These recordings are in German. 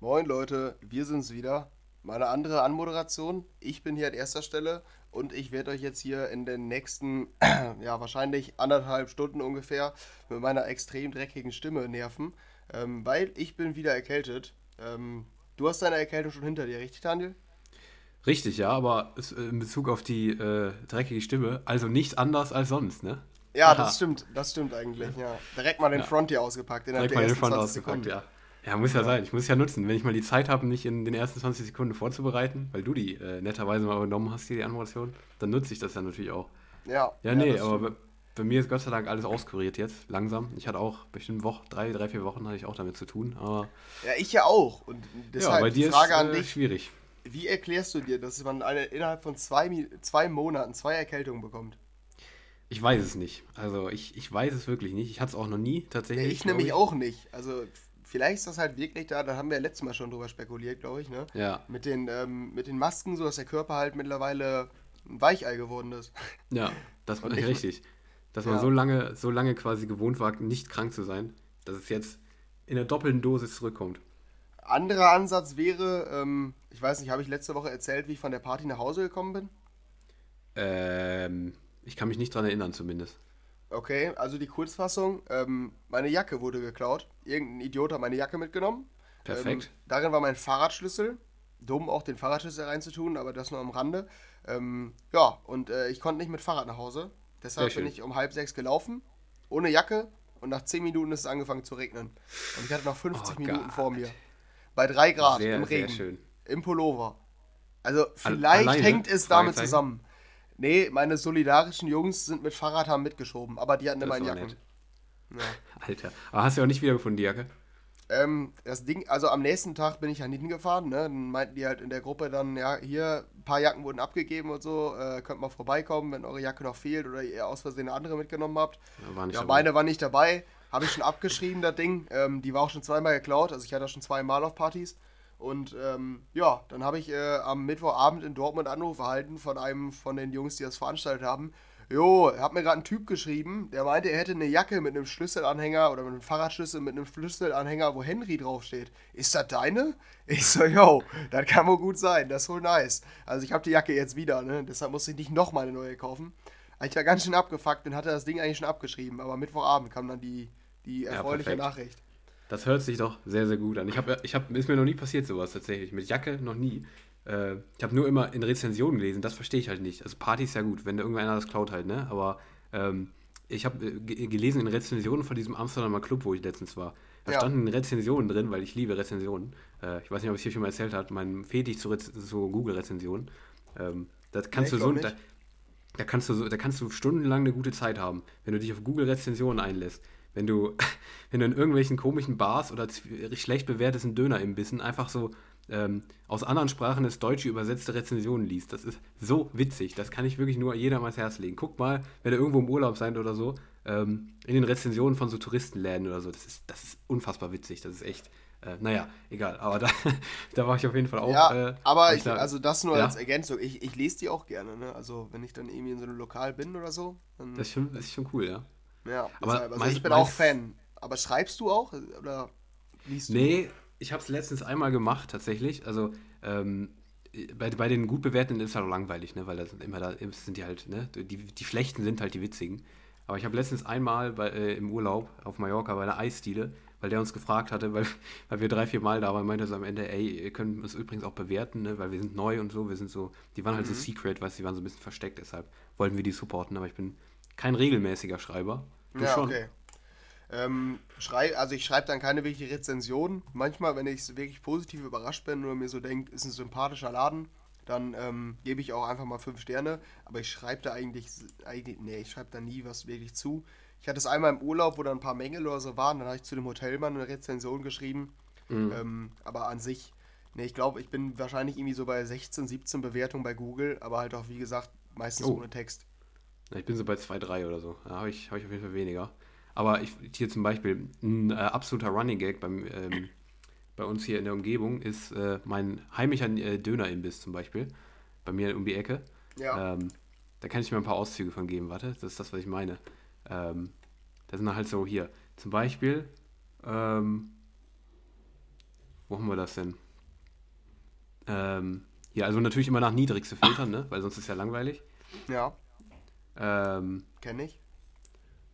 Moin Leute, wir sind's wieder. Meine andere Anmoderation. Ich bin hier an erster Stelle und ich werde euch jetzt hier in den nächsten, ja, wahrscheinlich anderthalb Stunden ungefähr mit meiner extrem dreckigen Stimme nerven, ähm, weil ich bin wieder erkältet. Ähm, du hast deine Erkältung schon hinter dir, richtig, Daniel? Richtig, ja, aber äh, in Bezug auf die äh, dreckige Stimme, also nicht anders als sonst, ne? Ja, Aha. das stimmt, das stimmt eigentlich, ja. Direkt mal den ja. Front hier ausgepackt, innerhalb Direkt der mal den Front ausgepackt, ja. Ja, muss ja, ja, sein. Ich muss es ja nutzen. Wenn ich mal die Zeit habe, mich in den ersten 20 Sekunden vorzubereiten, weil du die äh, netterweise mal übernommen hast, hier die Anmoderation, dann nutze ich das ja natürlich auch. Ja. Ja, nee, aber bei, bei, mir ist Gott sei Dank alles auskuriert jetzt, langsam. Ich hatte auch bestimmt Woche, drei, drei, vier Wochen hatte ich auch damit zu tun. Aber ja, ich ja auch. Und deshalb ja, bei dir die Frage ist, an äh, dich. schwierig. Wie erklärst du dir, dass man eine, innerhalb von zwei, zwei Monaten zwei Erkältungen bekommt? Ich weiß es nicht. Also ich, ich weiß es wirklich nicht. Ich hatte es auch noch nie tatsächlich. Nee, ich nämlich auch nicht. Also vielleicht ist das halt wirklich da, da haben wir ja letztes Mal schon drüber spekuliert, glaube ich, ne? Ja. Mit den, ähm, mit den Masken, so dass der Körper halt mittlerweile ein Weichei geworden ist. Ja, das war nicht richtig. Dass man ja. so lange, so lange quasi gewohnt war, nicht krank zu sein, dass es jetzt in der doppelten Dosis zurückkommt. Anderer Ansatz wäre, ähm, ich weiß nicht, habe ich letzte Woche erzählt, wie ich von der Party nach Hause gekommen bin? Ähm, ich kann mich nicht dran erinnern zumindest. Okay, also die Kurzfassung. Ähm, meine Jacke wurde geklaut. Irgendein Idiot hat meine Jacke mitgenommen. Perfekt. Ähm, darin war mein Fahrradschlüssel. Dumm auch den Fahrradschlüssel reinzutun, aber das nur am Rande. Ähm, ja, und äh, ich konnte nicht mit Fahrrad nach Hause. Deshalb bin ich um halb sechs gelaufen, ohne Jacke. Und nach zehn Minuten ist es angefangen zu regnen. Und ich hatte noch 50 oh, Minuten God. vor mir. Bei drei Grad sehr, im Regen. Sehr schön. Im Pullover. Also vielleicht Alleine? hängt es damit zusammen. Nee, meine solidarischen Jungs sind mit Fahrrad haben mitgeschoben, aber die hatten immer meine Jacken. Ja. Alter. Aber hast du auch nicht wiedergefunden, die Jacke? Ähm, das Ding, also am nächsten Tag bin ich an hingefahren, ne? Dann meinten die halt in der Gruppe dann, ja, hier, ein paar Jacken wurden abgegeben und so, äh, könnt mal vorbeikommen, wenn eure Jacke noch fehlt oder ihr aus Versehen eine andere mitgenommen habt. Ja, war nicht ja meine war nicht dabei, habe ich schon abgeschrieben, das Ding. Ähm, die war auch schon zweimal geklaut, also ich hatte schon zweimal auf Partys. Und ähm, ja, dann habe ich äh, am Mittwochabend in Dortmund Anruf erhalten von einem von den Jungs, die das veranstaltet haben. Jo, hat mir gerade ein Typ geschrieben, der meinte, er hätte eine Jacke mit einem Schlüsselanhänger oder mit einem Fahrradschlüssel mit einem Schlüsselanhänger, wo Henry draufsteht. Ist das deine? Ich so, yo, das kann wohl gut sein, das ist wohl nice. Also ich habe die Jacke jetzt wieder, ne? Deshalb musste ich nicht nochmal eine neue kaufen. Ich war ganz schön abgefuckt und hatte das Ding eigentlich schon abgeschrieben, aber Mittwochabend kam dann die, die erfreuliche ja, Nachricht. Das hört sich doch sehr, sehr gut an. Ich habe, ich hab, ist mir noch nie passiert sowas tatsächlich. Mit Jacke noch nie. Äh, ich habe nur immer in Rezensionen gelesen, das verstehe ich halt nicht. Also Party ist ja gut, wenn irgendeiner das klaut halt, ne? Aber ähm, ich habe äh, gelesen in Rezensionen von diesem Amsterdamer Club, wo ich letztens war. Da ja. standen Rezensionen drin, weil ich liebe Rezensionen. Äh, ich weiß nicht, ob ich es hier schon mal erzählt habe, mein Fetisch zu, zu Google-Rezensionen. Ähm, das kannst nee, du so, da, da, kannst du so, da kannst du stundenlang eine gute Zeit haben, wenn du dich auf Google-Rezensionen einlässt wenn du, wenn du in irgendwelchen komischen Bars oder schlecht bewerteten Dönerimbissen einfach so ähm, aus anderen Sprachen ins Deutsche übersetzte Rezensionen liest. Das ist so witzig. Das kann ich wirklich nur jedem ans Herz legen. Guck mal, wenn ihr irgendwo im Urlaub seid oder so, ähm, in den Rezensionen von so Touristenläden oder so. Das ist, das ist unfassbar witzig. Das ist echt. Äh, naja, egal, aber da, da war ich auf jeden Fall auch. Ja, äh, aber ich, also das nur ja? als Ergänzung. Ich, ich lese die auch gerne, ne? Also wenn ich dann irgendwie in so einem Lokal bin oder so. das, ist schon, das ist schon cool, ja. Ja, aber also ich bin auch Fan. Aber schreibst du auch oder liest du? Nee, ich habe es letztens einmal gemacht tatsächlich. Also ähm, bei, bei den gut bewerteten ist es halt auch langweilig, ne? weil das immer da sind die halt, ne? die, die schlechten sind halt die witzigen. Aber ich habe letztens einmal bei, äh, im Urlaub auf Mallorca bei einer Eisdiele, weil der uns gefragt hatte, weil, weil wir drei, vier Mal da waren, meinte er so am Ende, ey, ihr könnt uns übrigens auch bewerten, ne? weil wir sind neu und so, wir sind so, die waren halt mhm. so secret, weißt du, die waren so ein bisschen versteckt, deshalb wollten wir die supporten, aber ich bin kein regelmäßiger Schreiber. Du ja, schon. okay. Ähm, schrei, also ich schreibe dann keine wirkliche Rezension. Manchmal, wenn ich wirklich positiv überrascht bin oder mir so denke, ist ein sympathischer Laden, dann ähm, gebe ich auch einfach mal fünf Sterne. Aber ich schreibe da eigentlich, eigentlich nee, ich schreibe da nie was wirklich zu. Ich hatte es einmal im Urlaub, wo da ein paar Mängel oder so waren, dann habe ich zu dem Hotelmann eine Rezension geschrieben. Mhm. Ähm, aber an sich, nee, ich glaube, ich bin wahrscheinlich irgendwie so bei 16, 17 Bewertungen bei Google, aber halt auch, wie gesagt, meistens oh. ohne Text. Ich bin so bei 2, 3 oder so. Da habe ich, hab ich auf jeden Fall weniger. Aber ich, hier zum Beispiel ein äh, absoluter Running Gag beim, ähm, bei uns hier in der Umgebung ist äh, mein heimischer äh, Dönerimbiss zum Beispiel. Bei mir um die Ecke. Ja. Ähm, da kann ich mir ein paar Auszüge von geben. Warte, das ist das, was ich meine. Ähm, das sind halt so hier. Zum Beispiel, ähm, wo haben wir das denn? Ähm, ja, also natürlich immer nach niedrigste filtern, ne? Weil sonst ist ja langweilig. Ja, Ähm, kenne ich.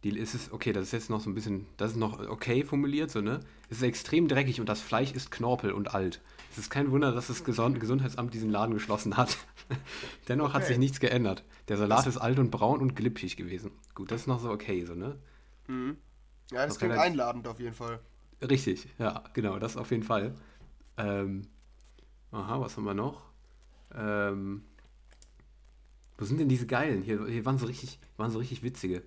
die ist es, okay, das ist jetzt noch so ein bisschen, das ist noch okay formuliert, so, ne? Es ist extrem dreckig und das Fleisch ist knorpel und alt. Es ist kein Wunder, dass das Gesund Gesundheitsamt diesen Laden geschlossen hat. Dennoch hat Okay. sich nichts geändert. Der Salat ist alt und braun und glitschig gewesen. Gut, das ist noch so okay, so, ne? Mhm. Ja, das Okay, klingt das- einladend auf jeden Fall. Richtig, ja, genau, das auf jeden Fall. Ähm, aha, was haben wir noch? Ähm, wo sind denn diese geilen? Hier, hier waren so richtig, waren so richtig witzige.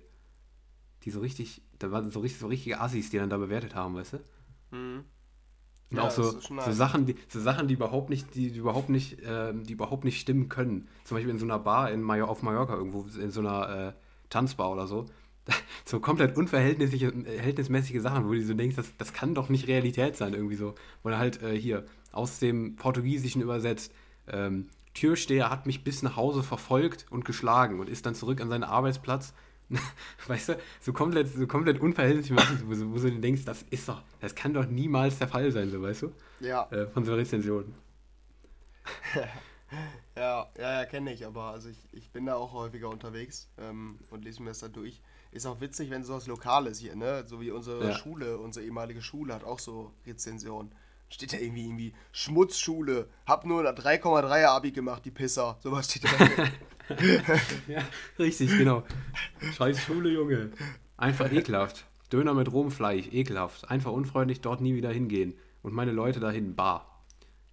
Die so richtig, da waren so richtig so richtige Assis, die dann da bewertet haben, weißt du? Mhm. Und Ja, auch so, so. Sachen, die, so Sachen, die überhaupt nicht, die, die überhaupt nicht, ähm, die überhaupt nicht stimmen können. Zum Beispiel in so einer Bar in Major auf Mallorca irgendwo, in so einer äh, Tanzbar oder so. So komplett unverhältnismäßige verhältnismäßige Sachen, wo du so denkst, das, das kann doch nicht Realität sein, irgendwie so. Oder halt äh, hier aus dem Portugiesischen übersetzt. Ähm, Türsteher hat mich bis nach Hause verfolgt und geschlagen und ist dann zurück an seinen Arbeitsplatz. Weißt du, so komplett, so komplett unverhältnismäßig, wo, du- wo du denkst, das ist doch, das kann doch niemals der Fall sein, so weißt du? Ja, Äh, von so Rezensionen. ja, ja, ja kenne ich, aber also ich, ich bin da auch häufiger unterwegs ähm, und lese mir das da durch. Ist auch witzig, wenn sowas Lokales hier, ne? So wie unsere Ja. Schule, unsere ehemalige Schule hat auch so Rezensionen. Steht da irgendwie irgendwie Schmutzschule, hab nur ein 3,3er Abi gemacht, die Pisser. Sowas steht da. Ja, richtig, genau. Scheiß Schule, Junge. Einfach ekelhaft. Döner mit rohem Fleisch, ekelhaft. Einfach unfreundlich, dort nie wieder hingehen. Und meine Leute dahin, bar.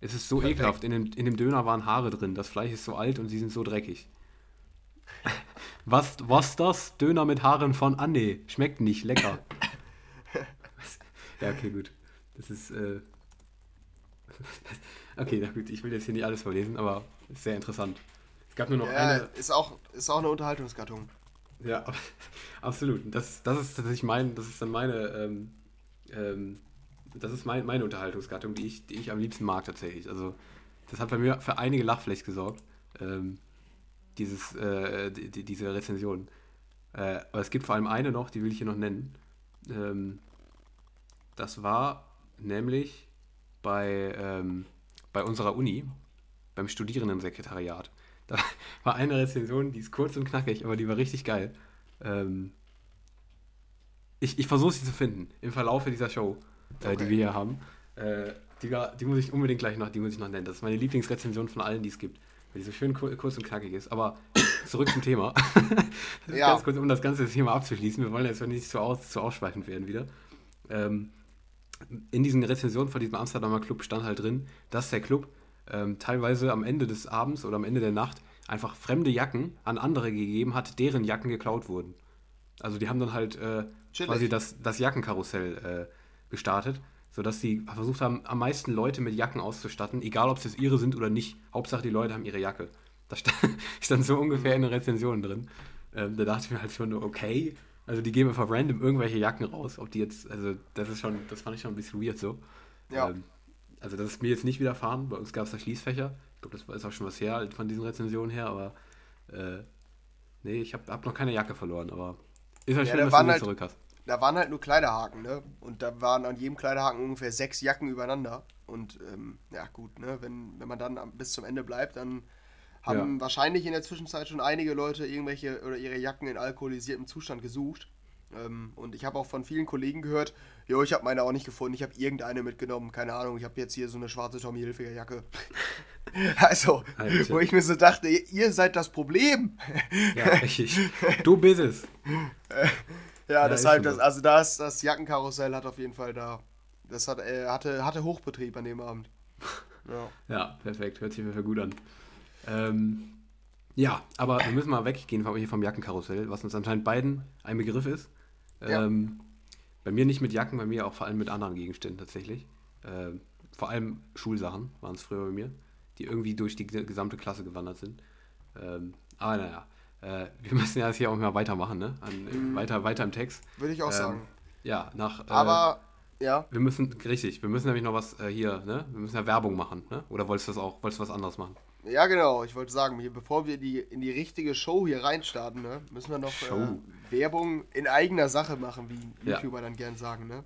Es ist so Perfekt. ekelhaft. In dem, in dem Döner waren Haare drin. Das Fleisch ist so alt und sie sind so dreckig. Was, was das? Döner mit Haaren von Anne. Schmeckt nicht, lecker. ja, okay, gut. Das ist, äh... Okay, na gut, ich will jetzt hier nicht alles vorlesen, aber ist sehr interessant. Es gab nur noch ja, eine, ist auch, ist auch eine Unterhaltungsgattung. ja, ab- absolut. Das, das ist tatsächlich mein, das ist dann meine, ähm, ähm, das ist mein, meine Unterhaltungsgattung, die ich, die ich am liebsten mag tatsächlich. Also das hat bei mir für einige Lachfläche gesorgt, ähm, dieses, äh, die, die, diese Rezension. Äh, aber es gibt vor allem eine noch, die will ich hier noch nennen. Ähm, das war nämlich bei, ähm, bei unserer Uni, beim Studierendensekretariat. Da war eine Rezension, die ist kurz und knackig, aber die war richtig geil. Ähm, ich ich versuche sie zu finden im Verlauf dieser Show, äh, Okay. die wir hier haben. Äh, die, die muss ich unbedingt gleich noch, die muss ich noch nennen. Das ist meine Lieblingsrezension von allen, die es gibt. Weil die so schön kur kurz und knackig ist. Aber zurück zum Thema. Ja. ganz kurz, um das ganze Thema abzuschließen. Wir wollen jetzt nicht zu, aus, zu ausschweifend werden wieder. Ähm, in diesen Rezensionen von diesem Amsterdamer Club stand halt drin, dass der Club ähm, teilweise am Ende des Abends oder am Ende der Nacht einfach fremde Jacken an andere gegeben hat, deren Jacken geklaut wurden. Also die haben dann halt äh, quasi das, das Jackenkarussell äh, gestartet, sodass sie versucht haben, am meisten Leute mit Jacken auszustatten, egal ob es jetzt ihre sind oder nicht. Hauptsache die Leute haben ihre Jacke. Das stand, stand so ungefähr in den Rezensionen drin. Ähm, da dachte ich mir halt schon, nur, okay, also die geben einfach random irgendwelche Jacken raus. Ob die jetzt, also das ist schon, das fand ich schon ein bisschen weird so. Ja. Ähm, also das ist mir jetzt nicht widerfahren. Bei uns gab es da Schließfächer. Ich glaube, das ist auch schon was her von diesen Rezensionen her, aber äh, nee, ich habe hab noch keine Jacke verloren, aber ist halt Ja, schön, da dass waren du sie halt- zurück hast. Da waren halt nur Kleiderhaken, ne? Und da waren an jedem Kleiderhaken ungefähr sechs Jacken übereinander. Und ähm, ja, gut, ne? Wenn, wenn man dann bis zum Ende bleibt, dann haben wahrscheinlich in der Zwischenzeit schon einige Leute irgendwelche oder ihre Jacken in alkoholisiertem Zustand gesucht. Ähm, und ich habe auch von vielen Kollegen gehört, jo, ich habe meine auch nicht gefunden, ich habe irgendeine mitgenommen, keine Ahnung, ich habe jetzt hier so eine schwarze Tommy Hilfiger Jacke. also, Alter. wo ich mir so dachte, ihr, seid das Problem. Ja, richtig. Du bist es. Ja, Ja, deshalb, das, so. also das, das Jackenkarussell hat auf jeden Fall da, das hat, äh, hatte, hatte Hochbetrieb an dem Abend. Ja. Ja, perfekt. Hört sich Fall gut an. Ähm, ja, aber wir müssen mal weggehen vom, hier vom Jackenkarussell, was uns anscheinend beiden ein Begriff ist. Ja. Ähm, bei mir nicht mit Jacken, bei mir auch vor allem mit anderen Gegenständen tatsächlich. Ähm, vor allem Schulsachen waren es früher bei mir, die irgendwie durch die ge- gesamte Klasse gewandert sind. Ähm, aber naja, äh, wir müssen ja jetzt hier auch mal weitermachen, ne? An, weiter, weiter im Text. Würde ich auch Ähm, sagen. Ja, nach. Äh, Aber, ja, wir müssen, richtig, wir müssen nämlich noch was äh, hier, ne? Wir müssen ja Werbung machen, ne? Oder wolltest du das auch, wolltest du was anderes machen? Ja genau, ich wollte sagen, hier, bevor wir die, in die richtige Show hier reinstarten, ne, müssen wir noch äh, Werbung in eigener Sache machen, wie Ja. YouTuber dann gern sagen, ne.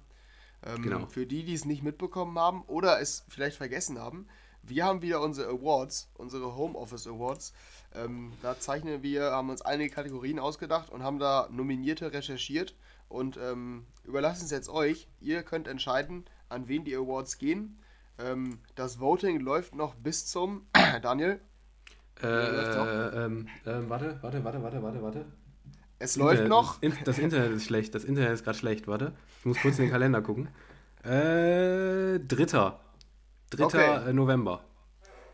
Ähm, Genau. Für die, die es nicht mitbekommen haben oder es vielleicht vergessen haben, wir haben wieder unsere Awards, unsere Homeoffice Awards. Ähm, da zeichnen wir, haben uns einige Kategorien ausgedacht und haben da Nominierte recherchiert und ähm, überlassen es jetzt euch. Ihr könnt entscheiden, an wen die Awards gehen. Ähm, das Voting läuft noch bis zum Daniel. Äh, noch? ähm, ähm, warte, warte, warte, warte, warte, warte. Es läuft Internet- noch. Das, In- das Internet ist schlecht. Das Internet ist gerade schlecht. Warte. Ich muss kurz in den Kalender gucken. Äh, dritter. Dritter Okay. äh, November.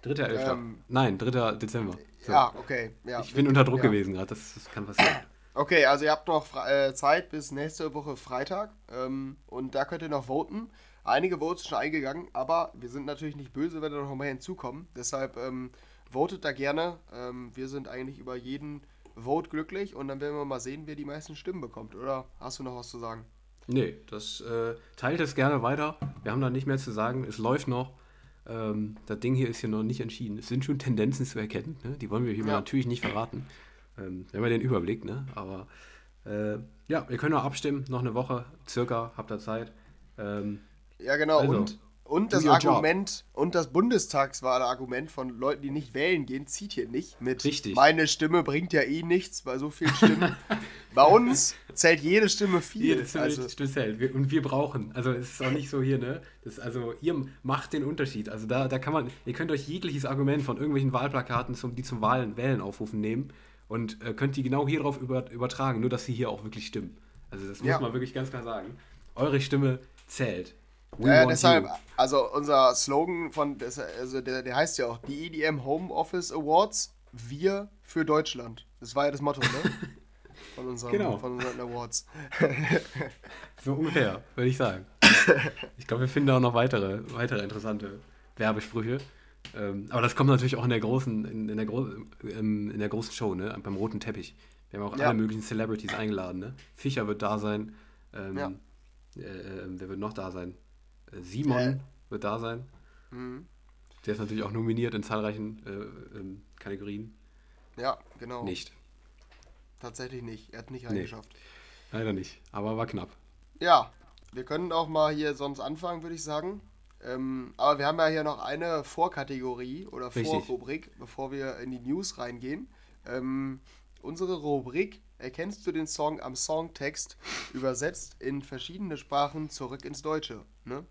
Dritter Elfter. Ähm, Nein, dritter Dezember. So. Ja, okay. Ja. Ich bin unter Druck Ja. gewesen gerade. Das, das kann passieren. Okay, also ihr habt noch äh, Zeit bis nächste Woche Freitag ähm, und da könnt ihr noch voten. Einige Votes schon eingegangen, aber wir sind natürlich nicht böse, wenn da noch mehr hinzukommen. Deshalb ähm, votet da gerne. Ähm, wir sind eigentlich über jeden Vote glücklich und dann werden wir mal sehen, wer die meisten Stimmen bekommt. Oder hast du noch was zu sagen? Nee, das äh, teilt es gerne weiter. Wir haben da nicht mehr zu sagen. Es läuft noch. Ähm, das Ding hier ist hier noch nicht entschieden. Es sind schon Tendenzen zu erkennen. Ne? Die wollen wir hier Ja. natürlich nicht verraten. Ähm, wir haben ja den Überblick, ne? Aber äh, ja, ihr könnt noch abstimmen. Noch eine Woche circa. Habt ihr Zeit. Ähm, Ja, genau. Also, und, und das job. Argument und das Bundestagswahlargument von Leuten, die nicht wählen gehen, zieht hier nicht mit. Richtig. Meine Stimme bringt ja eh nichts bei so vielen Stimmen. bei uns zählt jede Stimme viel. Jedes also, also, zählt. Wir, und wir brauchen. Also es ist auch nicht so hier, ne? Das, also ihr macht den Unterschied. Also da, da kann man, ihr könnt euch jegliches Argument von irgendwelchen Wahlplakaten, zum, die zum Wahlen, Wählen aufrufen, nehmen und äh, könnt die genau hier drauf über, übertragen, nur dass sie hier auch wirklich stimmen. Also das muss Ja. man wirklich ganz klar sagen. Eure Stimme zählt. We äh, deshalb, you. also unser Slogan von, also der, der heißt ja auch die EDM Home Office Awards, wir für Deutschland. Das war ja das Motto, ne? Von unseren, Genau. von unseren Awards. So ungefähr, würde ich sagen. ich glaube, wir finden auch noch weitere, weitere interessante Werbesprüche. Ähm, aber das kommt natürlich auch in der großen, in, in, der, gro ähm, in der großen Show, ne? Beim roten Teppich. Wir haben auch Ja. alle möglichen Celebrities eingeladen, ne? Fischer wird da sein. Ähm, Ja. äh, äh, wer wird noch da sein? Simon Äh. wird da sein. Mhm. Der ist natürlich auch nominiert in zahlreichen äh, ähm, Kategorien. Ja, genau. Nicht. Tatsächlich nicht. Er hat nicht Nee. reingeschafft. Leider nicht. Aber war knapp. Ja, wir können auch mal hier sonst anfangen, würde ich sagen. Ähm, aber wir haben ja hier noch eine Vorkategorie oder Richtig. Vorrubrik, bevor wir in die News reingehen. Ähm, unsere Rubrik Erkennst du den Song am Songtext übersetzt in verschiedene Sprachen zurück ins Deutsche. Ne?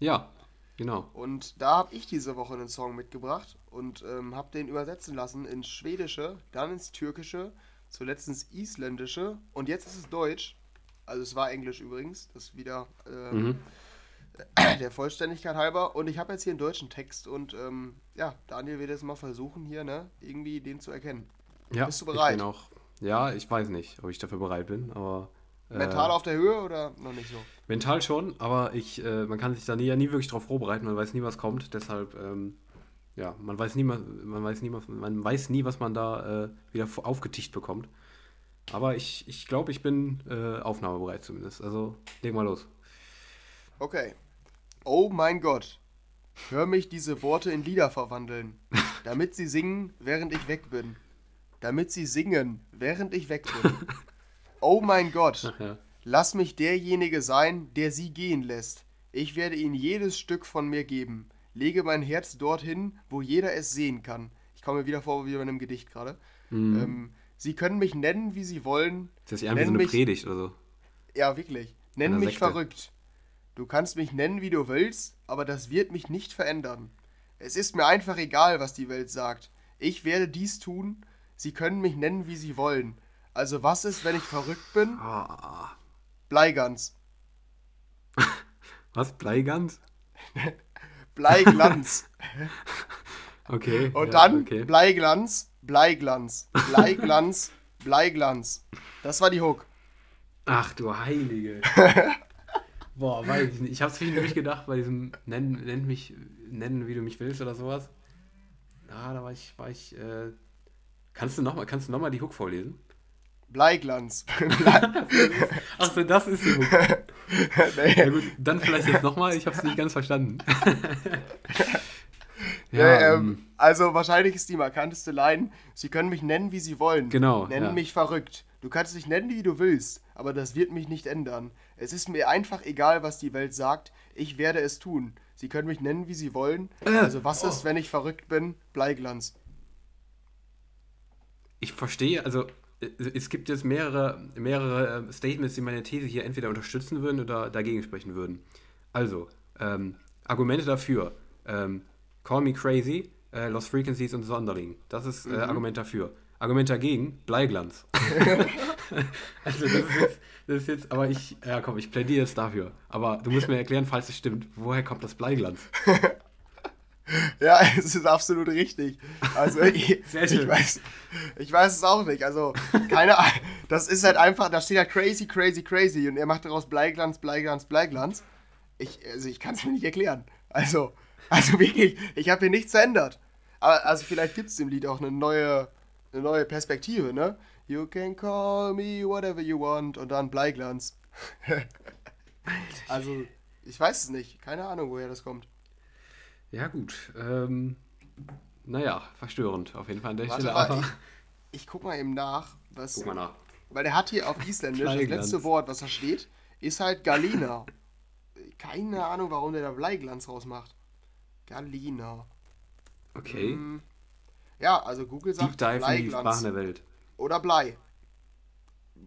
Ja, genau. Und da habe ich diese Woche einen Song mitgebracht und ähm, habe den übersetzen lassen ins Schwedische, dann ins Türkische, zuletzt ins Isländische und jetzt ist es Deutsch. Also es war Englisch übrigens, das wieder ähm, Mhm. der Vollständigkeit halber. Und ich habe jetzt hier einen deutschen Text und ähm, ja, Daniel wird jetzt mal versuchen hier, ne, irgendwie den zu erkennen. Ja, Bist du bereit? Ich bin auch, ja, ich weiß nicht, ob ich dafür bereit bin, aber. Äh, Mental auf der Höhe oder noch nicht so? Mental schon, aber ich, äh, man kann sich da nie, ja nie wirklich drauf vorbereiten, man weiß nie, was kommt, deshalb, ähm, ja, man weiß nie, ma- man weiß nie, was- man weiß nie, was man da äh, wieder aufgetischt bekommt. Aber ich, ich glaube, ich bin äh, aufnahmebereit zumindest. Also, leg mal los. Okay. Oh mein Gott. Hör mich diese Worte in Lieder verwandeln, damit sie singen, während ich weg bin. Damit sie singen, während ich weg bin. Oh mein Gott. Ja. Lass mich derjenige sein, der sie gehen lässt. Ich werde ihnen jedes Stück von mir geben. Lege mein Herz dorthin, wo jeder es sehen kann. Ich komme mir wieder vor wie bei einem Gedicht gerade. Mhm. Ähm, sie können mich nennen, wie sie wollen. Das ist irgendwie so eine mich- Predigt oder so. Ja, wirklich. Nenn mich Sekte. verrückt. Du kannst mich nennen, wie du willst, aber das wird mich nicht verändern. Es ist mir einfach egal, was die Welt sagt. Ich werde dies tun. Sie können mich nennen, wie sie wollen. Also was ist, wenn ich verrückt bin? Ah, Bleigans. was? Bleigans? Bleiglanz. Okay. Und ja, dann Okay. Bleiglanz, Bleiglanz, Bleiglanz, Bleiglanz. Das war die Hook. Ach du Heilige. Boah, weiß ich nicht. Ich habe es nämlich gedacht bei diesem nenn, nenn mich, nennen, wie du mich willst oder sowas. Ah, da war ich, war ich, äh, kannst du nochmal, kannst du noch mal die Hook vorlesen? Bleiglanz. Ach so, das ist die Hook. nee. Ja gut, dann vielleicht jetzt nochmal, ich habe es nicht ganz verstanden. Nee, ähm, also wahrscheinlich ist die markanteste Line, sie können mich nennen, wie sie wollen. Genau, Nennen ja. mich verrückt. Du kannst dich nennen, wie du willst, aber das wird mich nicht ändern. Es ist mir einfach egal, was die Welt sagt. Ich werde es tun. Sie können mich nennen, wie Sie wollen. Also was ist, wenn ich verrückt bin? Bleiglanz. Ich verstehe, also äh, es gibt jetzt mehrere, mehrere äh, Statements, die meine These hier entweder unterstützen würden oder dagegen sprechen würden. Also, ähm, Argumente dafür. Ähm, Call Me Crazy, äh, Lost Frequencies und Sonderling. Das ist äh, Argument dafür. Argument dagegen, Bleiglanz. also das ist, jetzt, das ist jetzt, aber ich, ja komm, ich plädiere jetzt dafür. Aber du musst mir erklären, falls es stimmt, woher kommt das Bleiglanz? Ja, es ist absolut richtig. Also ich, ich weiß, ich weiß es auch nicht. Also keine Ahnung. Das ist halt einfach, da steht halt crazy, crazy, crazy und er macht daraus Bleiglanz, Bleiglanz, Bleiglanz. Ich, also ich kann es mir nicht erklären. Also, also wirklich, ich habe hier nichts verändert. Aber also vielleicht gibt es dem Lied auch eine neue, eine neue Perspektive, ne? You can call me whatever you want und dann Bleiglanz. also, ich weiß es nicht. Keine Ahnung, woher das kommt. Ja gut, ähm, naja, verstörend auf jeden Fall an der Warte Stelle. mal, Aber ich, ich guck mal eben nach, was. guck mal nach. Weil der hat hier auf Isländisch, das letzte Wort, was da steht, ist halt Galina. Keine Ahnung, warum der da Bleiglanz rausmacht. Galina. Okay. Hm, Ja, also Google Deep sagt Dive in die Bleiglanz. Der Welt. Oder Blei.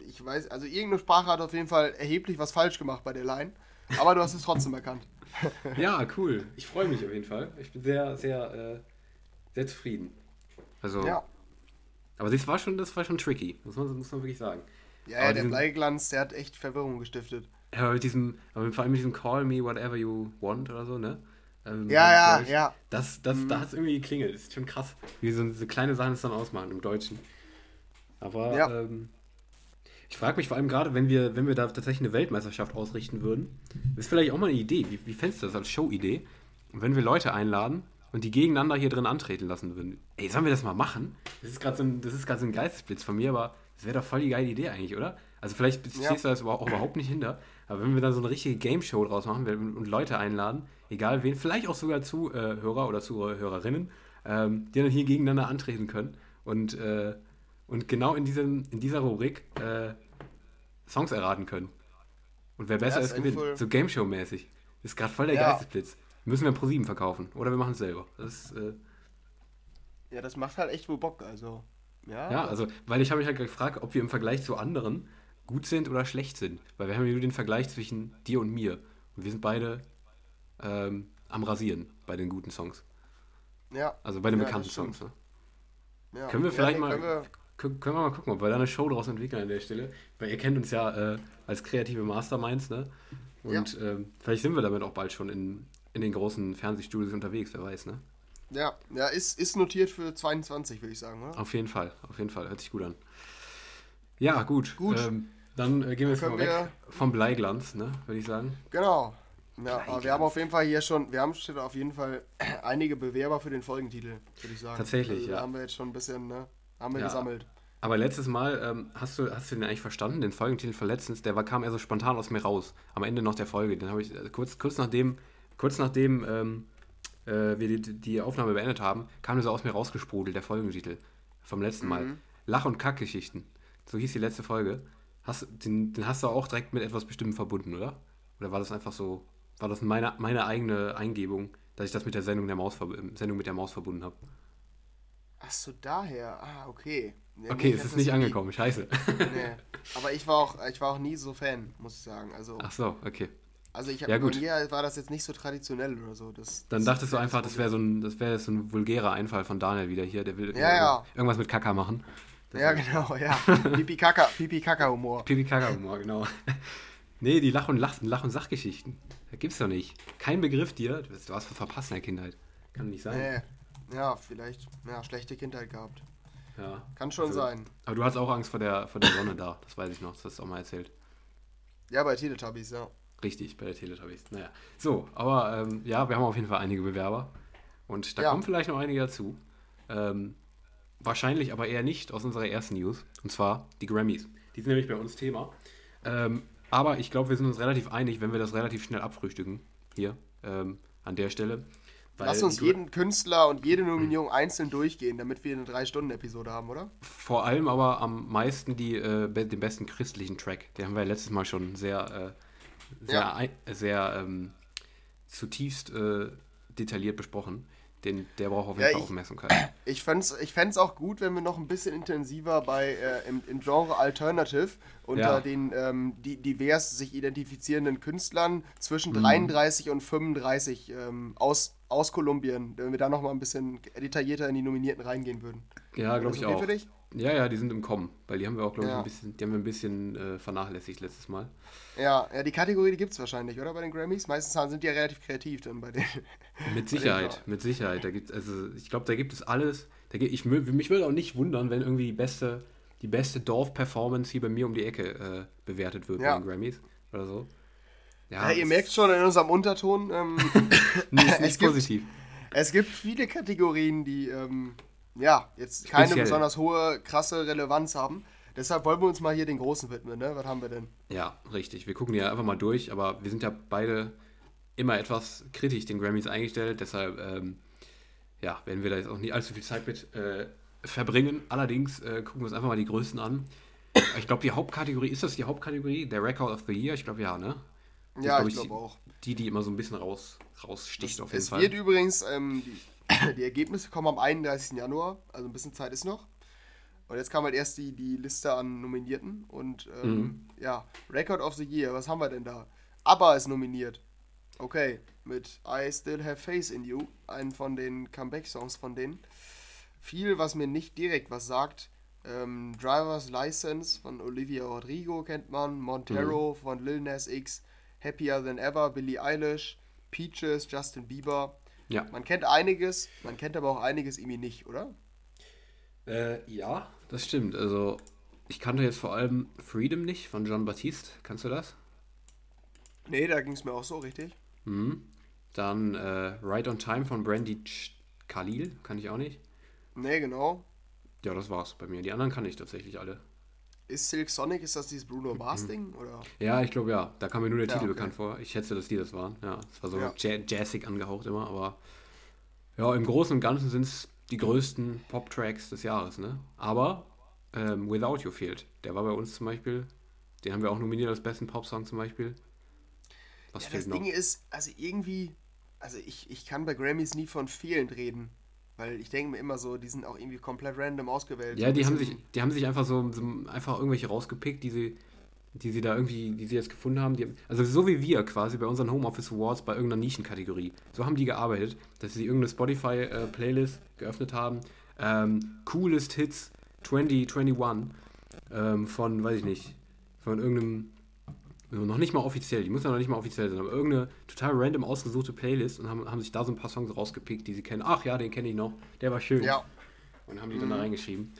Ich weiß, also irgendeine Sprache hat auf jeden Fall erheblich was falsch gemacht bei der Line. Aber du hast es trotzdem erkannt. Ja, cool. Ich freue mich auf jeden Fall. Ich bin sehr, sehr, äh, sehr zufrieden. Also, Ja. aber das war schon, das war schon tricky. Muss man, muss man wirklich sagen. Ja, Aber ja der diesen- Bleiglanz, der hat echt Verwirrung gestiftet. Ja, aber mit diesem, aber vor allem mit diesem Call me whatever you want oder so, ne? Ähm, Ja, ja, ja. Mhm. Das, das, da hat es irgendwie geklingelt. Das ist schon krass, wie so, so kleine Sachen es dann ausmachen im Deutschen. Aber Ja. ähm, ich frage mich vor allem gerade, wenn wir, wenn wir da tatsächlich eine Weltmeisterschaft ausrichten würden, ist vielleicht auch mal eine Idee. Wie, wie fändest du das als Show-Idee? Und wenn wir Leute einladen und die gegeneinander hier drin antreten lassen würden. Ey, sollen wir das mal machen? Das ist gerade so ein, das ist gerade so ein Geistesblitz von mir, aber das wäre doch voll die geile Idee eigentlich, oder? Also vielleicht Ja. stehst du das überhaupt- auch überhaupt nicht hinter, aber wenn wir dann so eine richtige Game-Show draus machen und Leute einladen, egal wen, vielleicht auch sogar Zuhörer oder Zuhörerinnen, ähm, die dann hier gegeneinander antreten können und, äh, und genau in, diesem, in dieser Rubrik äh, Songs erraten können. Und wer besser Ja, ist, gewinnt. eigentlich voll- So Game-Show-mäßig. Ist gerade voll der Ja. Geistesblitz. Müssen wir pro 7 verkaufen. Oder wir machen es selber. Das ist, äh, Ja, das macht halt echt wohl Bock, also. Ja, ja, also, weil ich habe mich halt gefragt, ob wir im Vergleich zu anderen gut sind oder schlecht sind. Weil wir haben ja nur den Vergleich zwischen dir und mir. Und wir sind beide ähm, am Rasieren bei den guten Songs. ja. Also bei den Ja, bekannten. Songs. Ne? ja. Können wir Ja, vielleicht nee, mal, Können wir, mal gucken, ob wir da eine Show draus entwickeln an der Stelle. Weil ihr kennt uns ja äh, als kreative Masterminds, ne? Und ähm, vielleicht sind wir damit auch bald schon in, in den großen Fernsehstudios unterwegs, wer weiß, ne? ja, ja ist, ist notiert für 22, würde ich sagen, oder? Auf jeden Fall, auf jeden Fall. Hört sich gut an. Ja, gut. Gut. Ähm, dann äh, gehen wir jetzt mal weg wir- vom Bleiglanz, ne? Würde ich sagen. Genau. Ja, aber wir haben auf jeden Fall hier schon, wir haben schon auf jeden Fall einige Bewerber für den Folgentitel, würde ich sagen. Tatsächlich, also, ja. Haben wir jetzt schon ein bisschen, ne? Haben wir Ja. gesammelt. Aber letztes Mal, ähm, hast, du, hast du den eigentlich verstanden, den Folgentitel von letztens? Der war, kam eher so spontan aus mir raus. Am Ende noch der Folge. Den habe ich äh, kurz, kurz nachdem, kurz nachdem ähm, äh, wir die, die Aufnahme beendet haben, kam der so aus mir rausgesprudelt, der Folgentitel vom letzten Mal. Mhm. Lach- und Kackgeschichten. So hieß die letzte Folge. Hast, den, den hast du auch direkt mit etwas Bestimmtem verbunden, oder? Oder war das einfach so, war das meine, meine eigene Eingebung, dass ich das mit der Sendung, der Maus, Sendung mit der Maus verbunden habe? Ach so, daher. Ah, okay. Ja, Okay, nee, es ist nicht nie- angekommen, scheiße. Nee. Aber ich war auch, ich war auch nie so Fan, muss ich sagen. Also, Ach so, okay. also ich ja, habe gut. bei mir war das jetzt nicht so traditionell oder so. Das, Dann das dachtest du einfach, das wäre so ein, das wäre so ein vulgärer Einfall von Daniel wieder hier, der will Ja, ja. irgendwas mit Kaka machen. Das Ja, genau, ja. Pipi Kaka, Pipi Kaka Humor. Pipi Kaka Humor, genau. nee, die Lach- und Lach, Lach und Sachgeschichten. Das gibt's doch nicht. Kein Begriff dir. Du hast was verpasst in der Kindheit. Kann nicht sein. Nee. Ja, vielleicht, ja, schlechte Kindheit gehabt. Ja. Kann schon Also- sein. Aber du hast auch Angst vor der, vor der Sonne da. Das weiß ich noch. Das hast du auch mal erzählt. Ja, bei Teletubbies, ja. Richtig, bei der Teletubbies. Naja. So, aber ähm, ja, wir haben auf jeden Fall einige Bewerber. Und da Ja. kommen vielleicht noch einige dazu. Ähm, wahrscheinlich aber eher nicht aus unserer ersten News. Und zwar die Grammys. Die sind nämlich bei uns Thema. Ähm, aber ich glaube, wir sind uns relativ einig, wenn wir das relativ schnell abfrühstücken. Hier, ähm, an der Stelle. Lass uns jeden Künstler und jede Nominierung einzeln durchgehen, damit wir eine 3-Stunden-Episode haben, oder? Vor allem aber am meisten die, äh, den besten christlichen Track. Den haben wir ja letztes Mal schon sehr sehr, Ja. ein, sehr ähm, zutiefst äh, detailliert besprochen. Den, der braucht auf jeden Ja, Fall ich- Aufmerksamkeit. Ich fände es ich fänd's auch gut, wenn wir noch ein bisschen intensiver bei äh, im, im Genre Alternative unter Ja. den ähm, die, divers sich identifizierenden Künstlern zwischen Mhm. 33 und 35 ähm, aus, aus Kolumbien, wenn wir da noch mal ein bisschen detaillierter in die Nominierten reingehen würden. Ja, glaube ich okay auch. Ja, ja, die sind im Kommen, weil die haben wir auch, glaube ich, Ja. ein bisschen, die haben wir ein bisschen äh, vernachlässigt letztes Mal. Ja, ja, die Kategorie, die gibt es wahrscheinlich, oder? Bei den Grammys? Meistens sind die ja relativ kreativ dann bei den. Mit Sicherheit, mit Sicherheit. Da gibt also ich glaube, da gibt es alles. Da gibt, ich, mich würde auch nicht wundern, wenn irgendwie die beste, die beste Dorf-Performance hier bei mir um die Ecke äh, bewertet wird Ja. bei den Grammys oder so. Ja, ihr es- merkt schon in unserem Unterton, ähm, Nee, ist es nicht gibt- positiv. es gibt viele Kategorien, die ähm, ja jetzt keine Speziell. besonders hohe, krasse Relevanz haben. Deshalb wollen wir uns mal hier den Großen widmen, ne? Was haben wir denn? Ja, richtig. Wir gucken ja einfach mal durch, aber wir sind ja beide immer etwas kritisch den Grammys eingestellt. Deshalb ähm, ja, werden wir da jetzt auch nicht allzu viel Zeit mit äh, verbringen. Allerdings äh, gucken wir uns einfach mal die größten an. Ich glaube, die Hauptkategorie, ist das die Hauptkategorie? Der Record of the Year? Ich glaube ja, ne? Das ist, Ja, glaub ich glaube auch. Die, die immer so ein bisschen raus, raussticht auf jeden Es Fall. wird übrigens, ähm, die, Ergebnisse kommen am 31. Januar, also ein bisschen Zeit ist noch. Und jetzt kam halt erst die, die Liste an Nominierten und ähm, Mhm. ja, Record of the Year, was haben wir denn da? ABBA ist nominiert. Okay, mit I Still Have Faith in You, einen von den Comeback-Songs von denen. Viel, was mir nicht direkt was sagt. Ähm, Driver's License von Olivia Rodrigo kennt man, Montero von Lil Nas X, Happier Than Ever, Billie Eilish, Peaches, Justin Bieber. Ja. Man kennt einiges, man kennt aber auch einiges irgendwie nicht, oder? Äh, ja, das stimmt. Also, ich kannte jetzt vor allem Freedom nicht von John Baptiste. Kannst du das? Nee, da ging es mir auch so, richtig. Mhm. Dann äh, Right on Time von Brandy Ch- Khalil, kann ich auch nicht. Nee, genau. Ja, das war's bei mir. Die anderen kann ich tatsächlich alle. Ist Silk Sonic, ist das dieses Bruno Mars Ding? Oder? Ja, ich glaube ja. Da kam mir nur der Ja, Titel okay. bekannt vor. Ich schätze, dass die das waren. Ja, es war so Ja. ja. jazzig angehaucht immer, aber ja, im Großen und Ganzen sind es die größten Pop-Tracks des Jahres, ne? Aber ähm, Without You fehlt. Der war bei uns zum Beispiel. Den haben wir auch nominiert als besten Popsong zum Beispiel. Was Ja, fehlt das noch? Ding ist, also irgendwie, also ich, ich kann bei Grammys nie von fehlend reden. Weil ich denke mir immer so, die sind auch irgendwie komplett random ausgewählt. Ja, die haben sich, die haben sich einfach so, so einfach irgendwelche rausgepickt, die sie, die sie da irgendwie, die sie jetzt gefunden haben. Die, also so wie wir quasi bei unseren Homeoffice Awards bei irgendeiner Nischenkategorie. So haben die gearbeitet, dass sie irgendeine Spotify-Playlist geöffnet haben. Ähm, Coolest Hits 2021 ähm, von, weiß ich nicht, von irgendeinem, noch nicht mal offiziell, die muss ja noch nicht mal offiziell sein, aber irgendeine total random ausgesuchte Playlist und haben, haben sich da so ein paar Songs rausgepickt, die sie kennen. Ach ja, den kenne ich noch, der war schön. Ja, Und haben die dann da reingeschrieben.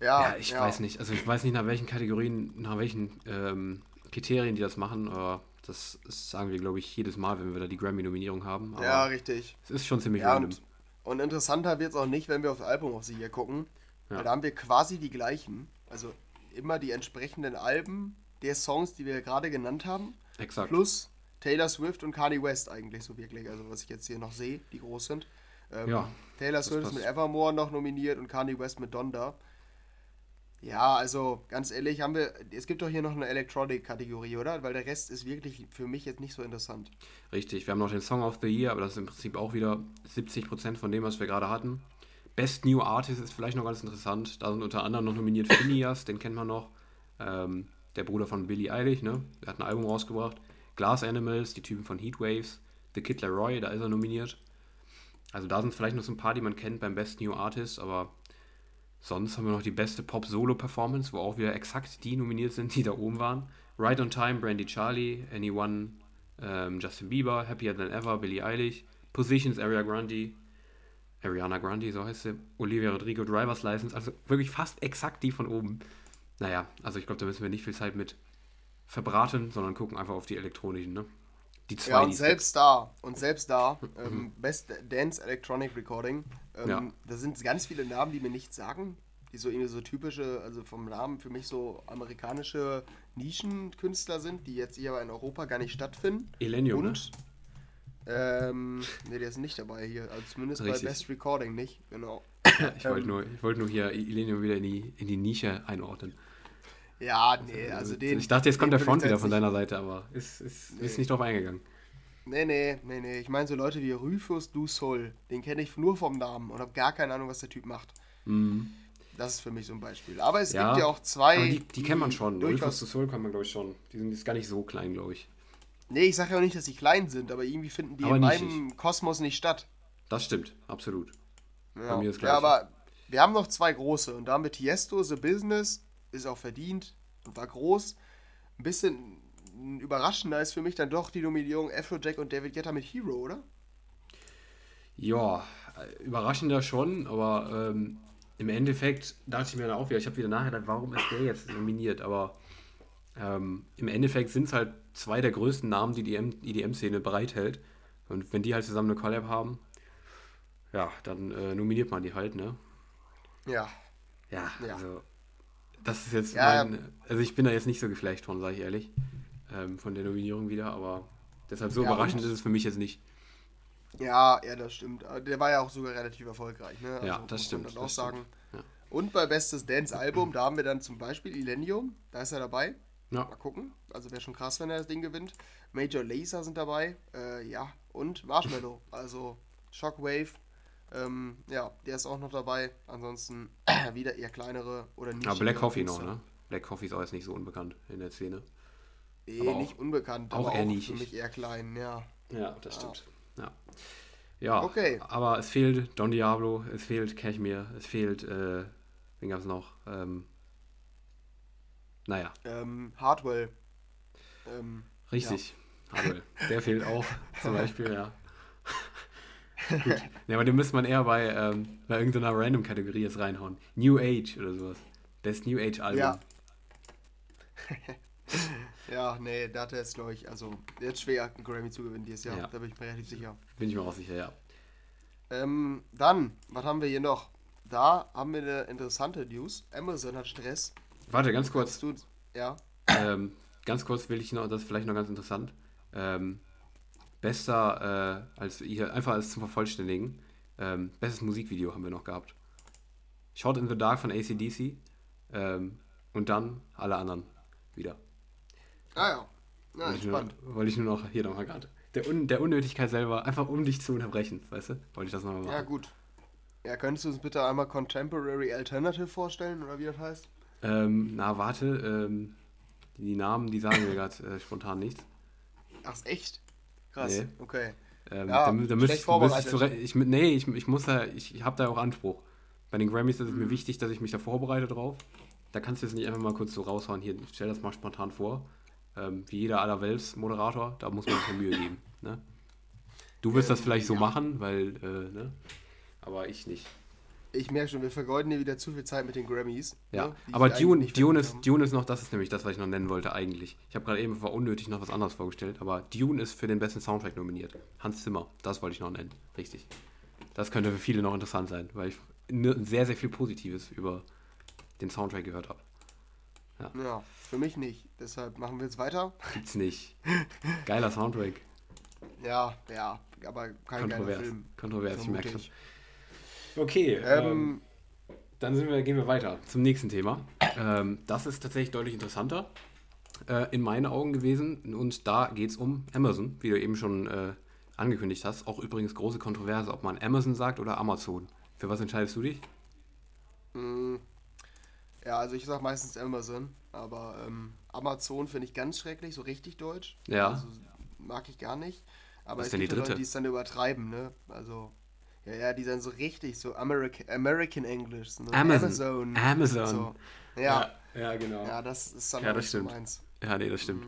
ja, Ja, ich weiß nicht. Also ich weiß nicht, nach welchen Kategorien, nach welchen ähm, Kriterien die das machen, aber das, das sagen wir, glaube ich, jedes Mal, wenn wir da die Grammy-Nominierung haben. Aber Ja, richtig. es ist schon ziemlich Ja, random. und, und interessanter wird es auch nicht, wenn wir aufs Album auf sie hier gucken. Ja. Weil da haben wir quasi die gleichen. Also immer die entsprechenden Alben der Songs, die wir gerade genannt haben. Exakt. Plus Taylor Swift und Kanye West eigentlich so wirklich. Also was ich jetzt hier noch sehe, die groß sind. Ähm, Ja, Taylor Swift ist mit Evermore noch nominiert und Kanye West mit Donda. Ja, also ganz ehrlich, haben wir. Es gibt doch hier noch eine Electronic-Kategorie, oder? Weil der Rest ist wirklich für mich jetzt nicht so interessant. Richtig. Wir haben noch den Song of the Year, aber das ist im Prinzip auch wieder 70% von dem, was wir gerade hatten. Best New Artist ist vielleicht noch ganz interessant. Da sind unter anderem noch nominiert Phineas, den kennt man noch. Ähm, der Bruder von Billie Eilish, ne? Der hat ein Album rausgebracht. Glass Animals, die Typen von Heatwaves. The Kid Laroi, da ist er nominiert. Also da sind vielleicht noch so ein paar, die man kennt beim Best New Artist, aber sonst haben wir noch die beste Pop-Solo-Performance, wo auch wieder exakt die nominiert sind, die da oben waren. Right on Time, Brandy Charlie, Anyone, ähm, Justin Bieber, Happier Than Ever, Billie Eilish, Positions, Ariana Grande, Ariana Grande, so heißt sie, Olivia Rodrigo, Driver's License, also wirklich fast exakt die von oben. Naja, also ich glaube, da müssen wir nicht viel Zeit mit verbraten, sondern gucken einfach auf die elektronischen, ne? Die zwei, Ja, und selbst da, und selbst da, ähm, Best Dance Electronic Recording, ähm, Ja. da sind ganz viele Namen, die mir nichts sagen, die so irgendwie so typische, also vom Namen für mich so amerikanische Nischenkünstler sind, die jetzt hier aber in Europa gar nicht stattfinden. Elenium, ne? und, ähm, ne, der ist nicht dabei hier, also zumindest Richtig. bei Best Recording nicht, genau. Ich wollte nur, ich wollte nur hier Elenium wieder in die, in die Nische einordnen. Ja, nee, also den. Ich dachte, jetzt kommt der Front ich wieder von deiner Seite, aber ist, ist, ist Nee. nicht drauf eingegangen. Nee, nee, nee, nee. Ich meine so Leute wie Rufus Du Sol. Den kenne ich nur vom Namen und habe gar keine Ahnung, was der Typ macht. Mhm. Das ist für mich so ein Beispiel. Aber es Ja, gibt ja auch zwei. Die, die kennt man schon. Rufus to Soul kann man, glaube ich, schon. Die sind jetzt gar nicht so klein, glaube ich. Nee, ich sage ja auch nicht, dass die klein sind, aber irgendwie finden die Aber in meinem Kosmos nicht statt. Das stimmt, absolut. Ja, mir das ja aber wir haben noch zwei große und da haben wir Tiesto, The Business, ist auch verdient und war groß. Ein bisschen überraschender ist für mich dann doch die Nominierung Afrojack und David Guetta mit Hero, oder? Ja, äh, überraschender schon, aber ähm, im Endeffekt dachte ich mir dann auch wieder, ich habe wieder nachgedacht, warum ist der jetzt nominiert, aber ähm, im Endeffekt sind es halt zwei der größten Namen, die die EDM-Szene bereithält. Und wenn die halt zusammen eine Collab haben, ja, dann äh, nominiert man die halt, ne? Ja. Ja, Ja. also das ist jetzt Ja, mein, also ich bin da jetzt nicht so geflasht von, sage ich ehrlich, ähm, von der Nominierung wieder, aber deshalb so Ja, überraschend ist es für mich jetzt nicht. Ja, ja, das stimmt. Aber Der war ja auch sogar relativ erfolgreich, ne? Ja, muss das man stimmt, Dann das auch sagen. Ja. Und bei Bestes Dance-Album, da haben wir dann zum Beispiel Illenium, da ist er dabei. Ja, Mal gucken. Also wäre schon krass, wenn er das Ding gewinnt. Major Lazer sind dabei. Äh, ja, und Marshmallow. Also Shockwave. Ähm, ja, der ist auch noch dabei. Ansonsten wieder eher kleinere oder nicht. ja Black Coffee noch, ne? Black Coffee ist auch jetzt nicht so unbekannt in der Szene. Eh, Aber auch- nicht unbekannt, auch aber eher auch nischig. für mich eher klein, ja. Ja, das stimmt. Ja. Ja, Okay. aber es fehlt Don Diablo, es fehlt Cashmere, es fehlt, äh, wen gab's noch? Ähm, naja, Ähm, Hardwell. Ähm, richtig. Hardwell. Der fehlt auch zum Beispiel, ja. Gut. Ja, aber den müsste man eher bei, ähm, bei irgendeiner Random-Kategorie jetzt reinhauen. New Age oder sowas. Best New Age Album. Ja. ja, nee, da hat er jetzt, glaube ich, also jetzt schwer einen Grammy zu gewinnen dieses Jahr. Ja. Da bin ich mir relativ sicher. Bin ich mir auch sicher, ja. Ähm, dann, was haben wir hier noch? Da haben wir eine interessante News. Amazon hat Stress. Warte, ganz kurz. Du, ja. ähm, ganz kurz will ich noch, das ist vielleicht noch ganz interessant. Ähm, bester, äh, als hier, einfach als zum Vervollständigen, ähm, bestes Musikvideo haben wir noch gehabt. Shot in the Dark von ACDC ähm, und dann alle anderen wieder. Ah ja. Na, wollte, ich nur, wollte ich nur noch hier nochmal gerade. Der, Un der Unnötigkeit selber, einfach um dich zu unterbrechen, weißt du? Wollte ich das nochmal machen. Ja, gut. Ja, könntest du uns bitte einmal Contemporary Alternative vorstellen, oder wie das heißt? Ähm, na, warte, ähm, die Namen, die sagen mir gerade äh, spontan nichts. Ach, ist echt? Krass, Nee. okay. Ähm, Ja, da, da müsste ich, müsste ich, zurecht- ich, nee, ich, ich muss da, ich, ich habe da auch Anspruch. Bei den Grammys ist es Mhm. mir wichtig, dass ich mich da vorbereite drauf. Da kannst du jetzt nicht einfach mal kurz so raushauen, hier, stell das mal spontan vor. Ähm, wie jeder Allerwelts-Moderator, da muss man sich Mühe geben. Ne? Du wirst das Ähm, vielleicht so ja. machen, weil, äh, ne? aber ich nicht. Ich merke schon, wir vergeuden hier wieder zu viel Zeit mit den Grammys. Ja, ne, aber Dune, Dune, ist, Dune ist noch, das ist nämlich das, was ich noch nennen wollte eigentlich. Ich habe gerade eben war unnötig noch was anderes vorgestellt, aber Dune ist für den besten Soundtrack nominiert. Hans Zimmer, das wollte ich noch nennen. Richtig. Das könnte für viele noch interessant sein, weil ich ne- sehr, sehr viel Positives über den Soundtrack gehört habe. Ja, für mich nicht. Deshalb machen wir jetzt weiter. Gibt's nicht. Geiler Soundtrack. Ja, ja, aber kein geiler Kontrovers. Film. Kontrovers, ich merke schon. Okay, ähm, Ähm, Dann wir, gehen wir weiter zum nächsten Thema. Ähm, das ist tatsächlich deutlich interessanter äh, in meinen Augen gewesen. Und da geht es um Amazon, wie du eben schon äh, angekündigt hast. Auch übrigens große Kontroverse, ob man Amazon sagt oder Amazon. Für was entscheidest du dich? mh, ja, also ich sag meistens Amazon, aber ähm, Amazon finde ich ganz schrecklich, so richtig deutsch. Ja. Also, mag ich gar nicht. Aber Was es ist denn die gibt Leute, dritte? die es dann übertreiben, ne? Also, ja, ja, die dann so richtig, so American, American English. So Amazon. Amazon. Amazon. So. Ja, ja, ja, genau. ja, das ist dann Ja, auch das stimmt. meins. Ja, nee, das stimmt.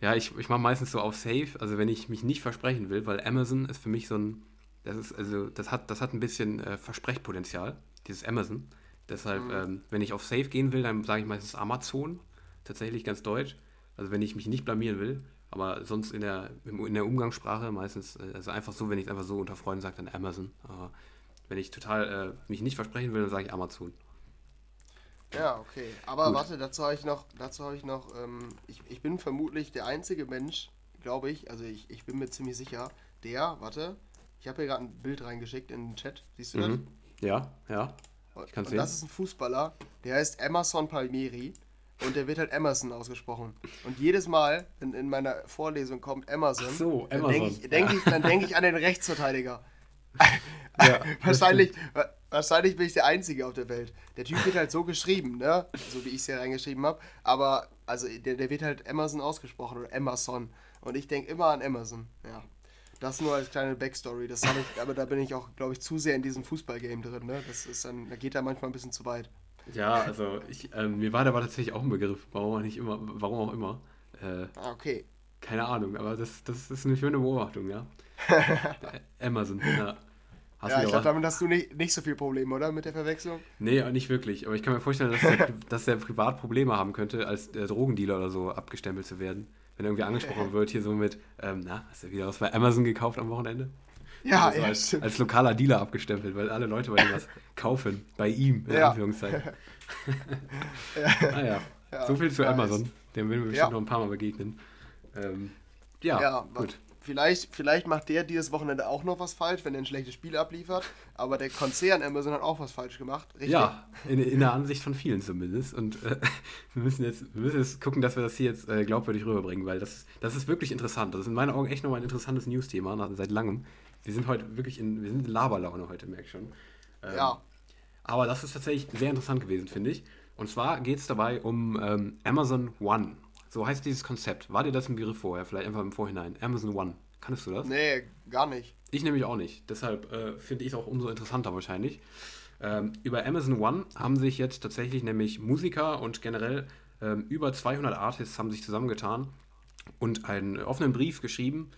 Ja, ich, ich mache meistens so auf Safe, also wenn ich mich nicht versprechen will, weil Amazon ist für mich so ein, das ist, also, das hat, das hat ein bisschen äh, Versprechpotenzial, dieses Amazon. Deshalb, ähm, wenn ich auf Safe gehen will, dann sage ich meistens Amazon, tatsächlich ganz deutsch. Also wenn ich mich nicht blamieren will, aber sonst in der, in der Umgangssprache meistens, äh, also einfach so, wenn ich es einfach so unter Freunden sage, dann Amazon. Aber wenn ich total äh, mich nicht versprechen will, dann sage ich Amazon. Ja, okay. Aber Gut. warte, dazu habe ich noch, dazu habe ich noch, ähm, ich, ich bin vermutlich der einzige Mensch, glaube ich, also ich, ich bin mir ziemlich sicher, der, warte, ich habe hier gerade ein Bild reingeschickt in den Chat, siehst du Mhm. Ja, ja. das? ich Und das sehen. ist ein Fußballer, der heißt Emerson Palmieri und der wird halt Emerson ausgesprochen. Und jedes Mal, wenn in meiner Vorlesung kommt Emerson, Ach so, dann Emerson. denke ich, denk ich, dann denk ich an den Rechtsverteidiger. Ja, wahrscheinlich, wa- wahrscheinlich bin ich der Einzige auf der Welt. Der Typ wird halt so geschrieben, ne? So wie ich es hier reingeschrieben habe. Aber also der, der wird halt Emerson ausgesprochen oder Emerson. Und ich denke immer an Emerson. Ja. Das nur als kleine Backstory. Das habe ich, aber da bin ich auch, glaube ich, zu sehr in diesem Fußballgame drin, ne? Das ist dann, da geht er manchmal ein bisschen zu weit. Ja, also ich, ähm, mir war da war tatsächlich auch ein Begriff, warum auch nicht immer, warum auch immer. Äh, Ah, okay. keine Ahnung, aber das, das ist eine schöne Beobachtung, ja. Äh, Amazon, ja. Hast ja, ich glaube, damit hast du nicht, nicht so viel Probleme, oder? Mit der Verwechslung? Nee, nicht wirklich. Aber ich kann mir vorstellen, dass der, dass der privat Probleme haben könnte, als äh, Drogendealer oder so abgestempelt zu werden. Wenn irgendwie angesprochen wird, hier so mit, ähm, na, hast du wieder was bei Amazon gekauft am Wochenende? Ja, Also ja, als, als lokaler Dealer abgestempelt, weil alle Leute bei ihm was kaufen. Bei ihm, in Ja. Anführungszeichen. naja, Ja, so viel zu. Amazon. Dem werden wir bestimmt noch ein paar Mal begegnen. Ähm, ja, gut. Vielleicht, vielleicht macht der dieses Wochenende auch noch was falsch, wenn er ein schlechtes Spiel abliefert. Aber der Konzern Amazon hat auch was falsch gemacht. Richtig? Ja, in, in der Ansicht von vielen zumindest. Und äh, wir, müssen jetzt, wir müssen jetzt gucken, dass wir das hier jetzt äh, glaubwürdig rüberbringen, weil das, das ist wirklich interessant. Das ist in meinen Augen echt nochmal ein interessantes News-Thema seit langem. Wir sind heute wirklich in, wir sind in Laberlaune heute, merke ich schon. Ähm, Ja. Aber das ist tatsächlich sehr interessant gewesen, finde ich. Und zwar geht es dabei um ähm, Amazon One. So heißt dieses Konzept. War dir das ein Begriff vorher? Vielleicht einfach im Vorhinein. Amazon One. Kannst du das? Nee, gar nicht. Ich nämlich auch nicht. Deshalb äh, finde ich es auch umso interessanter wahrscheinlich. Ähm, über Amazon One haben sich jetzt tatsächlich nämlich Musiker und generell ähm, über 200 Artists haben sich zusammengetan und einen offenen Brief geschrieben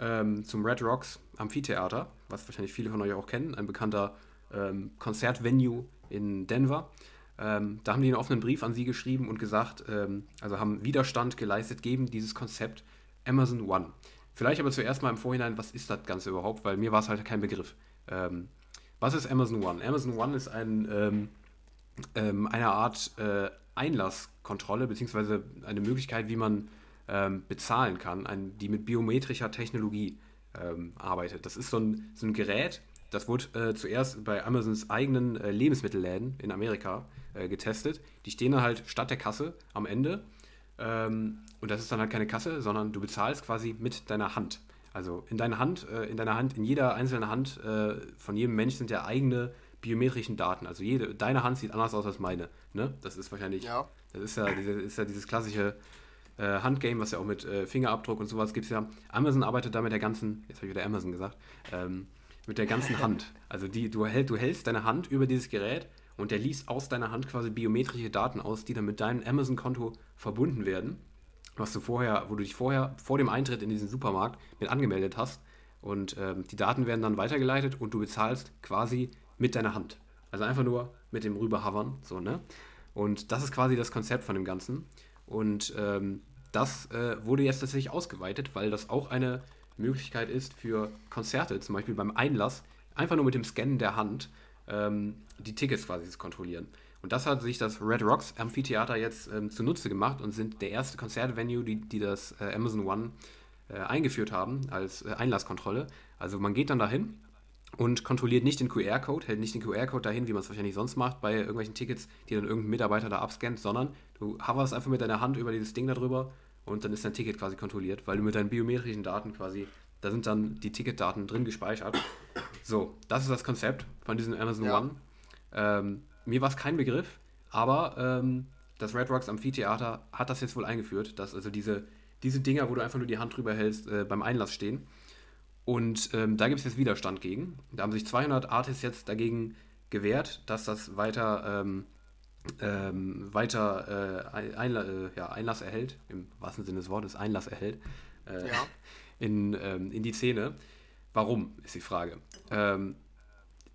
ähm, zum Red Rocks Amphitheater, was wahrscheinlich viele von euch auch kennen, ein bekannter ähm, Konzertvenue in Denver. Ähm, da haben die einen offenen Brief an sie geschrieben und gesagt, ähm, also haben Widerstand geleistet gegen dieses Konzept Amazon One. Vielleicht aber zuerst mal im Vorhinein, was ist das Ganze überhaupt? Weil mir war es halt kein Begriff. Ähm, was ist Amazon One? Amazon One ist ein, ähm, eine Art äh, Einlasskontrolle, beziehungsweise eine Möglichkeit, wie man ähm, bezahlen kann, ein, die mit biometrischer Technologie ähm, arbeitet. Das ist so ein, so ein Gerät, das wurde äh, zuerst bei Amazons eigenen äh, Lebensmittelläden in Amerika äh, getestet. Die stehen dann halt statt der Kasse am Ende. Ähm, und das ist dann halt keine Kasse, sondern du bezahlst quasi mit deiner Hand. Also in deiner Hand, äh, in deiner Hand, in jeder einzelnen Hand äh, von jedem Mensch sind ja eigene biometrischen Daten. Also jede, deine Hand sieht anders aus als meine. Ne? Das ist wahrscheinlich, Ja. das ist ja, diese, ist ja dieses klassische äh, Handgame, was ja auch mit äh, Fingerabdruck und sowas gibt ja. Amazon arbeitet da mit der ganzen, jetzt habe ich wieder Amazon gesagt, ähm, mit der ganzen Hand. Also die, du, hält, du hältst deine Hand über dieses Gerät und der liest aus deiner Hand quasi biometrische Daten aus, die dann mit deinem Amazon-Konto verbunden werden was du vorher, wo du dich vorher vor dem Eintritt in diesen Supermarkt mit angemeldet hast. Und ähm, die Daten werden dann weitergeleitet und du bezahlst quasi mit deiner Hand. Also einfach nur mit dem rüberhavern, so, ne? Und das ist quasi das Konzept von dem Ganzen. Und ähm, das äh, wurde jetzt tatsächlich ausgeweitet, weil das auch eine Möglichkeit ist für Konzerte, zum Beispiel beim Einlass, einfach nur mit dem Scannen der Hand ähm, die Tickets quasi zu kontrollieren. Und das hat sich das Red Rocks Amphitheater jetzt ähm, zunutze gemacht und sind der erste Konzertvenue, die, die das äh, Amazon One äh, eingeführt haben als äh, Einlasskontrolle. Also man geht dann dahin und kontrolliert nicht den QR-Code, hält nicht den QR-Code dahin, wie man es wahrscheinlich sonst macht bei irgendwelchen Tickets, die dann irgendein Mitarbeiter da abscannt, sondern du hoverst einfach mit deiner Hand über dieses Ding da drüber und dann ist dein Ticket quasi kontrolliert, weil du mit deinen biometrischen Daten quasi, da sind dann die Ticketdaten drin gespeichert. So, das ist das Konzept von diesem Amazon Ja. One. Ähm, mir war es kein Begriff, aber ähm, das Red Rocks Amphitheater hat das jetzt wohl eingeführt, dass also diese, diese Dinger, wo du einfach nur die Hand drüber hältst, äh, beim Einlass stehen. Und ähm, da gibt es jetzt Widerstand gegen. Da haben sich 200 Artists jetzt dagegen gewehrt, dass das weiter, ähm, ähm, weiter äh, Einla äh, ja, Einlass erhält, im wahrsten Sinne des Wortes Einlass erhält, äh, Ja. in, ähm, in die Szene. Warum, ist die Frage. Ähm,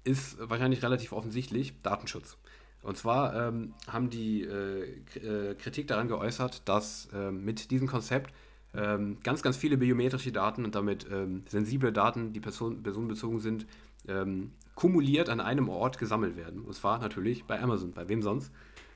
ist wahrscheinlich relativ offensichtlich Datenschutz. Und zwar ähm, haben die äh, äh, Kritik daran geäußert, dass mit diesem Konzept ähm, ganz, ganz viele biometrische Daten und damit ähm, sensible Daten, die person personenbezogen sind, ähm, kumuliert an einem Ort gesammelt werden. Und zwar natürlich bei Amazon, bei wem sonst.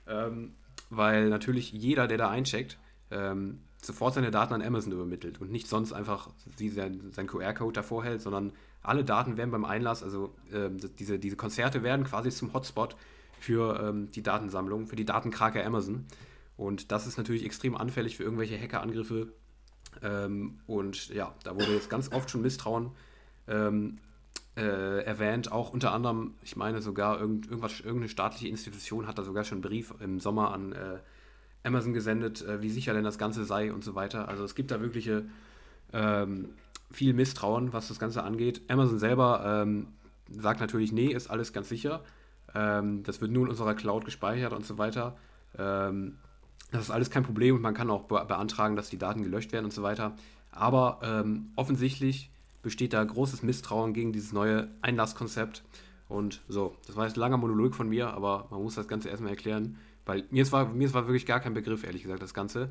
Ähm, weil natürlich jeder, der da eincheckt, ähm, sofort seine Daten an Amazon übermittelt und nicht sonst einfach wie sein, sein QR-Code davor hält, sondern alle Daten werden beim Einlass, also ähm, diese, diese Konzerte werden quasi zum Hotspot für die Datensammlung, für die Datenkrake Amazon. Und das ist natürlich extrem anfällig für irgendwelche Hackerangriffe. Ähm, und ja, da wurde jetzt ganz oft schon Misstrauen ähm, äh, erwähnt, auch unter anderem, ich meine sogar irgend, irgendwas, irgendeine staatliche Institution hat da sogar schon einen Brief im Sommer an äh, Amazon gesendet, äh, wie sicher denn das Ganze sei und so weiter. Also es gibt da wirkliche ähm, viel Misstrauen, was das Ganze angeht. Amazon selber ähm, sagt natürlich, nee, ist alles ganz sicher. Ähm, das wird nur in unserer Cloud gespeichert und so weiter. Ähm, das ist alles kein Problem und man kann auch be beantragen, dass die Daten gelöscht werden und so weiter. Aber ähm, offensichtlich besteht da großes Misstrauen gegen dieses neue Einlasskonzept. Und so, das war jetzt ein langer Monolog von mir, aber man muss das Ganze erstmal erklären, weil mir war, mir war wirklich gar kein Begriff, ehrlich gesagt, das Ganze.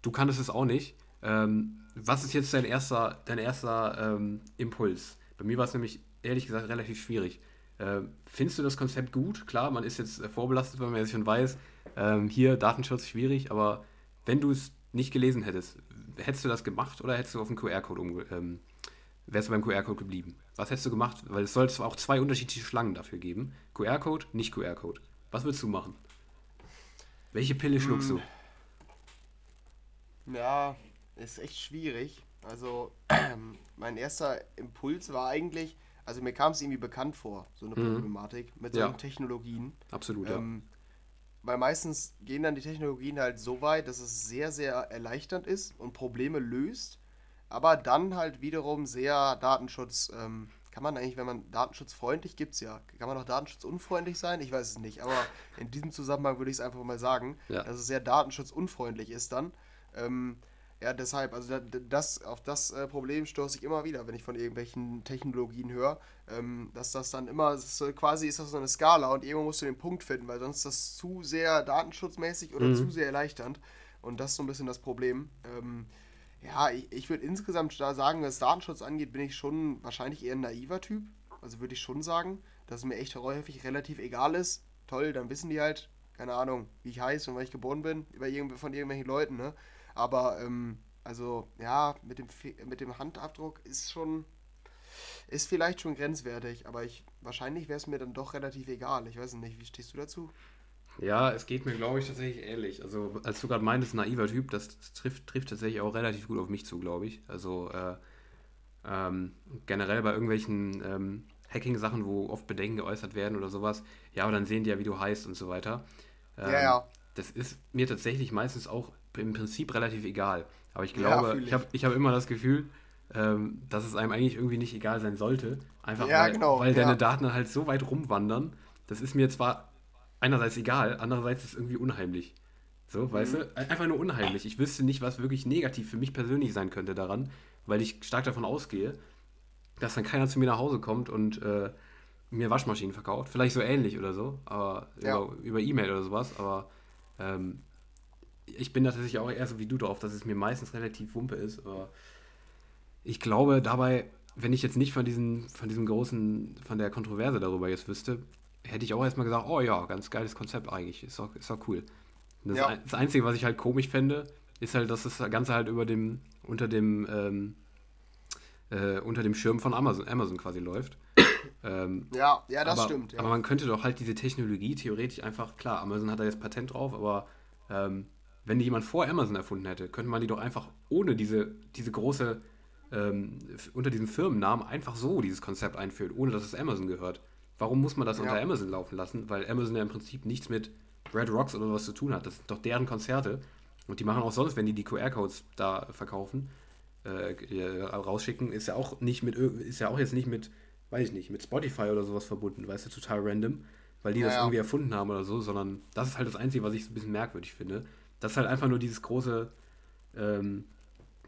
Du kanntest es auch nicht. Ähm, was ist jetzt dein erster, dein erster ähm, Impuls? Bei mir war es nämlich ehrlich gesagt relativ schwierig. Äh, findest du das Konzept gut? Klar, man ist jetzt äh, vorbelastet, weil man ja schon weiß, ähm, hier Datenschutz schwierig, aber wenn du es nicht gelesen hättest, hättest du das gemacht oder hättest du auf den QR-Code umge ähm, wärst du beim QR-Code geblieben? Was hättest du gemacht? Weil es soll zwar auch zwei unterschiedliche Schlangen dafür geben. QR-Code, nicht QR-Code. Was würdest du machen? Welche Pille schluckst hm. du? Ja, ist echt schwierig. Also, mein erster Impuls war eigentlich, also mir kam es irgendwie bekannt vor, so eine mhm. Problematik mit solchen ja. Technologien. Absolut, ähm, ja. Weil meistens gehen dann die Technologien halt so weit, dass es sehr, sehr erleichternd ist und Probleme löst, aber dann halt wiederum sehr Datenschutz. Ähm, kann man eigentlich, wenn man datenschutzfreundlich gibt es ja, kann man auch datenschutzunfreundlich sein? Ich weiß es nicht, aber in diesem Zusammenhang würde ich es einfach mal sagen, ja. dass es sehr datenschutzunfreundlich ist dann. Ähm, ja, deshalb, also das, auf das äh, Problem stoße ich immer wieder, wenn ich von irgendwelchen Technologien höre, ähm, dass das dann immer, quasi ist das so eine Skala und irgendwo musst du den Punkt finden, weil sonst ist das zu sehr datenschutzmäßig oder mhm. zu sehr erleichternd und das ist so ein bisschen das Problem. Ähm, ja, ich, ich würde insgesamt da sagen, was Datenschutz angeht, bin ich schon wahrscheinlich eher ein naiver Typ, also würde ich schon sagen, dass es mir echt häufig relativ egal ist. Toll, dann wissen die halt, keine Ahnung, wie ich heiße und wann ich geboren bin, über irgend, von irgendwelchen Leuten, ne? Aber, ähm, also, ja, mit dem, mit dem Handabdruck ist schon, ist vielleicht schon grenzwertig, aber ich, wahrscheinlich wäre es mir dann doch relativ egal. Ich weiß nicht, wie stehst du dazu? Ja, es geht mir, glaube ich, tatsächlich ähnlich. Also, als du gerade meintest, naiver Typ, das trifft, trifft tatsächlich auch relativ gut auf mich zu, glaube ich. Also, äh, ähm, generell bei irgendwelchen ähm, Hacking-Sachen, wo oft Bedenken geäußert werden oder sowas, ja, aber dann sehen die ja, wie du heißt und so weiter. Ähm, ja, ja. Das ist mir tatsächlich meistens auch im Prinzip relativ egal. Aber ich glaube, ja, ich, ich habe ich hab immer das Gefühl, ähm, dass es einem eigentlich irgendwie nicht egal sein sollte. Einfach ja, weil, genau, weil ja. deine Daten halt so weit rumwandern. Das ist mir zwar einerseits egal, andererseits ist es irgendwie unheimlich. So, mhm. weißt du? Einfach nur unheimlich. Ich wüsste nicht, was wirklich negativ für mich persönlich sein könnte daran, weil ich stark davon ausgehe, dass dann keiner zu mir nach Hause kommt und äh, mir Waschmaschinen verkauft. Vielleicht so ähnlich oder so, aber ja. über E-Mail oder sowas, aber ähm, ich bin tatsächlich auch eher so wie du drauf, dass es mir meistens relativ wumpe ist. Aber ich glaube dabei, wenn ich jetzt nicht von diesem, von diesem großen, von der Kontroverse darüber jetzt wüsste, hätte ich auch erstmal gesagt, oh ja, ganz geiles Konzept eigentlich, ist doch, ist doch cool. Das, ja. das, Einzige, was ich halt komisch fände, ist halt, dass das Ganze halt über dem, unter dem, ähm, äh, unter dem Schirm von Amazon, Amazon quasi läuft. ähm, ja, ja, das aber, stimmt. Ja. Aber man könnte doch halt diese Technologie theoretisch einfach, klar, Amazon hat da jetzt Patent drauf, aber ähm, wenn die jemand vor Amazon erfunden hätte, könnte man die doch einfach ohne diese, diese große, ähm, unter diesem Firmennamen einfach so dieses Konzept einführen, ohne dass es Amazon gehört. Warum muss man das ja. unter Amazon laufen lassen? Weil Amazon ja im Prinzip nichts mit Red Rocks oder was zu tun hat. Das sind doch deren Konzerte. Und die machen auch sonst, wenn die die QR-Codes da verkaufen, äh, rausschicken, ist ja auch nicht mit, ist ja auch jetzt nicht mit, weiß ich nicht, mit Spotify oder sowas verbunden, weißt du, total random, weil die ja, das irgendwie erfunden haben oder so, sondern das ist halt das Einzige, was ich so ein bisschen merkwürdig finde das ist halt einfach nur dieses große, ähm,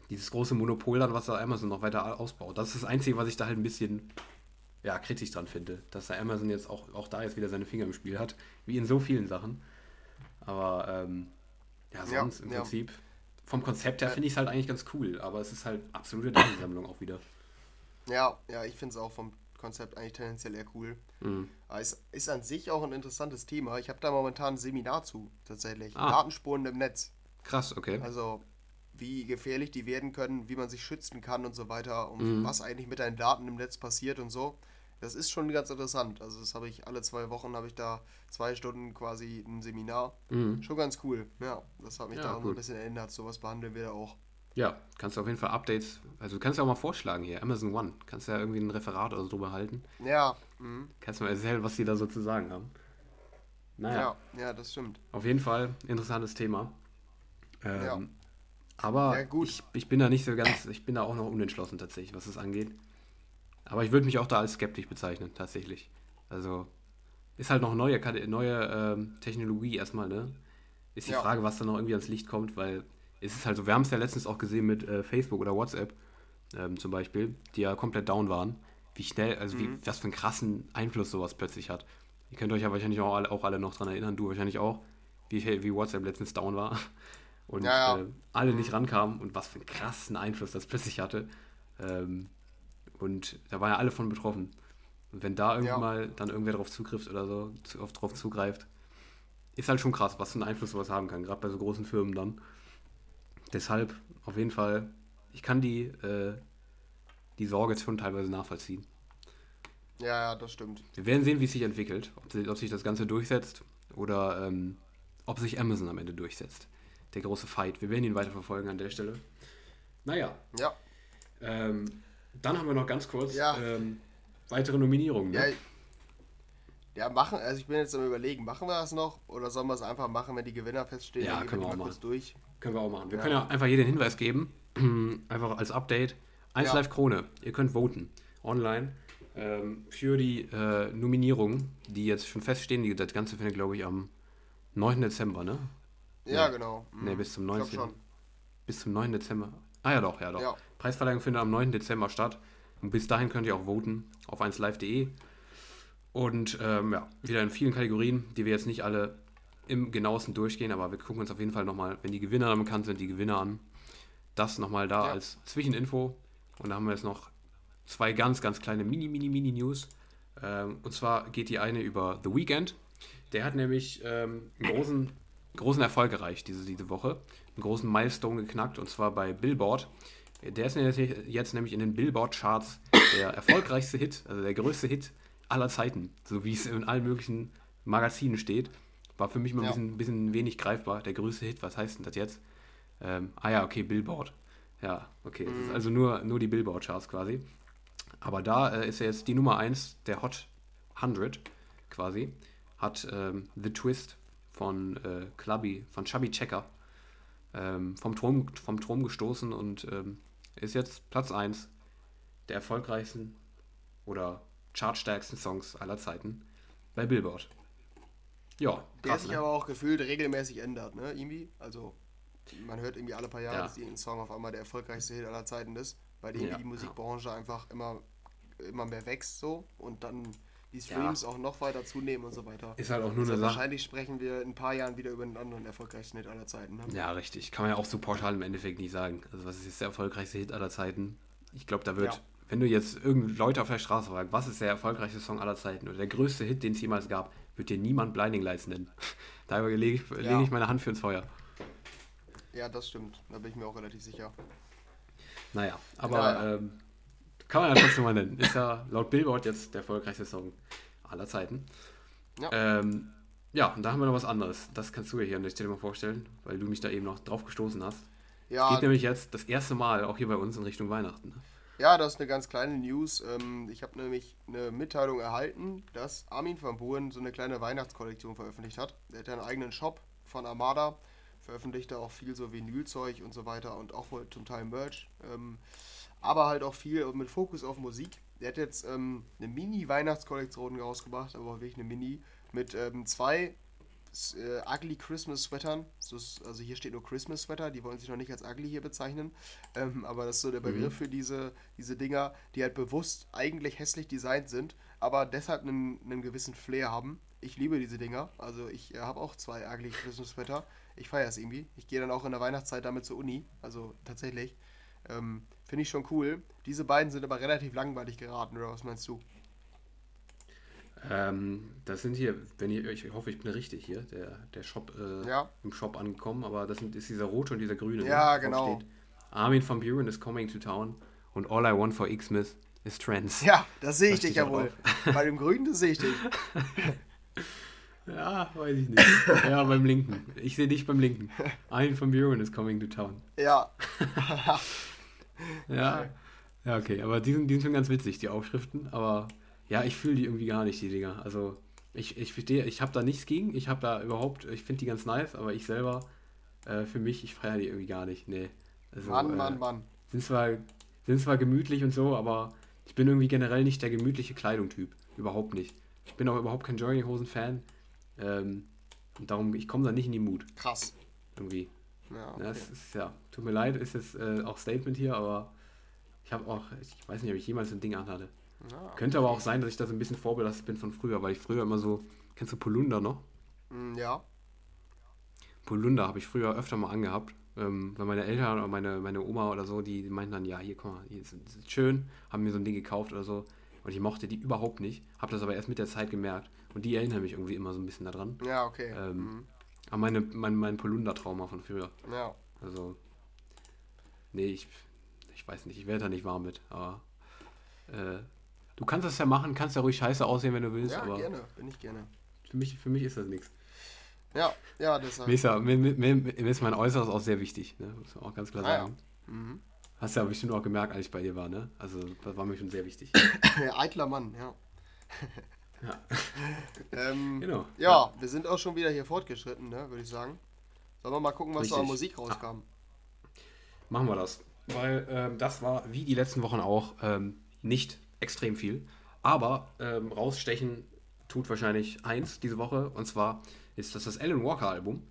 dieses große Monopol dann, was da Amazon noch weiter ausbaut. Das ist das Einzige, was ich da halt ein bisschen ja, kritisch dran finde, dass da Amazon jetzt auch, auch da jetzt wieder seine Finger im Spiel hat, wie in so vielen Sachen. Aber ähm, ja, sonst ja, im ja. Prinzip vom Konzept her finde ich es halt eigentlich ganz cool, aber es ist halt absolute Datensammlung auch wieder. Ja, ja, ich finde es auch vom Konzept eigentlich tendenziell eher cool. Mhm. Aber es ist an sich auch ein interessantes Thema. Ich habe da momentan ein Seminar zu, tatsächlich. Ah. Datenspuren im Netz. Krass, okay. Also, wie gefährlich die werden können, wie man sich schützen kann und so weiter, und mhm. was eigentlich mit deinen Daten im Netz passiert und so. das ist schon ganz interessant. Also das habe ich alle zwei Wochen habe ich da zwei Stunden quasi ein Seminar. Mhm. Schon ganz cool. Ja, das hat mich ja, da cool. ein bisschen erinnert. Sowas behandeln wir da auch. Ja, kannst du auf jeden Fall Updates, also du kannst ja auch mal vorschlagen hier, Amazon One, kannst ja irgendwie ein Referat oder so drüber halten. Ja. Mhm. Kannst du mal erzählen, was die da so zu sagen haben. Naja. Ja, ja, das stimmt. Auf jeden Fall interessantes Thema. Ähm, ja. Aber ja, ich, ich bin da nicht so ganz, ich bin da auch noch unentschlossen tatsächlich, was das angeht. Aber ich würde mich auch da als skeptisch bezeichnen, tatsächlich. Also ist halt noch neue, neue ähm, Technologie erstmal, ne? Ist die ja. Frage, was da noch irgendwie ans Licht kommt, weil es ist halt so, wir haben es ja letztens auch gesehen mit äh, Facebook oder WhatsApp ähm, zum Beispiel, die ja komplett down waren. Wie schnell, also mhm. wie, was für einen krassen Einfluss sowas plötzlich hat. Ihr könnt euch ja wahrscheinlich auch alle, auch alle noch dran erinnern, du wahrscheinlich auch, wie, wie WhatsApp letztens down war und ja, ja. Äh, alle nicht mhm. rankamen und was für einen krassen Einfluss das plötzlich hatte. Ähm, und da waren ja alle von betroffen. Und wenn da irgendwann ja. mal dann irgendwer drauf zugrifft oder so, zu, auf, drauf zugreift, ist halt schon krass, was für einen Einfluss sowas haben kann, gerade bei so großen Firmen dann. Deshalb auf jeden Fall, ich kann die, äh, die Sorge schon teilweise nachvollziehen. Ja, ja, das stimmt. Wir werden sehen, wie es sich entwickelt, ob, ob sich das Ganze durchsetzt oder ähm, ob sich Amazon am Ende durchsetzt. Der große Fight. Wir werden ihn weiter verfolgen an der Stelle. Naja. Ja. Ähm, dann haben wir noch ganz kurz ja. ähm, weitere Nominierungen. Ne? Ja, ja, machen, also ich bin jetzt am überlegen, machen wir das noch oder sollen wir es einfach machen, wenn die Gewinner feststehen? Ja, können wir auch machen. durch. Können wir auch machen. Wir ja. können ja einfach jeden Hinweis geben, einfach als Update. 1 Live Krone, ihr könnt voten online ähm, für die äh, Nominierungen, die jetzt schon feststehen. Die, das Ganze findet, glaube ich, am 9. Dezember, ne? Ja, nee. genau. Mhm. Ne, bis zum 19. Bis zum 9. Dezember. Ah ja, doch, ja, doch. Ja. Preisverleihung findet am 9. Dezember statt. Und bis dahin könnt ihr auch voten auf 1live.de. Und ähm, ja, wieder in vielen Kategorien, die wir jetzt nicht alle im genauesten durchgehen, aber wir gucken uns auf jeden Fall nochmal, wenn die Gewinner dann bekannt sind, die Gewinner an. Das nochmal da ja. als Zwischeninfo. Und da haben wir jetzt noch zwei ganz, ganz kleine Mini, Mini, Mini News. Ähm, und zwar geht die eine über The Weeknd. Der hat nämlich ähm, einen großen, großen Erfolg erreicht diese, diese Woche. Einen großen Milestone geknackt und zwar bei Billboard. Der ist jetzt nämlich in den Billboard-Charts der erfolgreichste Hit, also der größte Hit aller Zeiten, so wie es in allen möglichen Magazinen steht. War für mich mal ein ja. bisschen, bisschen, wenig greifbar. Der größte Hit, was heißt denn das jetzt? Ähm, ah ja, okay, Billboard. Ja, okay. Mhm. also nur, nur die Billboard-Charts quasi. Aber da äh, ist er jetzt die Nummer 1 der Hot 100 quasi. Hat ähm, The Twist von äh, Clubby, von Chubby Checker ähm, vom, Thron, vom Thron gestoßen und ähm, ist jetzt Platz 1 der erfolgreichsten oder chartstärksten Songs aller Zeiten bei Billboard. Ja, Der krass, sich ne? aber auch gefühlt regelmäßig ändert, ne? Irgendwie. Also, man hört irgendwie alle paar Jahre, ja. dass irgendein Song auf einmal der erfolgreichste Hit aller Zeiten ist, weil irgendwie ja, die Musikbranche ja. einfach immer, immer mehr wächst so und dann die Streams auch noch weiter zunehmen und so weiter. Ist halt auch nur also eine Sache. Wahrscheinlich sprechen wir in ein paar Jahren wieder über einen anderen erfolgreichsten Hit aller Zeiten. Ne? Ja, richtig. Kann man ja auch so pauschal im Endeffekt nicht sagen. Also was ist jetzt der erfolgreichste Hit aller Zeiten? Ich glaube, da wird, wenn du jetzt irgendeine Leute auf der Straße fragst, was ist der erfolgreichste Song aller Zeiten oder der größte Hit, den es jemals gab, wird dir niemand Blinding Lights nennen. da lege ich, ja. ich meine Hand für ins Feuer. Ja, das stimmt. Da bin ich mir auch relativ sicher. Naja, aber ja, ähm, kann man ja trotzdem mal nennen. Ist ja laut Billboard jetzt der erfolgreichste Song aller Zeiten. Ja. Ähm, ja, und da haben wir noch was anderes. Das kannst du ja hier an der Stelle mal vorstellen, weil du mich da eben noch drauf gestoßen hast. Ja. Es geht nämlich jetzt das erste Mal auch hier bei uns in Richtung Weihnachten. Ja, das ist eine ganz kleine News. Ähm, ich habe nämlich eine Mitteilung erhalten, dass Armin van Buuren so eine kleine Weihnachtskollektion veröffentlicht hat. Er hat einen eigenen Shop von Armada, veröffentlicht da auch viel so Vinylzeug und so weiter und auch zum Teil Merch. Ähm, aber halt auch viel mit Fokus auf Musik. Der hat jetzt ähm, eine Mini-Weihnachtskollektion rausgebracht, aber wirklich eine Mini, mit zwei äh, Ugly Christmas Sweatern. also hier steht nur Christmas Sweater, die wollen sich noch nicht als ugly hier bezeichnen. Ähm, aber das ist so der Begriff mhm. für diese, diese Dinger, die halt bewusst eigentlich hässlich designt sind, aber deshalb einen, einen gewissen Flair haben. Ich liebe diese Dinger. Also ich äh, habe auch zwei Ugly Christmas Sweater. Ich feiere es irgendwie. Ich gehe dann auch in der Weihnachtszeit damit zur Uni. Also tatsächlich. Ähm, Finde ich schon cool. Diese beiden sind aber relativ langweilig geraten, oder was meinst du? Ähm, das sind hier, wenn ihr, ich hoffe, ich bin richtig hier, der, der Shop, äh, ja. im Shop angekommen, aber das sind, ist dieser rote und dieser grüne. Ja, genau. Steht. Armin van Buren is coming to town und All I Want for Xmas ist Trends. Ja, das sehe ich dich ja wohl. Bei dem Grünen, das sehe ich dich. Ja, weiß ich nicht. ja, beim Linken. Ich sehe dich beim Linken. Ein von Buren is coming to town. Ja. Ja. Ja, okay. Aber die sind, die sind schon ganz witzig, die Aufschriften. Aber ja, ich fühle die irgendwie gar nicht, die Dinger. Also ich, ich verstehe, ich habe da nichts gegen. Ich habe da überhaupt, ich finde die ganz nice, aber ich selber, äh, für mich, ich feiere die irgendwie gar nicht. Nee. Also, Mann, äh, Mann, Mann. Sind zwar, sind zwar gemütlich und so, aber ich bin irgendwie generell nicht der gemütliche Kleidungstyp. Überhaupt nicht. Ich bin auch überhaupt kein Jogginghosen-Fan. Ähm, und darum, ich komme da nicht in die Mut. Krass. Irgendwie. Ja, okay. es ist, ja, tut mir leid, ist jetzt äh, auch Statement hier, aber ich habe auch, ich weiß nicht, ob ich jemals ein Ding anhatte. Ja, Könnte aber auch sein, dass ich da so ein bisschen vorbelastet bin von früher, weil ich früher immer so, kennst du Polunder noch? Mm, Ja. Polunder habe ich früher öfter mal angehabt, ähm, weil meine Eltern oder meine, meine Oma oder so, die, die meinten dann, ja, hier, guck mal, hier ist, ist schön, haben mir so ein Ding gekauft oder so. Und ich mochte die überhaupt nicht, habe das aber erst mit der Zeit gemerkt. Und die erinnern mich irgendwie immer so ein bisschen daran. Ja, okay. Ähm, Mhm. An meine, mein, mein Polunder-Trauma von früher. Ja. Also, nee, ich, ich weiß nicht, ich werde da nicht warm mit, aber äh, du kannst das ja machen, kannst ja ruhig scheiße aussehen, wenn du willst, Ja, aber gerne. Bin ich gerne. für mich, für mich ist das nichts. Ja, ja, deshalb. Mir ist, ja, mir, mir, mir ist mein Äußeres auch sehr wichtig, ne? muss man auch ganz klar Ah, ja. sagen. Mhm. Hast ja bestimmt auch gemerkt, als ich bei dir war, ne? Also, das war mir schon sehr wichtig. Eitler Mann, ja. Ja. Ähm, Genau. Ja, wir sind auch schon wieder hier fortgeschritten, ne, würde ich sagen. Sollen wir mal gucken, was so an Richtig. Musik rauskam? Machen wir das. Weil ähm, das war, wie die letzten Wochen auch, ähm, nicht extrem viel. Aber ähm, rausstechen tut wahrscheinlich eins diese Woche. Und zwar ist das das Alan Walker Album.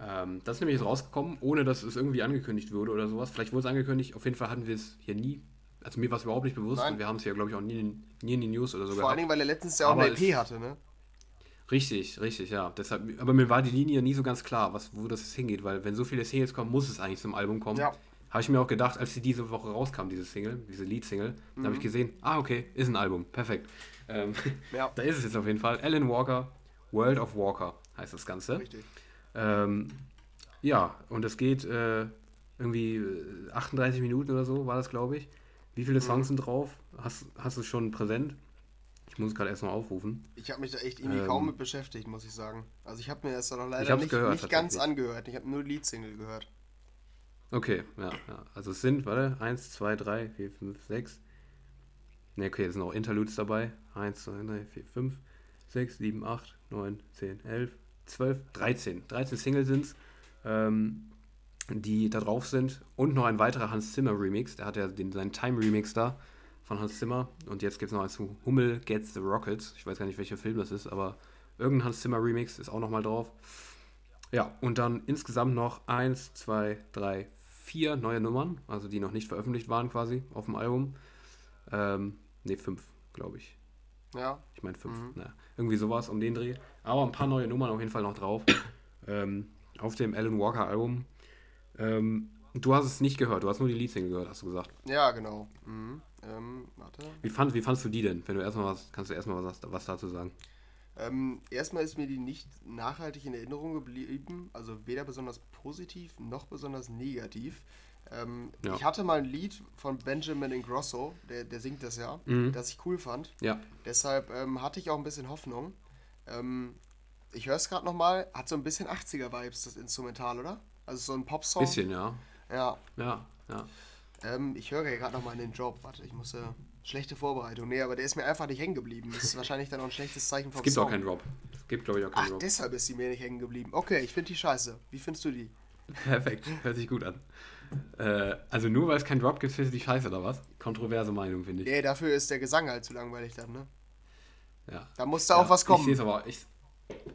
Ähm, das ist nämlich jetzt rausgekommen, ohne dass es irgendwie angekündigt wurde oder sowas. Vielleicht wurde es angekündigt. Auf jeden Fall hatten wir es hier nie. Also mir war es überhaupt nicht bewusst. Nein. Und wir haben es ja, glaube ich, auch nie, in- nie in die News oder so Vor allen. Dingen, weil er letztens ja auch Aber eine EP es- hatte, ne? Richtig, richtig, ja. Deshalb, aber mir war die Linie nie so ganz klar, was, wo das jetzt hingeht, weil wenn so viele Singles kommen, muss es eigentlich zum Album kommen. Ja. Habe ich mir auch gedacht, als sie diese Woche rauskam, diese Single, diese Lead-Single, dann habe ich gesehen, ah, okay, ist ein Album, perfekt. Ähm, Ja. da ist es jetzt auf jeden Fall. Alan Walker, World of Walker heißt das Ganze. Richtig. Ähm, ja, und es geht äh, irgendwie äh, 38 Minuten oder so, war das, glaube ich. Wie Mhm. viele Songs sind drauf? Hast, hast du schon präsent? Ich muss es gerade erstmal aufrufen. Ich habe mich da echt irgendwie Ähm, kaum mit beschäftigt, muss ich sagen. Also ich habe mir das noch Ich leider nicht, gehört, nicht ganz angehört. Ich habe nur Leadsingle gehört. Okay, ja, ja. Also es sind, warte, 1, 2, 3, 4, 5, 6. Ne, okay, es sind auch Interludes dabei. 1, 2, 3, 4, 5, 6, 7, 8, 9, 10, 11, 12, 13. 13 Singles sind es, ähm, die da drauf sind. Und noch ein weiterer Hans Zimmer Remix. Der hat ja den, seinen Time Remix da von Hans Zimmer. Und jetzt gibt es noch einen zu Hummel Gets the Rockets. Ich weiß gar nicht, welcher Film das ist, aber irgendein Hans Zimmer Remix ist auch nochmal drauf. Ja, und dann insgesamt noch 1, 2, 3, 4 neue Nummern, also die noch nicht veröffentlicht waren quasi auf dem Album. Ähm, ne, 5, glaube ich. Ja. Ich meine 5. Mhm. Naja, irgendwie sowas um den Dreh. Aber ein paar neue Nummern auf jeden Fall noch drauf. ähm, auf dem Alan Walker Album. Ähm, du hast es nicht gehört, du hast nur die Leadsingle gehört, hast du gesagt. Ja, genau. Mhm. Ähm, warte. Wie, fand, wie fandst du die denn? Wenn du erstmal was, kannst du erstmal was, was dazu sagen? Ähm, erstmal ist mir die nicht nachhaltig in Erinnerung geblieben, also weder besonders positiv noch besonders negativ. Ähm, Ja. Ich hatte mal ein Lied von Benjamin Ingrosso, der, der singt das ja, Mhm. das ich cool fand. Ja, Deshalb ähm, hatte ich auch ein bisschen Hoffnung. Ähm, ich höre es gerade nochmal, hat so ein bisschen 80er-Vibes, das Instrumental, oder? Also so ein Popsong. bisschen, ja. Ja. Ja, ja. Ähm, ich höre ja gerade nochmal in den Job. Warte, ich muss ja. Schlechte Vorbereitung. Nee, aber der ist mir einfach nicht hängen geblieben. Das ist wahrscheinlich dann auch ein schlechtes Zeichen vom Es gibt Song. auch keinen Drop. Es gibt, glaube ich, auch keinen Ach, Drop. deshalb ist sie mir nicht hängen geblieben. Okay, ich finde die scheiße. Wie findest du die? Perfekt, hört sich gut an. Äh, also nur weil es keinen Drop gibt, findest du die scheiße oder was? Kontroverse Meinung, finde ich. Nee, dafür ist der Gesang halt zu langweilig dann, ne? Ja. Da muss da auch was Ich kommen. sehe es aber, ich,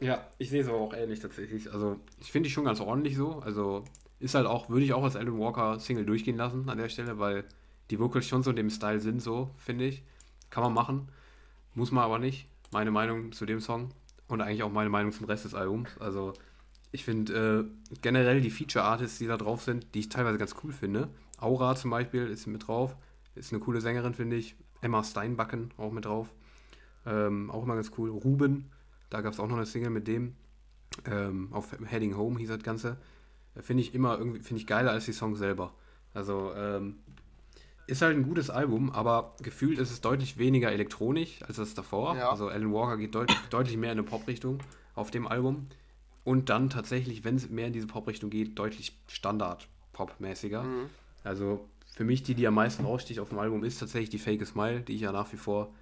ja, ich sehe es aber auch ähnlich tatsächlich. Also ich finde die schon ganz ordentlich so. Also ist halt auch, würde ich auch als Alan Walker Single durchgehen lassen an der Stelle, weil die Vocals schon so in dem Style sind, so finde ich. Kann man machen, muss man aber nicht. Meine Meinung zu dem Song und eigentlich auch meine Meinung zum Rest des Albums. Also ich finde äh, generell die Feature-Artists, die da drauf sind, die ich teilweise ganz cool finde. Aura zum Beispiel ist mit drauf, ist eine coole Sängerin, finde ich. Emma Steinbacken auch mit drauf. Ähm, auch immer ganz cool. Ruben, da gab es auch noch eine Single mit dem. Ähm, auf Heading Home hieß das Ganze. Äh, Finde ich immer irgendwie, finde ich geiler als die Songs selber. Also, ähm, ist halt ein gutes Album, aber gefühlt ist es deutlich weniger elektronisch als das davor. Ja. Also Alan Walker geht deut deutlich mehr in eine Pop-Richtung auf dem Album. Und dann tatsächlich, wenn es mehr in diese Pop-Richtung geht, deutlich Standard-Pop-mäßiger. Mhm. Also für mich, die, die am meisten raussticht auf dem Album, ist tatsächlich die Fake Smile, die ich ja nach wie vor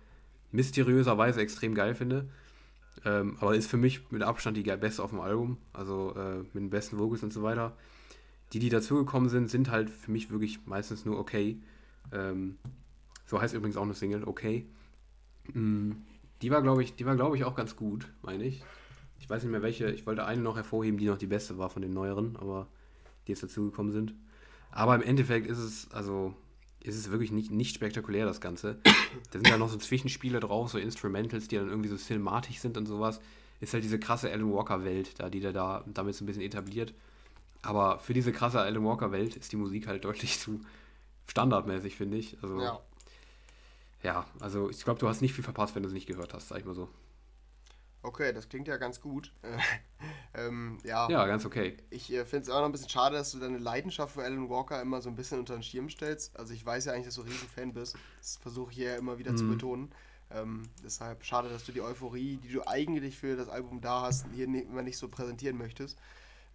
mysteriöserweise extrem geil finde. Ähm, aber ist für mich mit Abstand die beste auf dem Album. Also äh, mit den besten Vocals und so weiter. Die, die dazugekommen sind, sind halt für mich wirklich meistens nur okay. Ähm, so heißt übrigens auch eine Single, okay. Mm, die war, glaube ich, die ich, auch ganz gut, meine ich. Ich weiß nicht mehr welche. Ich wollte eine noch hervorheben, die noch die beste war von den neueren, aber die jetzt dazugekommen sind. Aber im Endeffekt ist es, also, ist es wirklich nicht, nicht spektakulär, das Ganze. Da sind ja noch so Zwischenspiele drauf, so Instrumentals, die dann irgendwie so cinematisch sind und sowas. Ist halt diese krasse Alan Walker-Welt, da, die der da damit so ein bisschen etabliert. Aber für diese krasse Alan Walker-Welt ist die Musik halt deutlich zu standardmäßig, finde ich. Also, ja. Ja. also ich glaube, du hast nicht viel verpasst, wenn du es nicht gehört hast, sag ich mal so. Okay, das klingt ja ganz gut. ähm, ja. Ja, ganz okay. Ich äh, finde es auch noch ein bisschen schade, dass du deine Leidenschaft für Alan Walker immer so ein bisschen unter den Schirm stellst. Also ich weiß ja eigentlich, dass du ein Riesenfan bist. Das versuche ich ja immer wieder zu Mhm. betonen. Ähm, deshalb schade, dass du die Euphorie, die du eigentlich für das Album da hast, hier ni- immer nicht so präsentieren möchtest.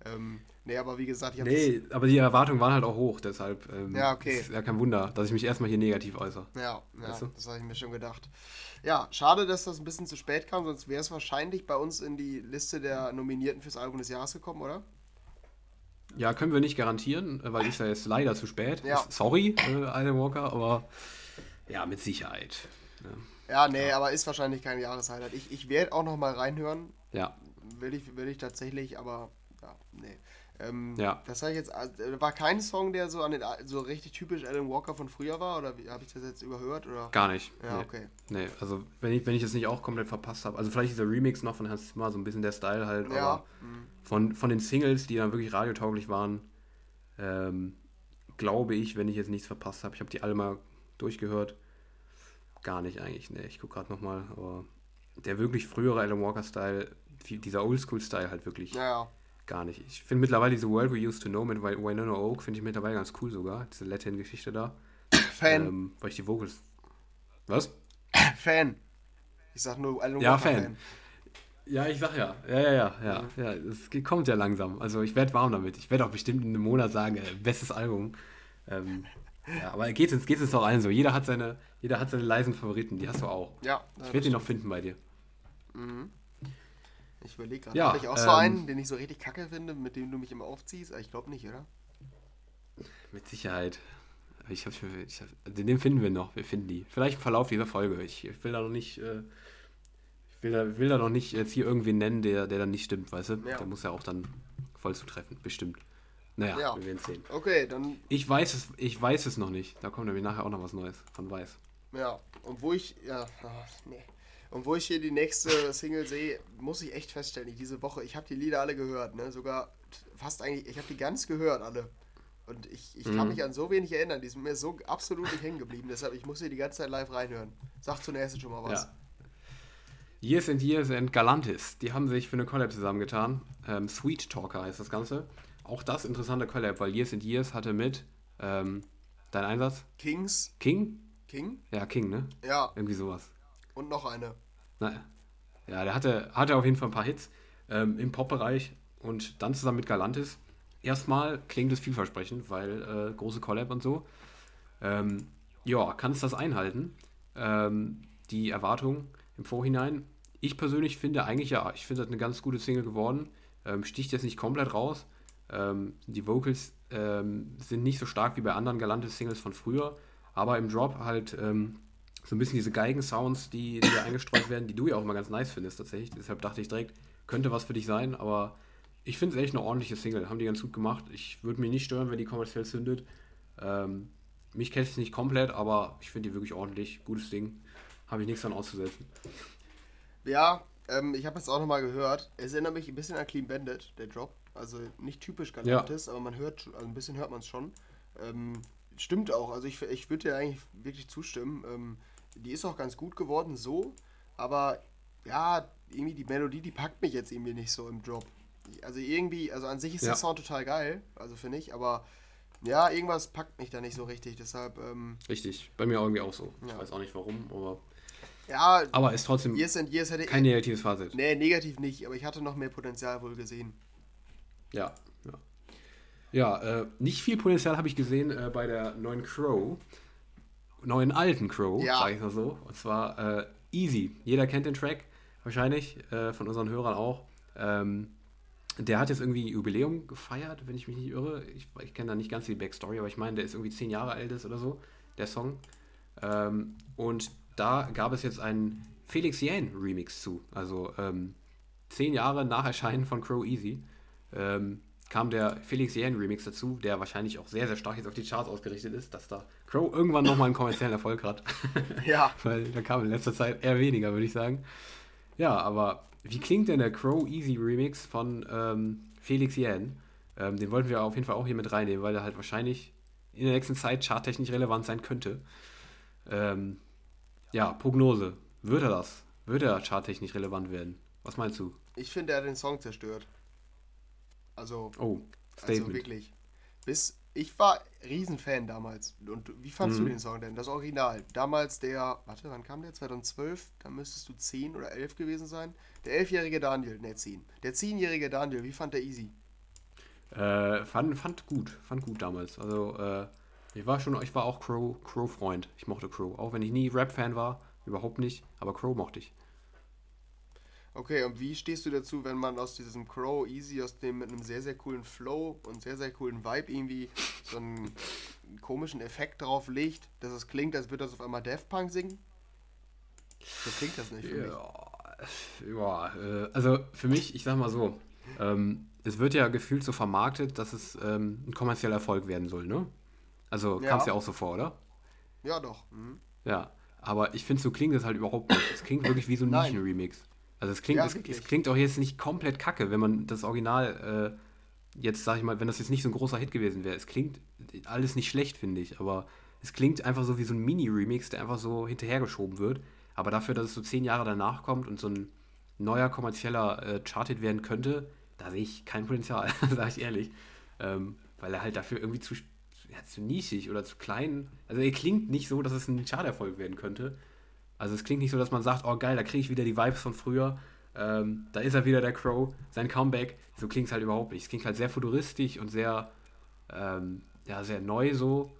Ähm, nee, aber wie gesagt, ich habe Nee, aber die Erwartungen waren halt auch hoch, deshalb ähm, Ja, okay. ist ja kein Wunder, dass ich mich erstmal hier negativ äußere. Ja, ja Weißt du? das habe ich mir schon gedacht. Ja, schade, dass das ein bisschen zu spät kam, sonst wäre es wahrscheinlich bei uns in die Liste der Nominierten fürs Album des Jahres gekommen, oder? Ja, können wir nicht garantieren, äh, weil ist ja jetzt leider zu spät. Ja. Sorry, äh, Alan Walker, aber ja, mit Sicherheit. Ja, nee, aber ist wahrscheinlich kein Jahreshighlight. Ich, ich werde auch noch mal reinhören, Ja, will ich, will ich tatsächlich, aber ja, nee. Ähm, Ja. Das ich jetzt, also, war kein Song, der so an den so richtig typisch Alan Walker von früher war, oder habe ich das jetzt überhört? Oder? gar nicht. Ja, nee. okay. Nee, also wenn ich, wenn ich es nicht auch komplett verpasst habe, also vielleicht dieser Remix noch von Hans Zimmer, so ein bisschen der Style halt, Ja. aber von, von den Singles, die dann wirklich radiotauglich waren, ähm, glaube ich, wenn ich jetzt nichts verpasst habe, ich habe die alle mal durchgehört, gar nicht eigentlich, ne, ich gucke gerade nochmal, aber der wirklich frühere Alan Walker-Style, dieser Oldschool-Style halt wirklich Ja, ja. Gar nicht. Ich finde mittlerweile diese World We Used to Know mit Winona Oak, finde ich mittlerweile ganz cool sogar, diese Latin-Geschichte da, Fan, ähm, weil ich die Vocals... Was? Fan. Ich sag nur Alan Ja, Walker Fan. Ja, ich sag ja. Ja, ja, ja, ja. ja es kommt ja langsam. Also ich werde warm damit. Ich werde auch bestimmt in einem Monat sagen, äh, bestes Album. Ähm, ja, aber geht es geht's uns doch allen so. Jeder hat seine, jeder hat seine leisen Favoriten. Die hast du auch. Ja, Ich werde die noch finden bei dir. Ich überlege gerade, Ja, habe ich auch so ähm, einen, den ich so richtig kacke finde, mit dem du mich immer aufziehst? Aber Ich glaube nicht, oder? Mit Sicherheit. Ich hab, ich hab, den den finden wir noch. Wir finden die. Vielleicht im Verlauf dieser Folge. Ich, ich will da noch nicht. Äh, ich will da, will da noch nicht jetzt hier irgendwen nennen, der, der dann nicht stimmt, weißt du? Ja. Der muss ja auch dann voll zutreffen. Bestimmt. Naja, Ja. wir werden sehen. Okay, dann, Ich weiß es, ich weiß es noch nicht. Da kommt nämlich nachher auch noch was Neues von Weiß. ja. Und wo ich, ja, ah, nee. Und wo ich hier die nächste Single sehe, muss ich echt feststellen, ich diese Woche, ich habe die Lieder alle gehört, ne? Sogar fast eigentlich, ich habe die ganz gehört, alle. Und ich, ich kann Mhm. mich an so wenig erinnern, die sind mir so absolut nicht hängen geblieben. Deshalb, ich muss hier die ganze Zeit live reinhören. Sag zunächst schon mal was. Ja. Years and Years and Galantis, die haben sich für eine Collab zusammengetan. Ähm, Sweet Talker heißt das Ganze. Auch das interessante Collab, weil Years and Years hatte mit ähm, dein Einsatz? Kings, King? King? Ja, King, ne? Ja, Irgendwie sowas. Und noch eine. Naja. Ja, der hatte, hatte auf jeden Fall ein paar Hits ähm, im Pop-Bereich und dann zusammen mit Galantis. Erstmal klingt es vielversprechend, weil äh, große Collab und so. Ähm, ja, kannst das einhalten? Ähm, die Erwartung im Vorhinein. Ich persönlich finde eigentlich ja, ich finde das eine ganz gute Single geworden. Ähm, sticht jetzt nicht komplett raus. Ähm, die Vocals ähm, sind nicht so stark wie bei anderen Galantis-Singles von früher, aber im Drop halt so ein bisschen diese Geigen-Sounds, die, die da eingestreut werden, die du ja auch immer ganz nice findest tatsächlich. Deshalb dachte ich direkt, könnte was für dich sein, aber ich finde es echt eine ordentliche Single. Haben die ganz gut gemacht. Ich würde mich nicht stören, wenn die kommerziell zündet. Ähm, mich kennt es nicht komplett, aber ich finde die wirklich ordentlich. Gutes Ding. Habe ich nichts dran auszusetzen. Ja, ähm, ich habe es auch nochmal gehört. Es erinnert mich ein bisschen an Clean Bandit, der Drop. Also nicht typisch Galantis, aber man hört, schon- also ein bisschen hört man es schon. Ähm, stimmt auch, also ich, ich würde dir eigentlich wirklich zustimmen. Ähm, die ist auch ganz gut geworden so, aber ja, irgendwie die Melodie, die packt mich jetzt irgendwie nicht so im Drop. Also irgendwie, also an sich ist Ja. der Sound total geil, also finde ich, aber Ja, irgendwas packt mich da nicht so richtig, deshalb. Ähm, richtig, bei mir irgendwie auch so. Ja. Ich weiß auch nicht warum, aber. Ja, aber ist trotzdem Years and Years hätte kein negatives Fazit. Nee, negativ nicht, aber ich hatte noch mehr Potenzial wohl gesehen. Ja, ja. Äh, nicht viel Potenzial habe ich gesehen äh, bei der neuen Crow. Neuen alten Crow, ja. sage ich mal so. Und zwar äh, Easy. Jeder kennt den Track, wahrscheinlich, äh, von unseren Hörern auch. Ähm, der hat jetzt irgendwie Jubiläum gefeiert, wenn ich mich nicht irre. Ich, ich kenne da nicht ganz die Backstory, aber ich meine, der ist irgendwie zehn Jahre alt ist oder so, der Song. Ähm, und da gab es jetzt einen Felix Yan Remix zu. Also ähm, zehn Jahre nach Erscheinen von Crow Easy ähm, kam der Felix Yan Remix dazu, der wahrscheinlich auch sehr, sehr stark jetzt auf die Charts ausgerichtet ist, dass da Crow irgendwann nochmal einen kommerziellen Erfolg hat. Ja. Weil da kam in letzter Zeit eher weniger, würde ich sagen. Ja, aber wie klingt denn der Crow Easy Remix von ähm, Felix Yan? Ähm, den wollten wir auf jeden Fall auch hier mit reinnehmen, weil er halt wahrscheinlich in der nächsten Zeit charttechnisch relevant sein könnte. Ähm, ja, Prognose. Wird er das? Wird er charttechnisch relevant werden? Was meinst du? Ich finde, er hat den Song zerstört. Also, oh, also wirklich. Bis, ich war Riesenfan damals. Und wie fandest mhm. du den Song denn? Das Original. Damals der, warte, wann kam der? 2012? Da müsstest du 10 oder 11 gewesen sein. Der elfjährige Daniel, ne, 10. Der zehnjährige Daniel, wie fand der Easy? Äh, fand, fand gut, fand gut damals. Also, äh, ich war schon, ich war auch Crow, Crow-Freund. Ich mochte Crow. Auch wenn ich nie Rap-Fan war, überhaupt nicht, aber Crow mochte ich. Okay, und wie stehst du dazu, wenn man aus diesem Crow Easy, aus dem mit einem sehr, sehr coolen Flow und sehr, sehr coolen Vibe irgendwie so einen komischen Effekt drauf legt, dass es klingt, als würde das auf einmal Daft Punk singen? So klingt das nicht für ja, Ja, äh, also für mich, ich sag mal so, ähm, es wird ja gefühlt so vermarktet, dass es ähm, ein kommerzieller Erfolg werden soll, ne? Also ja. kam es ja auch so vor, oder? Ja, doch. Mhm. Ja, aber ich finde, so klingt es halt überhaupt nicht. Es klingt wirklich wie so ein Nischen-Remix. Also es klingt, ja, es, es, klingt auch jetzt nicht komplett kacke, wenn man das Original äh, jetzt, sag ich mal, wenn das jetzt nicht so ein großer Hit gewesen wäre. Es klingt alles nicht schlecht, finde ich, aber es klingt einfach so wie so ein Mini-Remix, der einfach so hinterhergeschoben wird. Aber dafür, dass es so zehn Jahre danach kommt und so ein neuer kommerzieller äh, Charted werden könnte, da sehe ich kein Potenzial, sage ich ehrlich. Ähm, weil er halt dafür irgendwie zu, ja, zu nischig oder zu klein. Also er klingt nicht so, dass es ein Charterfolg werden könnte. Also es klingt nicht so, dass man sagt, oh geil, da kriege ich wieder die Vibes von früher. Ähm, da ist er wieder, der Crow, sein Comeback. So klingt es halt überhaupt nicht. Es klingt halt sehr futuristisch und sehr, ähm, ja, sehr neu so.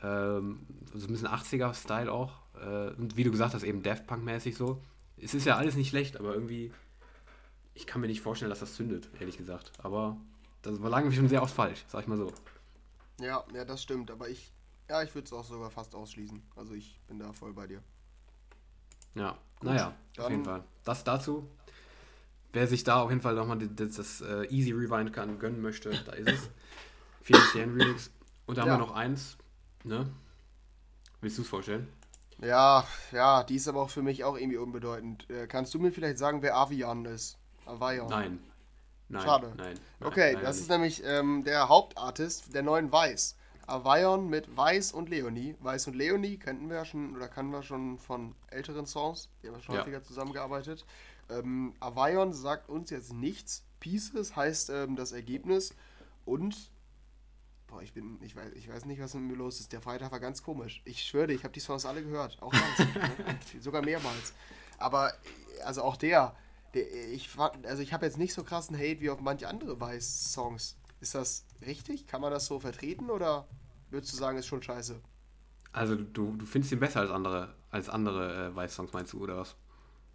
Ähm, so ein bisschen 80er-Style auch. Äh, und wie du gesagt hast, eben Daft Punk-mäßig so. Es ist ja alles nicht schlecht, aber irgendwie, ich kann mir nicht vorstellen, dass das zündet, ehrlich gesagt. Aber das war lange schon sehr oft falsch, sag ich mal so. Ja, ja, das stimmt. Aber ich, ja, ich würde es auch sogar fast ausschließen. Also ich bin da voll bei dir. Ja, Gut, naja, auf jeden Fall. Das dazu. Wer sich da auf jeden Fall nochmal das, das uh, Easy Rewind kann, gönnen möchte, da ist es. Felix Jan Remix. Und da ja. haben wir noch eins. Ne? Willst du es vorstellen? Ja, ja, die ist aber auch für mich auch irgendwie unbedeutend. Äh, kannst du mir vielleicht sagen, wer Avian ist? Avian. Nein. Nein. Schade. Nein. okay, nein, das ist nämlich ähm, der Hauptartist der neuen Weiß. Avion mit Weiß und Leonie. Weiß und Leonie kennen wir ja schon oder kennen wir schon von älteren Songs. Die haben wir schon ja. häufiger zusammengearbeitet. Ähm, Avion sagt uns jetzt nichts. Pieces heißt ähm, das Ergebnis. Und Boah, ich bin, ich weiß, ich weiß nicht, was mit mir los ist. Der Freitag war ganz komisch. Ich schwöre ich habe die Songs alle gehört. Auch ganz. ne? Sogar mehrmals. Aber, also auch der, der ich also ich habe jetzt nicht so krassen Hate wie auf manche andere Weiß-Songs. Ist das richtig? Kann man das so vertreten oder würdest du sagen, ist schon scheiße? Also du, du findest ihn besser als andere, als andere äh, Weiß-Songs, meinst du, oder was?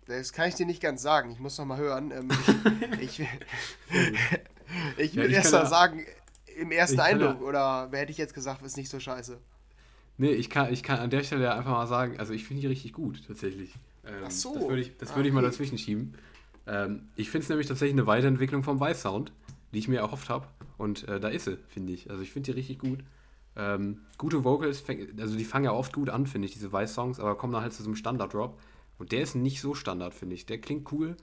Das kann ich dir nicht ganz sagen. Ich muss noch mal hören. Ähm, ich, ich, ich, will ja, erst mal sagen, im ersten Eindruck, ja, oder wer hätte ich jetzt gesagt, ist nicht so scheiße? Nee, ich kann, ich kann an der Stelle einfach mal sagen, also ich finde die richtig gut, tatsächlich. Ähm, Ach so. Das würde ich, das ah, würd ich mal dazwischen schieben. Ähm, ich finde es nämlich tatsächlich eine Weiterentwicklung vom Weiß-Sound, die ich mir erhofft habe. Und äh, da ist sie, finde ich. Also ich finde die richtig gut. Ähm, gute Vocals, also die fangen ja oft gut an, finde ich, diese Weiß-Songs, aber kommen dann halt zu so einem Standard-Drop. Und der ist nicht so Standard, finde ich. Der klingt cool.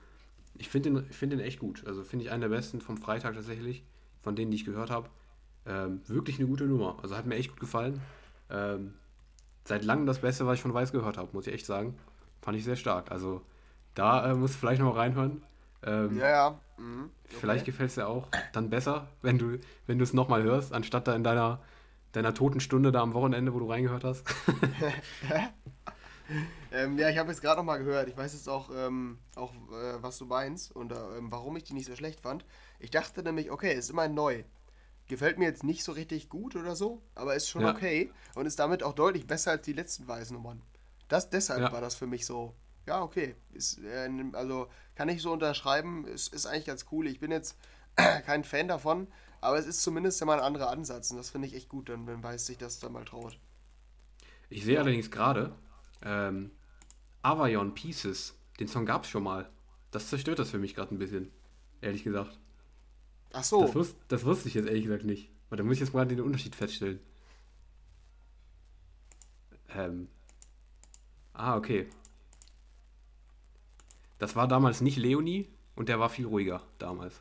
Ich finde den, find den echt gut. Also finde ich einen der besten vom Freitag tatsächlich, von denen, die ich gehört habe. Ähm, wirklich eine gute Nummer. Also hat mir echt gut gefallen. Ähm, seit langem das Beste, was ich von Weiß gehört habe, muss ich echt sagen. Fand ich sehr stark. Also da äh, musst du vielleicht noch mal reinhören. Ähm, ja, ja. Mhm. Okay. Vielleicht gefällt es dir auch dann besser, wenn du wenn es nochmal hörst, anstatt da in deiner deiner toten Stunde da am Wochenende, wo du reingehört hast? ähm, ja, ich habe jetzt gerade noch mal gehört. Ich weiß jetzt auch, ähm, auch äh, was du meinst und äh, warum ich die nicht so schlecht fand. Ich dachte nämlich, okay, ist immerhin neu. Gefällt mir jetzt nicht so richtig gut oder so, aber ist schon ja. okay und ist damit auch deutlich besser als die letzten Weißnummern. Das, deshalb ja. war das für mich so, ja, okay. Ist, äh, also kann ich so unterschreiben, ist, ist eigentlich ganz cool. Ich bin jetzt kein Fan davon, aber es ist zumindest ja mal ein anderer Ansatz und das finde ich echt gut, dann, wenn Weiß sich das dann mal traut. Ich sehe allerdings gerade, ähm, Avion Pieces, den Song gab es schon mal. Das zerstört das für mich gerade ein bisschen, ehrlich gesagt. Ach so. Das, wus das wusste ich jetzt ehrlich gesagt nicht. Aber da muss ich jetzt mal den Unterschied feststellen. Ähm. Ah, okay. Das war damals nicht Leonie und der war viel ruhiger damals.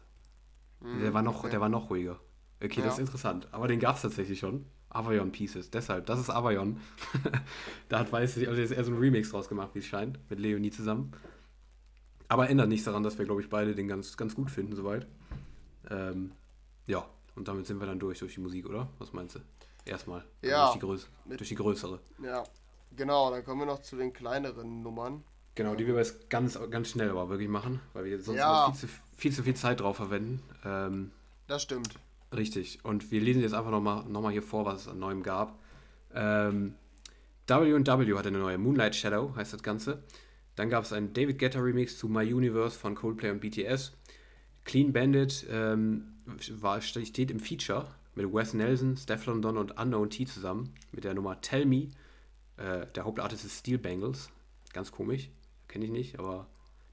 Mm, der, war noch, okay. der war noch ruhiger. Okay, ja. das ist interessant. Aber den gab es tatsächlich schon. Avion Pieces. Deshalb, das ist Avion. da hat Weiß also jetzt eher so ein Remix draus gemacht, wie es scheint, mit Leonie zusammen. Aber ändert nichts daran, dass wir, glaube ich, beide den ganz, ganz gut finden, soweit. Ähm, ja, und damit sind wir dann durch durch die Musik, oder? Was meinst du? Erstmal. Ja. Durch die, Größ durch die größere. Ja, genau. Dann kommen wir noch zu den kleineren Nummern. Genau, die wir jetzt ganz, ganz schnell aber wirklich machen, weil wir sonst ja. viel, zu, viel zu viel Zeit drauf verwenden. Ähm, das stimmt. Richtig. Und wir lesen jetzt einfach nochmal noch mal hier vor, was es an Neuem gab. Ähm, W&W hatte eine neue Moonlight Shadow, heißt das Ganze. Dann gab es einen David Guetta Remix zu My Universe von Coldplay und BTS. Clean Bandit ähm, war, steht im Feature mit Wes Nelson, Steph London und Unknown T zusammen mit der Nummer Tell Me. Äh, der Hauptartist ist Steel Bangles. Ganz komisch. Kenne ich nicht, aber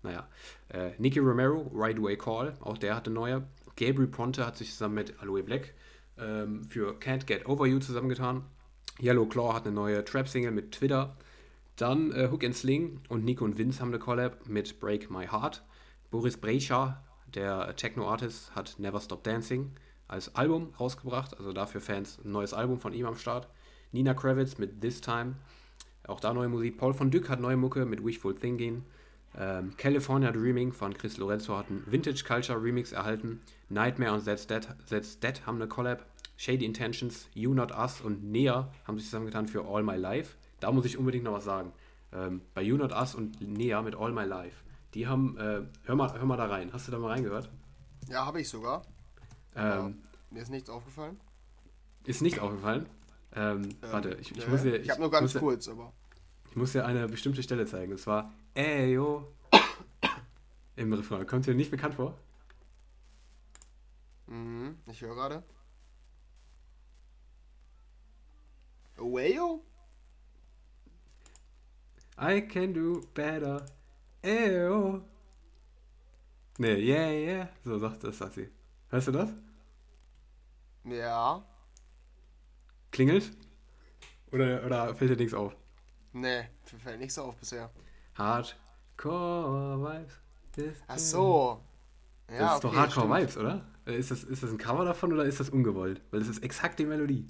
naja. Äh, Nicky Romero, Right Way Call. Auch der hatte neue. Gabriel Ponte hat sich zusammen mit Aloe Black ähm, für Can't Get Over You zusammengetan. Yellow Claw hat eine neue Trap-Single mit Twitter. Dann äh, Hook and Sling und Nico und Vince haben eine Collab mit Break My Heart. Boris Brecha der Techno-Artist hat Never Stop Dancing als Album rausgebracht, also dafür Fans ein neues Album von ihm am Start. Nina Kravitz mit This Time, auch da neue Musik. Paul von Dyck hat neue Mucke mit Wishful Thinking. Ähm, California Dreaming von Chris Lorenzo hat einen Vintage Culture Remix erhalten. Nightmare und That's Dead, That's Dead haben eine Collab. Shady Intentions, You Not Us und Nea haben sich zusammengetan für All My Life. Da muss ich unbedingt noch was sagen. Ähm, bei You Not Us und Nea mit All My Life die haben, äh, hör, mal, hör mal da rein. Hast du da mal reingehört? Ja, habe ich sogar. Ähm, mir ist nichts aufgefallen. Ist nicht aufgefallen? Ähm, ähm, warte, ich, ich muss dir. Ich, ich habe nur ganz kurz, aber. Ich muss dir eine bestimmte Stelle zeigen. Und zwar, ey, yo. Im Refrain. Kommt dir nicht bekannt vor? Mhm, ich höre gerade. Awayo? I can do better. Eyo. Nee, yeah, yeah. So sagt das, sagt sie. Hörst du das? Ja. Klingelt? Oder, oder fällt dir nichts auf? Nee, fällt nichts auf bisher. Hardcore Vibes. Ach so. Ja, das ist okay, doch Hardcore stimmt. Vibes, oder? Ist das, ist das ein Cover davon oder ist das ungewollt? Weil das ist exakt die Melodie.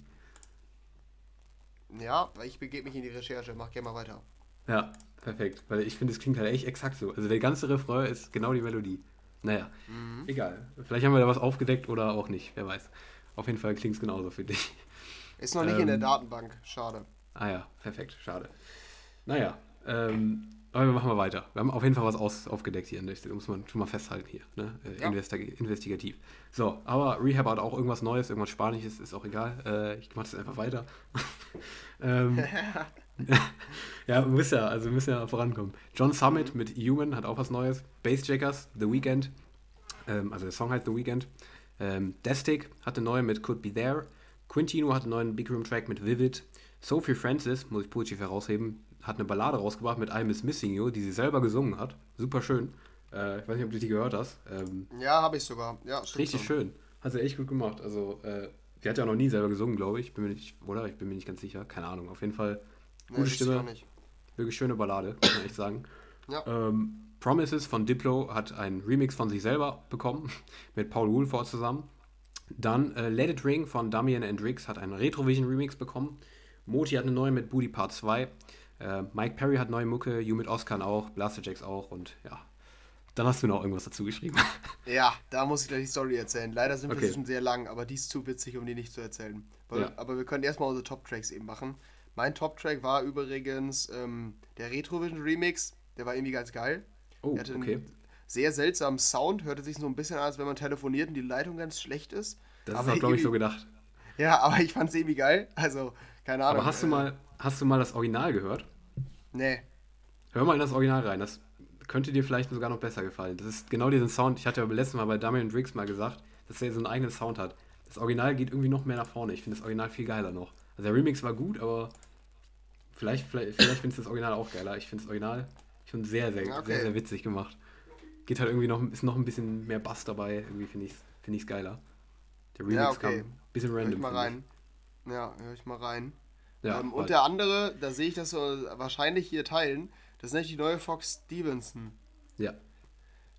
Ja, ich begebe mich in die Recherche. Mach gerne mal weiter. Ja, perfekt. Weil ich finde, es klingt halt echt exakt so. Also der ganze Refrain ist genau die Melodie. Naja, mhm. egal. Vielleicht haben wir da was aufgedeckt oder auch nicht, wer weiß. Auf jeden Fall klingt es genauso für dich. Ist noch nicht ähm, in der ähm, Datenbank, schade. Ah ja, perfekt, schade. Naja, ähm, aber wir machen mal weiter. Wir haben auf jeden Fall was aus, aufgedeckt hier, das muss man schon mal festhalten hier. Ne? Äh, ja. investigativ. So, aber Rehab hat auch irgendwas Neues, irgendwas Spanisches, ist auch egal. Äh, ich mache das einfach weiter. ähm, ja, muss ja, also müssen ja vorankommen. John Summit mit Human hat auch was Neues. Bassjackers, The Weekend. Ähm, also der Song heißt The Weekend. Ähm, Destic hatte neue mit Could Be There. Quintino hat einen neuen Big Room Track mit Vivid. Sophie Francis, muss ich positiv herausheben, hat eine Ballade rausgebracht mit I Miss Missing You, die sie selber gesungen hat. Super schön. Äh, ich weiß nicht, ob du die gehört hast. Ähm, ja, habe ich sogar. Ja, richtig schon. schön. Hat sie echt gut gemacht. Also, äh, die hat ja noch nie selber gesungen, glaube ich. Bin mir nicht, oder? Ich bin mir nicht ganz sicher. Keine Ahnung. Auf jeden Fall Gute nee, Stimme. Wirklich schöne Ballade, muss man echt sagen. Ja. Ähm, Promises von Diplo hat einen Remix von sich selber bekommen, mit Paul Woolford zusammen. Dann äh, Let It Ring von Damian Rix hat einen Retrovision Remix bekommen. Moti hat eine neue mit Booty Part 2. Äh, Mike Perry hat neue Mucke, You mit Oscar auch, Blaster Jacks auch und ja. Dann hast du noch irgendwas dazu geschrieben. Ja, da muss ich gleich die Story erzählen. Leider sind okay. wir schon sehr lang, aber die ist zu witzig, um die nicht zu erzählen. Weil, ja. Aber wir können erstmal unsere Top-Tracks eben machen. Mein Top-Track war übrigens ähm, der Retrovision Remix. Der war irgendwie ganz geil. Oh, der hatte okay. einen sehr seltsamen Sound. Hörte sich so ein bisschen an, als wenn man telefoniert und die Leitung ganz schlecht ist. Das aber ist glaube ich, so gedacht. Ja, aber ich fand es irgendwie geil. Also, keine Ahnung. Aber hast du, äh, mal, hast du mal das Original gehört? Nee. Hör mal in das Original rein. Das könnte dir vielleicht sogar noch besser gefallen. Das ist genau diesen Sound. Ich hatte ja letztes Mal bei Damian Driggs mal gesagt, dass er so einen eigenen Sound hat. Das Original geht irgendwie noch mehr nach vorne. Ich finde das Original viel geiler noch. Also der Remix war gut, aber vielleicht, vielleicht, vielleicht findest du das Original auch geiler. Ich finde das Original schon sehr, sehr, okay. sehr, sehr witzig gemacht. Geht halt irgendwie noch, ist noch ein bisschen mehr Bass dabei. Irgendwie finde ich es find geila. Der Remix ja, okay. kam ein bisschen random. Hör ich mal rein. Ich. Ja, hör ich mal rein. Ja, ähm, und der andere, da sehe ich das so wahrscheinlich hier teilen, das ist nicht die neue Fox Stevenson. Ja.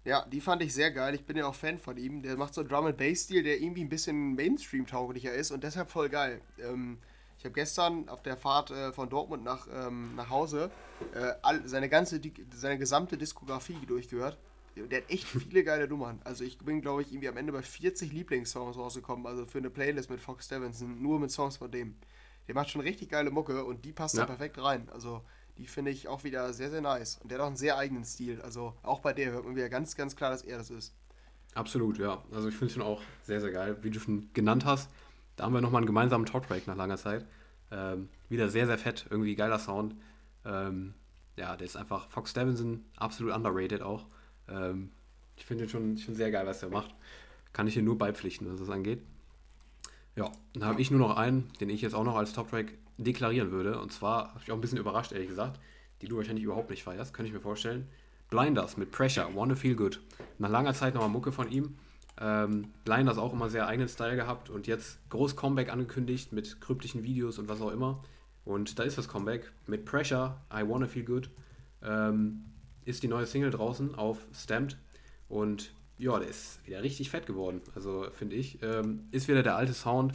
Ja, die fand ich sehr geil. Ich bin ja auch Fan von ihm. Der macht so einen Drum-and-Bass-Stil, der irgendwie ein bisschen Mainstream-tauglicher ist und deshalb voll geil. Ähm, ich habe gestern auf der Fahrt äh, von Dortmund nach, ähm, nach Hause äh, all, seine ganze, die, seine gesamte Diskografie durchgehört. Der hat echt viele geile Nummern. Also ich bin, glaube ich, irgendwie am Ende bei 40 Lieblingssongs rausgekommen. Also für eine Playlist mit Fox Stevenson, nur mit Songs von dem. Der macht schon richtig geile Mucke und die passt ja. da perfekt rein. Also die finde ich auch wieder sehr, sehr nice. Und der hat auch einen sehr eigenen Stil. Also auch bei der hört man wieder ganz, ganz klar, dass er das ist. Absolut, ja. Also ich finde es schon auch sehr, sehr geil. Wie du schon genannt hast, da haben wir nochmal einen gemeinsamen Top-Track nach langer Zeit. Ähm, wieder sehr, sehr fett, irgendwie geiler Sound. Ähm, ja, der ist einfach Fox Stevenson, absolut underrated auch. Ähm, ich finde schon, schon sehr geil, was der macht. Kann ich hier nur beipflichten, was das angeht. Ja, dann habe ich nur noch einen, den ich jetzt auch noch als Top-Track deklarieren würde. Und zwar habe ich auch ein bisschen überrascht, ehrlich gesagt, die du wahrscheinlich überhaupt nicht feierst, könnte ich mir vorstellen. Blinders mit Pressure, Wanna Feel Good. Nach langer Zeit nochmal Mucke von ihm. Ähm, Blinders auch immer sehr eigenen Style gehabt und jetzt groß Comeback angekündigt mit kryptischen Videos und was auch immer. Und da ist das Comeback mit Pressure, I Wanna Feel Good. Ähm, ist die neue Single draußen auf Stamped und ja, der ist wieder richtig fett geworden. Also finde ich, ähm, ist wieder der alte Sound,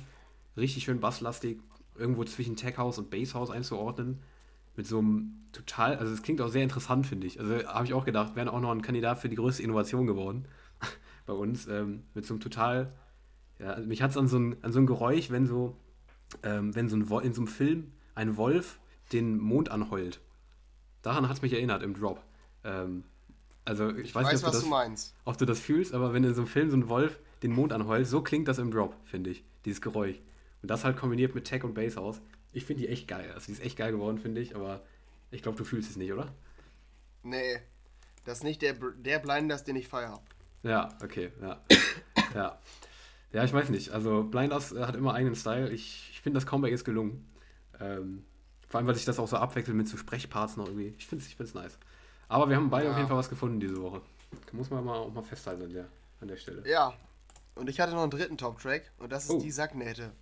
richtig schön basslastig, irgendwo zwischen Tech House und Bass House einzuordnen. Mit so einem total, also es klingt auch sehr interessant, finde ich. Also habe ich auch gedacht, wäre auch noch ein Kandidat für die größte Innovation geworden bei uns. Ähm, mit so einem total, ja, mich hat es an, so ein, an so ein Geräusch, wenn so, ähm, wenn so ein, in so einem Film ein Wolf den Mond anheult. Daran hat es mich erinnert im Drop. Ähm, also ich, ich weiß, weiß, nicht, ob, du das, ob du das fühlst, aber wenn in so einem Film so ein Wolf den Mond anheult, so klingt das im Drop, finde ich, dieses Geräusch. Und das halt kombiniert mit Tech und Bass aus. Ich finde die echt geil. Also die ist echt geil geworden, finde ich, aber ich glaube, du fühlst es nicht, oder? Nee. Das ist nicht der, der Blinders, den ich feiere. Ja, okay, ja. ja. Ja, ich weiß nicht. Also Blinders hat immer eigenen Style. Ich, ich finde, das Comeback ist gelungen. Ähm, vor allem, weil sich das auch so abwechselt mit so Sprechparts noch irgendwie. Ich finde es ich nice. Aber wir haben beide ja. auf jeden Fall was gefunden diese Woche. Muss man mal, auch mal festhalten an der, an der Stelle. Ja. Und ich hatte noch einen dritten Top-Track und das ist oh. die Sacknähte.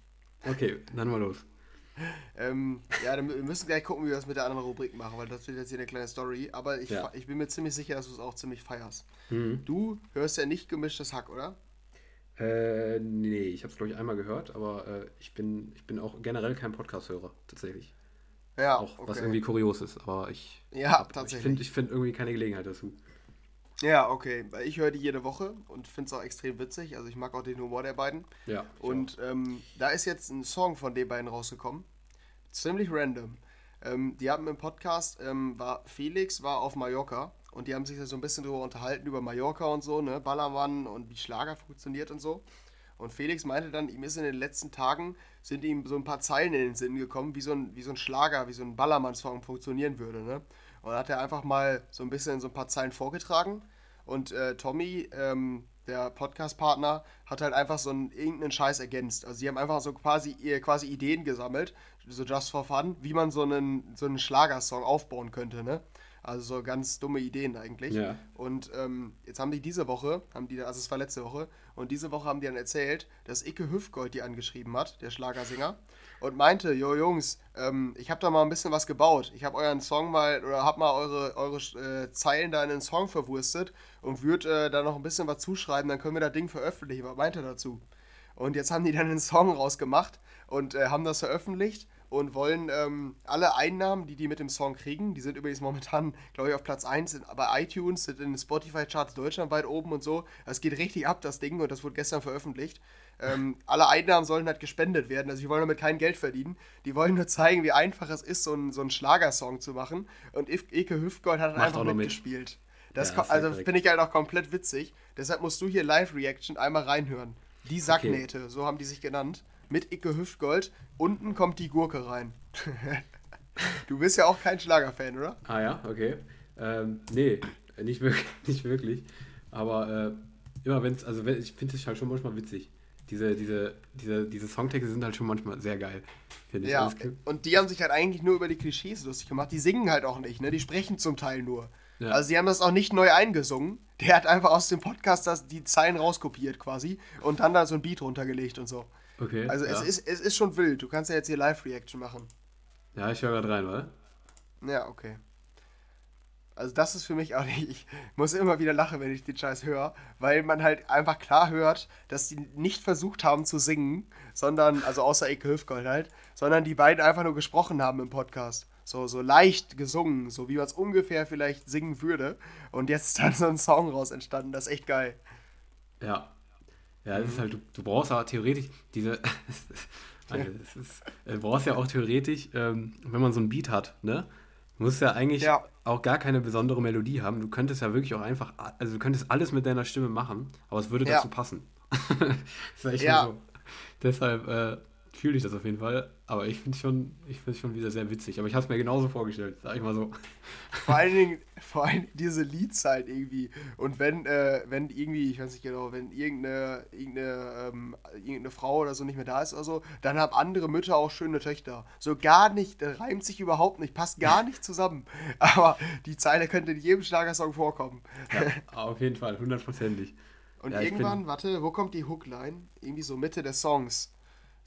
Okay, dann mal los. ähm, ja, dann, wir müssen gleich gucken, wie wir das mit der anderen Rubrik machen, weil das wird jetzt hier eine kleine Story. Aber ich, ja. ich bin mir ziemlich sicher, dass du es auch ziemlich feierst. Mhm. Du hörst ja nicht gemischtes Hack, oder? Äh, nee, ich habe es glaube ich einmal gehört, aber äh, ich, bin, ich bin auch generell kein Podcast-Hörer, tatsächlich. Ja, auch okay. was irgendwie kurios ist, aber ich, ja, tatsächlich. ich finde ich find irgendwie keine Gelegenheit dazu. Ja, okay. Ich höre die jede Woche und finde es auch extrem witzig. Also ich mag auch den Humor der beiden. Ja. Und ähm, da ist jetzt ein Song von den beiden rausgekommen. Ziemlich random. Ähm, die haben im Podcast, ähm, war Felix war auf Mallorca und die haben sich so ein bisschen darüber unterhalten, über Mallorca und so, ne, Ballermann und wie Schlager funktioniert und so. Und Felix meinte dann, ihm ist in den letzten Tagen, sind ihm so ein paar Zeilen in den Sinn gekommen, wie so ein, wie so ein Schlager, wie so ein Ballermann-Song funktionieren würde, ne. Und hat er einfach mal so ein bisschen so ein paar Zeilen vorgetragen. Und äh, Tommy, ähm, der Podcast-Partner, hat halt einfach so einen, irgendeinen Scheiß ergänzt. Also sie haben einfach so quasi, quasi Ideen gesammelt, so just for fun, wie man so einen, so einen Schlagersong aufbauen könnte, ne? Also so ganz dumme Ideen eigentlich. Ja. Und ähm, jetzt haben die diese Woche, haben die, also es war letzte Woche, und diese Woche haben die dann erzählt, dass Icke Hüfgold die angeschrieben hat, der Schlagersänger, und meinte, jo Jungs, ähm, ich habe da mal ein bisschen was gebaut. Ich habe euren Song mal, oder habe mal eure, eure äh, Zeilen da in den Song verwurstet und würde äh, da noch ein bisschen was zuschreiben, dann können wir das Ding veröffentlichen. Was meint er dazu? Und jetzt haben die dann einen Song rausgemacht und äh, haben das veröffentlicht und wollen ähm, alle Einnahmen, die die mit dem Song kriegen, die sind übrigens momentan, glaube ich, auf Platz 1 bei iTunes, sind in den Spotify-Charts deutschlandweit oben und so. Es geht richtig ab, das Ding, und das wurde gestern veröffentlicht. Ähm, alle Einnahmen sollen halt gespendet werden, also die wollen damit kein Geld verdienen. Die wollen nur zeigen, wie einfach es ist, so einen, so einen Schlagersong zu machen. Und Eke Hüftgold hat dann einfach mitgespielt. Mit. Das ja, also finde ich halt auch komplett witzig. Deshalb musst du hier Live-Reaction einmal reinhören. Die Sacknähte, okay. so haben die sich genannt mit Icke Hüftgold. Unten kommt die Gurke rein. du bist ja auch kein Schlagerfan, oder? Ah ja, okay. Ähm, nee, nicht wirklich. Nicht wirklich. Aber äh, immer wenn es, also ich finde es halt schon manchmal witzig. Diese, diese, diese, diese Songtexte sind halt schon manchmal sehr geil, finde ich. Ja, also und die haben sich halt eigentlich nur über die Klischees lustig gemacht. Die singen halt auch nicht, ne? Die sprechen zum Teil nur. Ja. Also sie haben das auch nicht neu eingesungen. Der hat einfach aus dem Podcast das, die Zeilen rauskopiert quasi und dann da so ein Beat runtergelegt und so. Okay. Also ja. es, ist, es ist schon wild. Du kannst ja jetzt hier Live-Reaction machen. Ja, ich höre gerade rein, wa? Ja, okay. Also das ist für mich auch nicht, ich muss immer wieder lachen, wenn ich den Scheiß höre, weil man halt einfach klar hört, dass die nicht versucht haben zu singen, sondern, also außer Eke Hüfgold halt, sondern die beiden einfach nur gesprochen haben im Podcast. So, so leicht gesungen, so wie man es ungefähr vielleicht singen würde. Und jetzt ist dann so ein Song raus entstanden, das ist echt geil. Ja, ja, es mhm. ist halt, du, du brauchst ja theoretisch diese. also, ist, äh, du brauchst ja auch theoretisch, ähm, wenn man so ein Beat hat, ne? Du musst ja eigentlich ja. auch gar keine besondere Melodie haben. Du könntest ja wirklich auch einfach, also du könntest alles mit deiner Stimme machen, aber es würde ja. dazu passen. das ist echt ja. so. Deshalb, äh, fühle ich das auf jeden Fall. Aber ich finde es schon, schon wieder sehr witzig. Aber ich habe es mir genauso vorgestellt, sag ich mal so. Vor allen Dingen, vor allen Dingen diese Leadzeit irgendwie. Und wenn, äh, wenn irgendwie, ich weiß nicht genau, wenn irgendeine, irgendeine, ähm, irgendeine Frau oder so nicht mehr da ist oder so, dann haben andere Mütter auch schöne Töchter. So gar nicht, das reimt sich überhaupt nicht, passt gar nicht zusammen. Aber die Zeile könnte in jedem Schlagersong vorkommen. Ja, auf jeden Fall, hundertprozentig. Und ja, irgendwann, warte, wo kommt die Hookline? Irgendwie so Mitte des Songs.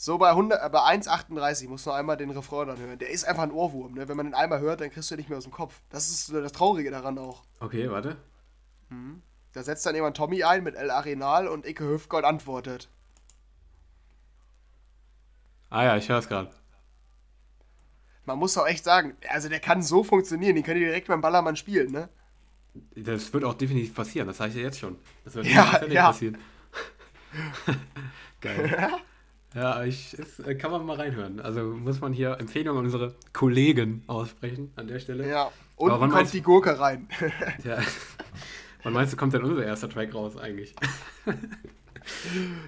So bei, 100, äh, bei 1,38 muss man einmal den Refrain dann hören. Der ist einfach ein Ohrwurm. Ne? Wenn man den einmal hört, dann kriegst du ihn nicht mehr aus dem Kopf. Das ist das Traurige daran auch. Okay, warte. Mhm. Da setzt dann jemand Tommy ein mit El Arenal und Icke Hüftgold antwortet. Ah ja, ich höre es gerade. Man muss auch echt sagen, also der kann so funktionieren, den könnt ihr direkt beim Ballermann spielen, ne? Das wird auch definitiv passieren, das sage ich ja jetzt schon. Das wird ja, ja. passieren. Geil. Ja, ich, es, äh, kann man mal reinhören. Also muss man hier Empfehlungen an unsere Kollegen aussprechen an der Stelle. Ja, und kommt meinst, die Gurke rein. ja. Wann meinst du, kommt denn unser erster Track raus eigentlich?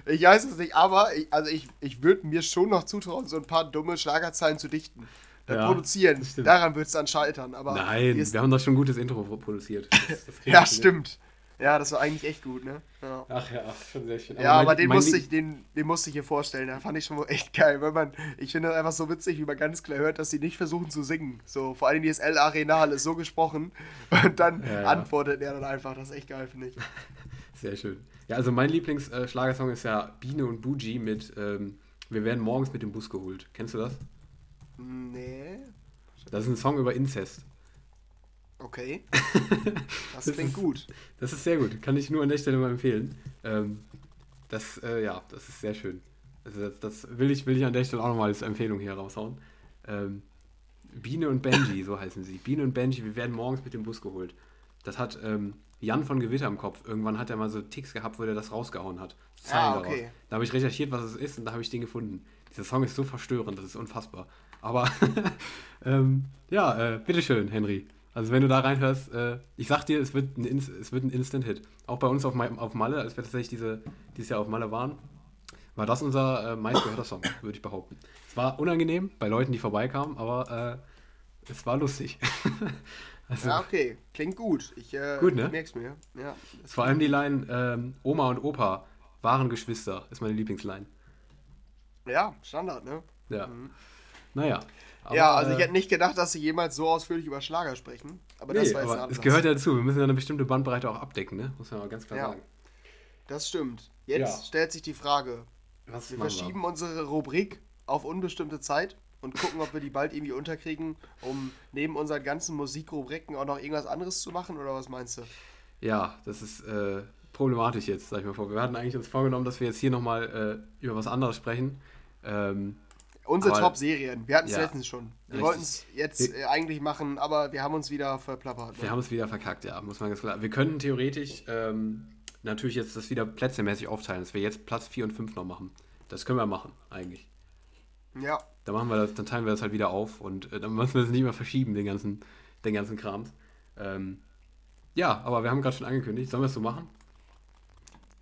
ich weiß es nicht, aber ich, also ich, ich würde mir schon noch zutrauen, so ein paar dumme Schlagerzeilen zu dichten. Dann ja, produzieren. Daran wird es dann scheitern. Aber Nein, wir haben doch schon ein gutes Intro produziert. Das, das ja, stimmt. Ja, das war eigentlich echt gut, ne? Ja. Ach ja, schon sehr schön. Aber ja, mein, aber den musste, ich, den, den musste ich hier vorstellen. Da fand ich schon echt geil, weil man, ich finde das einfach so witzig, wie man ganz klar hört, dass sie nicht versuchen zu singen. So, vor allem dieses El Arenal ist so gesprochen und dann ja, ja. antwortet er dann einfach. Das ist echt geil, finde ich. Sehr schön. Ja, also mein Lieblingsschlagersong ist ja Biene und Buji mit ähm, Wir werden morgens mit dem Bus geholt. Kennst du das? Nee. Das ist ein Song über Inzest. Okay. Das klingt ist, gut. Das ist sehr gut. Kann ich nur an der Stelle mal empfehlen. Ähm, das, äh, ja, das ist sehr schön. Also das, das, will, ich, will ich an der Stelle auch nochmal als Empfehlung hier raushauen. Ähm, Biene und Benji, so heißen sie. Biene und Benji, wir werden morgens mit dem Bus geholt. Das hat ähm, Jan von Gewitter im Kopf. Irgendwann hat er mal so Ticks gehabt, wo er das rausgehauen hat. Ah, okay. Da habe ich recherchiert, was es ist und da habe ich den gefunden. Dieser Song ist so verstörend, das ist unfassbar. Aber ähm, ja, äh, bitteschön, Henry. Also wenn du da reinhörst, äh, ich sag dir, es wird ein, es wird ein Instant-Hit. Auch bei uns auf, auf Malle, als wir tatsächlich diese, dieses Jahr auf Malle waren, war das unser äh, meistgehörter Song, würde ich behaupten. Es war unangenehm bei Leuten, die vorbeikamen, aber äh, es war lustig. also, ja, okay. Klingt gut. Ich, äh, gut, ne? ich merk's mir. Ja, Vor allem die Line ähm, Oma und Opa waren Geschwister, ist meine Lieblingsline. Ja, Standard, ne? Ja. Mhm. Naja. Aber, ja, also ich äh, hätte nicht gedacht, dass sie jemals so ausführlich über Schlager sprechen. Aber nee, das war jetzt aber Es gehört ja dazu. Wir müssen ja eine bestimmte Bandbreite auch abdecken, ne? Muss man mal ganz klar ja, sagen. Das stimmt. Jetzt ja. stellt sich die Frage. Was wir verschieben wir? unsere Rubrik auf unbestimmte Zeit und gucken, ob wir die bald irgendwie unterkriegen, um neben unseren ganzen Musikrubriken auch noch irgendwas anderes zu machen, oder was meinst du? Ja, das ist äh, problematisch jetzt, sag ich mal vor. Wir hatten eigentlich uns vorgenommen, dass wir jetzt hier nochmal äh, über was anderes sprechen. Ähm, Unsere Top-Serien. Wir hatten es Ja. letztens schon. Wir wollten es jetzt Wir- äh, eigentlich machen, aber wir haben uns wieder verplappert. Wir Ne? haben es wieder verkackt, ja, muss man ganz klar. Wir könnten theoretisch ähm, natürlich jetzt das wieder plätzemäßig aufteilen, dass wir jetzt Platz 4 und 5 noch machen. Das können wir machen, eigentlich. Ja, Dann machen wir das, dann teilen wir das halt wieder auf und äh, dann müssen wir es nicht mehr verschieben, den ganzen, den ganzen Krams. Ähm, ja, aber wir haben gerade schon angekündigt, sollen wir es so machen?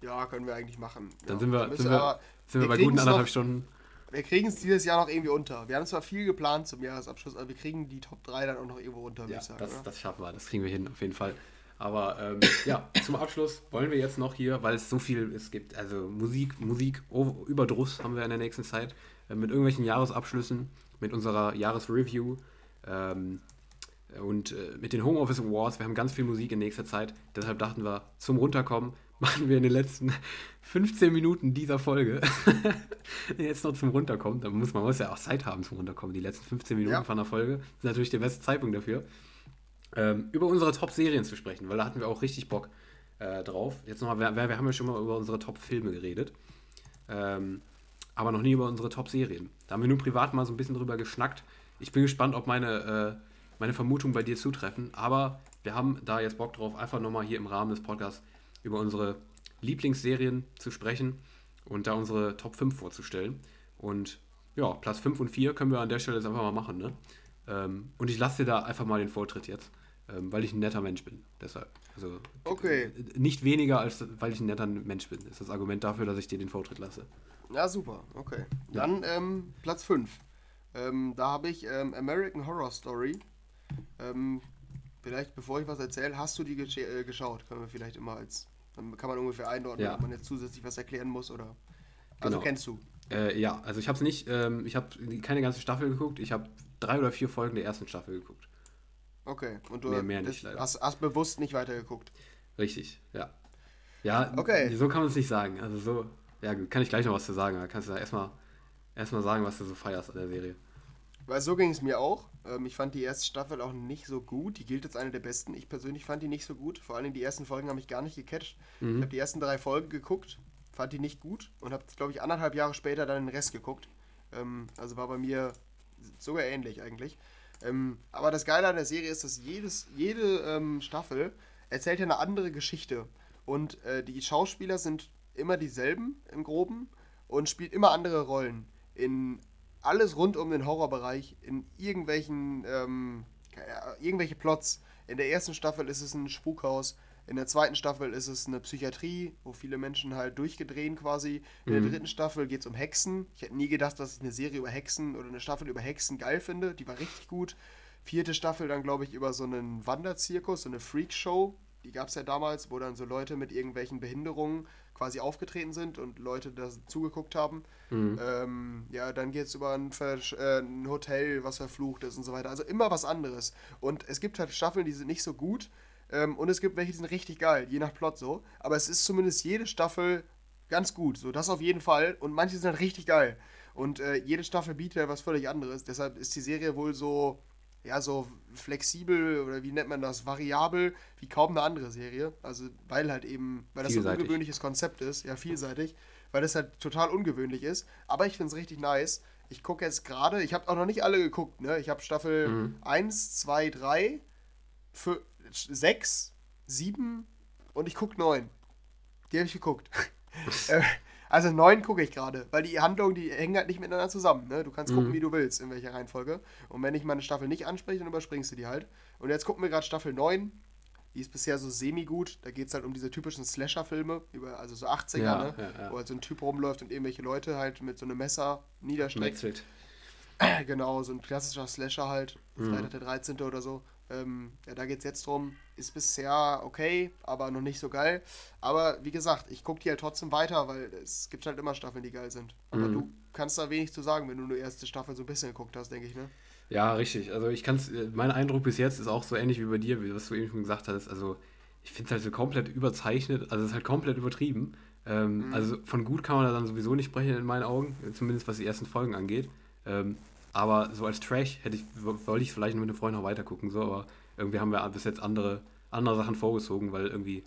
ja, können wir eigentlich machen. Dann ja. sind wir, sind wir, sind wir wir bei guten anderthalb Stunden. Wir kriegen es dieses Jahr noch irgendwie unter. Wir haben zwar viel geplant zum Jahresabschluss, aber wir kriegen die Top 3 dann auch noch irgendwo unter, würde Ja, ich sagen. das, das schaffen wir, das kriegen wir hin, auf jeden Fall. Aber ähm, ja, zum Abschluss wollen wir jetzt noch hier, weil es so viel es gibt, also Musik, Musik, oh, Überdruss haben wir in der nächsten Zeit, äh, mit irgendwelchen Jahresabschlüssen, mit unserer Jahresreview ähm, und äh, mit den Homeoffice Awards. Wir haben ganz viel Musik in nächster Zeit, deshalb dachten wir, zum Runterkommen machen wir in den letzten 15 Minuten dieser Folge jetzt noch zum Runterkommen. Da muss man muss ja auch Zeit haben zum Runterkommen. Die letzten 15 Minuten Ja. von der Folge sind natürlich der beste Zeitpunkt dafür ähm, über unsere Top-Serien zu sprechen, weil da hatten wir auch richtig Bock äh, drauf. Jetzt nochmal, wir, wir haben ja schon mal über unsere Top-Filme geredet, ähm, aber noch nie über unsere Top-Serien. Da haben wir nur privat mal so ein bisschen drüber geschnackt. Ich bin gespannt, ob meine, äh, meine Vermutungen bei dir zutreffen, aber wir haben da jetzt Bock drauf, einfach nochmal hier im Rahmen des Podcasts über unsere Lieblingsserien zu sprechen und da unsere Top 5 vorzustellen. Und ja, Platz 5 und 4 können wir an der Stelle jetzt einfach mal machen, ne? Ähm, und ich lasse dir da einfach mal den Vortritt jetzt, ähm, weil ich ein netter Mensch bin. Deshalb. Also, Okay. äh, Nicht weniger, als weil ich ein netter Mensch bin. ist das Argument dafür, dass ich dir den Vortritt lasse. Ja, super, okay. Dann ähm, Platz 5. Ähm, da habe ich ähm, American Horror Story. Ähm, vielleicht, bevor ich was erzähle, hast du die gesche- äh, geschaut? Können wir vielleicht immer als. Dann kann man ungefähr einordnen, Ja. ob man jetzt zusätzlich was erklären muss oder. Also Genau. kennst du. Äh, ja, also ich habe es nicht, ähm, ich habe keine ganze Staffel geguckt. Ich habe drei oder vier Folgen der ersten Staffel geguckt. Okay. Und du Mehr- mehr nicht, leider. hast, hast bewusst nicht weitergeguckt. Richtig, ja. Ja, Okay. so kann man es nicht sagen. Also so, ja, kann ich gleich noch was zu sagen. Da kannst du da erstmal erstmal sagen, was du so feierst an der Serie. Weil so ging es mir auch. Ähm, ich fand die erste Staffel auch nicht so gut. Die gilt als eine der besten. Ich persönlich fand die nicht so gut. Vor allem die ersten Folgen haben mich gar nicht gecatcht. Mhm. Ich habe die ersten drei Folgen geguckt, fand die nicht gut und habe, glaube ich, anderthalb Jahre später dann den Rest geguckt. Ähm, also war bei mir sogar ähnlich eigentlich. Ähm, aber das Geile an der Serie ist, dass jedes, jede ähm, Staffel erzählt ja eine andere Geschichte. Und äh, die Schauspieler sind immer dieselben im Groben und spielt immer andere Rollen. In alles rund um den Horrorbereich, in irgendwelchen, ähm, irgendwelche Plots. In der ersten Staffel ist es ein Spukhaus, in der zweiten Staffel ist es eine Psychiatrie, wo viele Menschen halt durchgedrehen quasi. In der dritten Staffel geht es um Hexen. Ich hätte nie gedacht, dass ich eine Serie über Hexen oder eine Staffel über Hexen geil finde. Die war richtig gut. Vierte Staffel dann, glaube ich, über so einen Wanderzirkus, so eine Freakshow. Die gab es ja damals, wo dann so Leute mit irgendwelchen Behinderungen quasi aufgetreten sind und Leute da zugeguckt haben. Ähm, ja, dann geht es über ein, äh, ein Hotel, was verflucht ist und so weiter. Also immer was anderes. Und es gibt halt Staffeln, die sind nicht so gut. Ähm, und es gibt welche, die sind richtig geil, je nach Plot so. Aber es ist zumindest jede Staffel ganz gut. So, das auf jeden Fall. Und manche sind halt richtig geil. Und äh, jede Staffel bietet ja was völlig anderes. Deshalb ist die Serie wohl so, ja, so flexibel oder wie nennt man das, variabel wie kaum eine andere Serie. Also, weil halt eben, weil das so ein ungewöhnliches Konzept ist, ja, vielseitig, weil das halt total ungewöhnlich ist. Aber ich finde es richtig nice. Ich gucke jetzt gerade, ich habe auch noch nicht alle geguckt, ne? Ich habe Staffel 1, 2, 3, 6, 7 und ich gucke 9. Die habe ich geguckt. Also 9 gucke ich gerade, weil die Handlungen, die hängen halt nicht miteinander zusammen. Ne? Du kannst gucken, wie du willst, in welcher Reihenfolge. Und wenn ich meine Staffel nicht anspreche, dann überspringst du die halt. Und jetzt gucken wir gerade Staffel 9. Die ist bisher so semi-gut. Da geht es halt um diese typischen Slasher-Filme, über, also so 80er, Ja, ne? ja, ja. wo halt so ein Typ rumläuft und irgendwelche Leute halt mit so einem Messer niederstreckt. Wechselt. Genau, so ein klassischer Slasher halt. Mhm. Freitag der 13. oder so. Ähm, ja, da geht es jetzt drum. Ist bisher okay, aber noch nicht so geil. Aber wie gesagt, ich gucke die halt trotzdem weiter, weil es gibt halt immer Staffeln, die geil sind. Aber Mhm. du kannst da wenig zu sagen, wenn du nur erste Staffel so ein bisschen geguckt hast, denke ich, ne? Ja, richtig. Also ich kann es, mein Eindruck bis jetzt ist auch so ähnlich wie bei dir, wie was du eben schon gesagt hast. Also ich finde es halt so komplett überzeichnet, also es ist halt komplett übertrieben. Ähm, Also von gut kann man da dann sowieso nicht sprechen in meinen Augen, zumindest was die ersten Folgen angeht. Ähm, aber so als Trash hätte ich, wollte ich vielleicht mit einem Freund noch weiter gucken, so, aber irgendwie haben wir bis jetzt andere, andere Sachen vorgezogen, weil irgendwie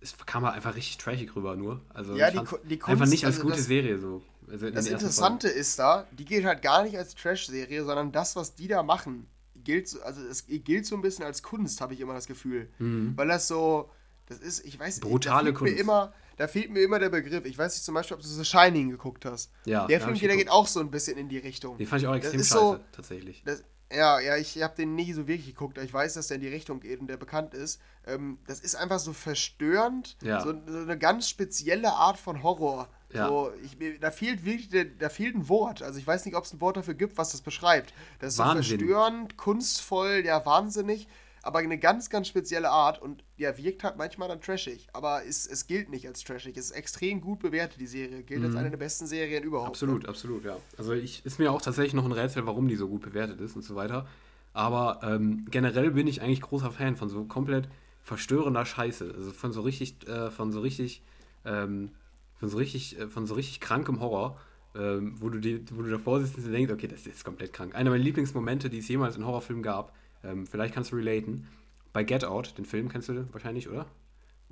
es kam halt einfach richtig trashig rüber nur. Also Ja, die die einfach Kunst, nicht als also gute das- Serie so. Also in Das Interessante ist da, die gilt halt gar nicht als Trash-Serie, sondern das, was die da machen, gilt so, also es gilt so ein bisschen als Kunst, habe ich immer das Gefühl. Weil das so, das ist, ich weiß nicht, Mhm. Brutale Kunst. Immer, da fehlt mir immer der Begriff. Ich weiß nicht zum Beispiel, ob du The Shining geguckt hast. Ja, Der Film hier, der geht auch so ein bisschen in die Richtung. Den fand ich auch Das extrem ist scheiße, so- tatsächlich. Das, ja, ja, ich habe den nie so wirklich geguckt, aber ich weiß, dass der in die Richtung geht und der bekannt ist. Ähm, das ist einfach so verstörend, Ja. so, so eine ganz spezielle Art von Horror. Ja. So, ich, da fehlt wirklich, da fehlt ein Wort. Also ich weiß nicht, ob es ein Wort dafür gibt, was das beschreibt. Das ist so Wahnsinn. verstörend, kunstvoll, ja, wahnsinnig, aber eine ganz, ganz spezielle Art und ja, wirkt halt manchmal dann trashig. Aber es, es gilt nicht als trashig. Es ist extrem gut bewertet, die Serie. Gilt als eine der besten Serien überhaupt. Mhm. Absolut, absolut, ja. Also ich ist mir auch tatsächlich noch ein Rätsel, warum die so gut bewertet ist und so weiter. Aber ähm, generell bin ich eigentlich großer Fan von so komplett verstörender Scheiße. Also von so richtig, äh, von so richtig, ähm, von so richtig, äh, von so richtig krankem Horror, ähm, wo du dir, wo du davor sitzt und denkst, okay, das ist komplett krank. Einer meiner Lieblingsmomente, die es jemals in Horrorfilmen gab, ähm, vielleicht kannst du relaten. Bei Get Out, den Film kennst du wahrscheinlich, oder?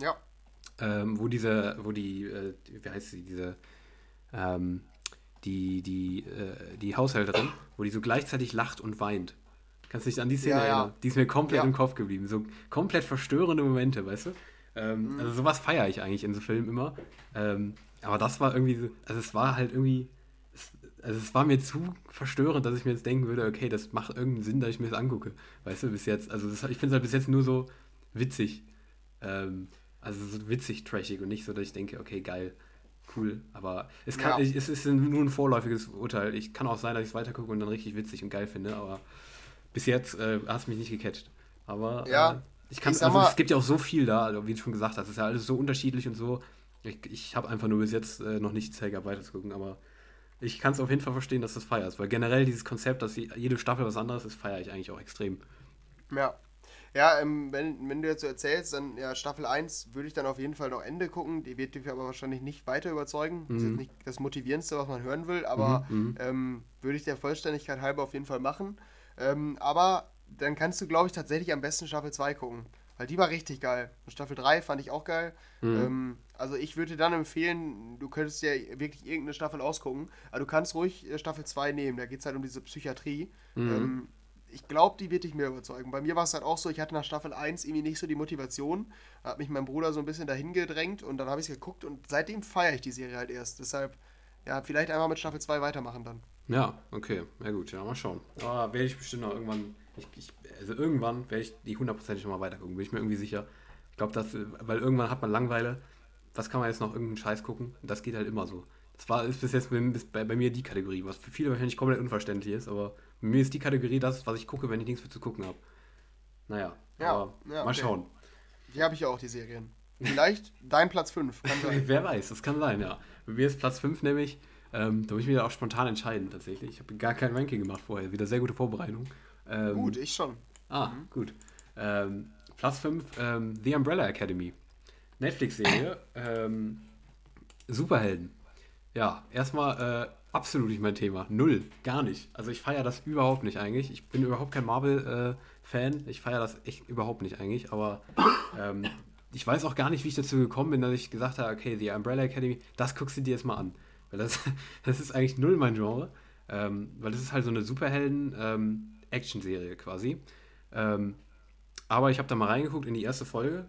Ja. ähm, wo diese, wo die, äh, wie heißt sie, diese, ähm, die, die, äh, die Haushälterin, wo die so gleichzeitig lacht und weint. Kannst du dich an die Szene Ja, ja. erinnern? Die ist mir komplett Ja. im Kopf geblieben. So komplett verstörende Momente, weißt du? Ähm, Mhm. Also sowas feiere ich eigentlich in so Filmen immer. Ähm, aber das war irgendwie so, also es war halt irgendwie, also es war mir zu verstörend, dass ich mir jetzt denken würde, okay, das macht irgendeinen Sinn, dass ich mir das angucke. Weißt du, bis jetzt, also das, ich finde es halt bis jetzt nur so witzig. Ähm, also so witzig, trashig und nicht so, dass ich denke, okay, geil, cool. Aber es, kann, Ja. ich, es ist nur ein vorläufiges Urteil. Ich kann auch sein, dass ich es weitergucke und dann richtig witzig und geil finde, aber bis jetzt äh, hat es mich nicht gecatcht. Aber Ja, äh, ich kann ich also mal- es gibt ja auch so viel da, also wie du schon gesagt hast, es ist ja alles so unterschiedlich und so. Ich, ich habe einfach nur bis jetzt äh, noch nicht Zeit gehabt, weiterzugucken, aber ich kann es auf jeden Fall verstehen, dass das feierst, weil generell dieses Konzept, dass je- jede Staffel was anderes ist, feiere ich eigentlich auch extrem. Ja. Ja, ähm, wenn, wenn du jetzt so erzählst, dann ja, Staffel 1 würde ich dann auf jeden Fall noch Ende gucken. Die wird dich aber wahrscheinlich nicht weiter überzeugen. Das ist jetzt nicht das Motivierendste, was man hören will, aber ähm, würde ich der Vollständigkeit halber auf jeden Fall machen. Ähm, aber dann kannst du, glaube ich, tatsächlich am besten Staffel 2 gucken. Weil die war richtig geil. Und Staffel 3 fand ich auch geil. Ähm, also ich würde dir dann empfehlen, du könntest dir wirklich irgendeine Staffel ausgucken. Aber du kannst ruhig äh, Staffel 2 nehmen. Da geht es halt um diese Psychiatrie. Ähm, ich glaube, die wird dich mehr überzeugen. Bei mir war es halt auch so, ich hatte nach Staffel 1 irgendwie nicht so die Motivation. Da hat mich mein Bruder so ein bisschen dahin gedrängt und dann habe ich es geguckt und seitdem feiere ich die Serie halt erst. Deshalb, ja, vielleicht einmal mit Staffel 2 weitermachen dann. Ja, okay, ja gut, ja, mal schauen. Aber werde ich bestimmt noch irgendwann, ich, ich, also irgendwann werde ich die hundertprozentig noch mal weitergucken, bin ich mir irgendwie sicher. Ich glaube, dass, weil irgendwann hat man Langeweile, was kann man jetzt noch irgendeinen Scheiß gucken? Das geht halt immer so. Das war, ist bis jetzt bei, bei, bei mir die Kategorie, was für viele wahrscheinlich komplett unverständlich ist, aber bei mir ist die Kategorie das, was ich gucke, wenn ich nichts mehr zu gucken habe. Naja, Ja, aber ja, mal okay. schauen. Die habe ich ja auch, die Serien. Vielleicht dein Platz 5. Kann sein. Wer weiß, das kann sein, ja. Bei mir ist Platz 5 nämlich, ähm, da muss ich mir auch spontan entscheiden tatsächlich. Ich habe gar kein Ranking gemacht vorher, wieder sehr gute Vorbereitung. Ähm, Gut, ich schon. Ah, gut. Ähm, Platz 5, ähm, The Umbrella Academy. Netflix-Serie. ähm, Superhelden. Ja, erstmal äh, absolut nicht mein Thema. Null, gar nicht. Also ich feiere das überhaupt nicht eigentlich. Ich bin überhaupt kein Marvel-Fan. ich feiere das echt überhaupt nicht eigentlich. Aber ähm, ich weiß auch gar nicht, wie ich dazu gekommen bin, dass ich gesagt habe, okay, The Umbrella Academy, das guckst du dir jetzt mal an. Weil das, das ist eigentlich null mein Genre. Ähm, weil das ist halt so eine Superhelden-Action-Serie quasi. Ähm, aber ich habe da mal reingeguckt in die erste Folge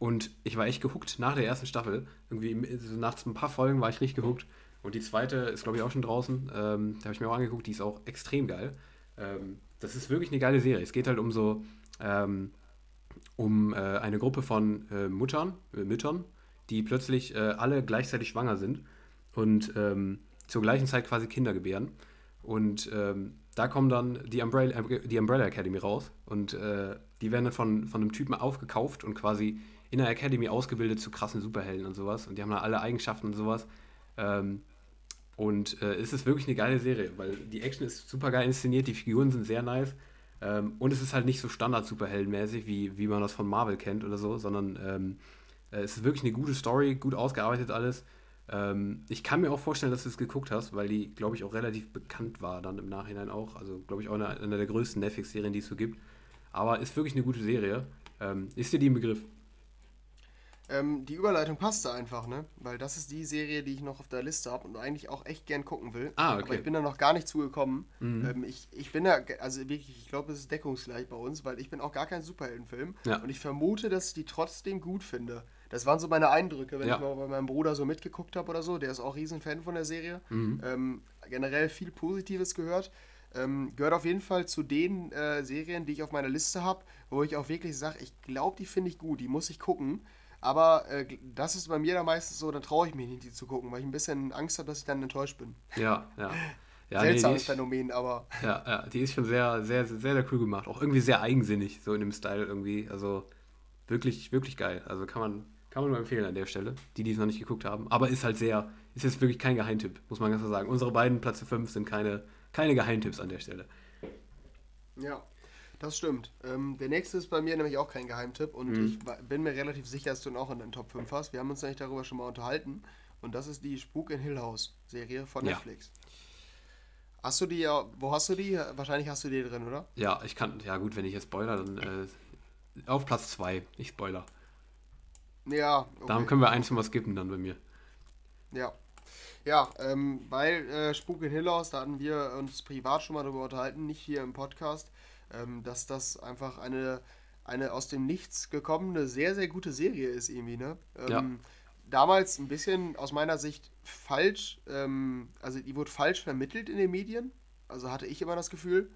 und ich war echt gehuckt nach der ersten Staffel. Irgendwie nach ein paar Folgen war ich richtig gehuckt. Und die zweite ist, glaube ich, auch schon draußen. Ähm, da habe ich mir auch angeguckt, die ist auch extrem geil. Ähm, das ist wirklich eine geile Serie. Es geht halt um so, ähm, um äh, eine Gruppe von äh, Muttern, äh, Müttern, die plötzlich äh, alle gleichzeitig schwanger sind und ähm, zur gleichen Zeit quasi Kinder gebären. Und ähm, da kommen dann die Umbrella, äh, die Umbrella Academy raus und äh, die werden dann von, von einem Typen aufgekauft und quasi in der Academy ausgebildet zu krassen Superhelden und sowas. Und die haben da alle Eigenschaften und sowas. Ähm, und äh, es ist wirklich eine geile Serie, weil die Action ist super geil inszeniert, die Figuren sind sehr nice. Ähm, und es ist halt nicht so Standard-Superheldenmäßig, wie, wie man das von Marvel kennt oder so, sondern ähm, äh, es ist wirklich eine gute Story, gut ausgearbeitet alles. Ähm, ich kann mir auch vorstellen, dass du es geguckt hast, weil die, glaube ich, auch relativ bekannt war dann im Nachhinein auch. Also, glaube ich, auch eine, eine der größten Netflix-Serien, die es so gibt. Aber ist wirklich eine gute Serie. Ähm, ist dir die im Begriff? Ähm, die Überleitung passte einfach, ne? Weil das ist die Serie, die ich noch auf der Liste habe und eigentlich auch echt gern gucken will. Ah, okay. Aber ich bin da noch gar nicht zugekommen. Mhm. Ähm, ich, ich bin da, also wirklich, ich glaube, es ist deckungsgleich bei uns, weil ich bin auch gar kein Superheldenfilm. Ja. Und ich vermute, dass ich die trotzdem gut finde. Das waren so meine Eindrücke, wenn Ja. ich mal bei meinem Bruder so mitgeguckt habe oder so. Der ist auch riesen Fan von der Serie. Mhm. Ähm, generell viel Positives gehört. Ähm, gehört auf jeden Fall zu den äh, Serien, die ich auf meiner Liste habe, wo ich auch wirklich sage, ich glaube, die finde ich gut, die muss ich gucken. Aber äh, das ist bei mir dann meistens so, dann traue ich mich nicht, die zu gucken, weil ich ein bisschen Angst habe, dass ich dann enttäuscht bin. Ja, ja. ja nee, Seltsames ist, Phänomen, aber ja, ja, die ist schon sehr, sehr, sehr, sehr cool gemacht. Auch irgendwie sehr eigensinnig, so in dem Style irgendwie. Also wirklich, wirklich geil. Also kann man, kann man nur empfehlen an der Stelle, die, die es noch nicht geguckt haben. Aber ist halt sehr, ist jetzt wirklich kein Geheimtipp, muss man ganz klar sagen. Unsere beiden Plätze 5 sind keine, keine Geheimtipps an der Stelle. ja, das stimmt. Ähm, der nächste ist bei mir nämlich auch kein Geheimtipp und Mhm. ich bin mir relativ sicher, dass du ihn auch in den Top 5 hast. Wir haben uns nämlich darüber schon mal unterhalten und das ist die Spuk in Hill House Serie von Ja. Netflix. Hast du die ja, wo hast du die? Wahrscheinlich hast du die drin, oder? Ja, ich kann, ja gut, wenn ich jetzt spoiler, dann äh, auf Platz 2. Ich spoiler. Ja, Darum können wir eins mal skippen dann bei mir. Ja. Ja, ähm, weil äh, Spuk in Hill House, da hatten wir uns privat schon mal darüber unterhalten, nicht hier im Podcast, ähm, dass das einfach eine, eine aus dem Nichts gekommene, sehr, sehr gute Serie ist irgendwie, ne? Ähm, Ja. Damals ein bisschen aus meiner Sicht falsch, ähm, also die wurde falsch vermittelt in den Medien, also hatte ich immer das Gefühl,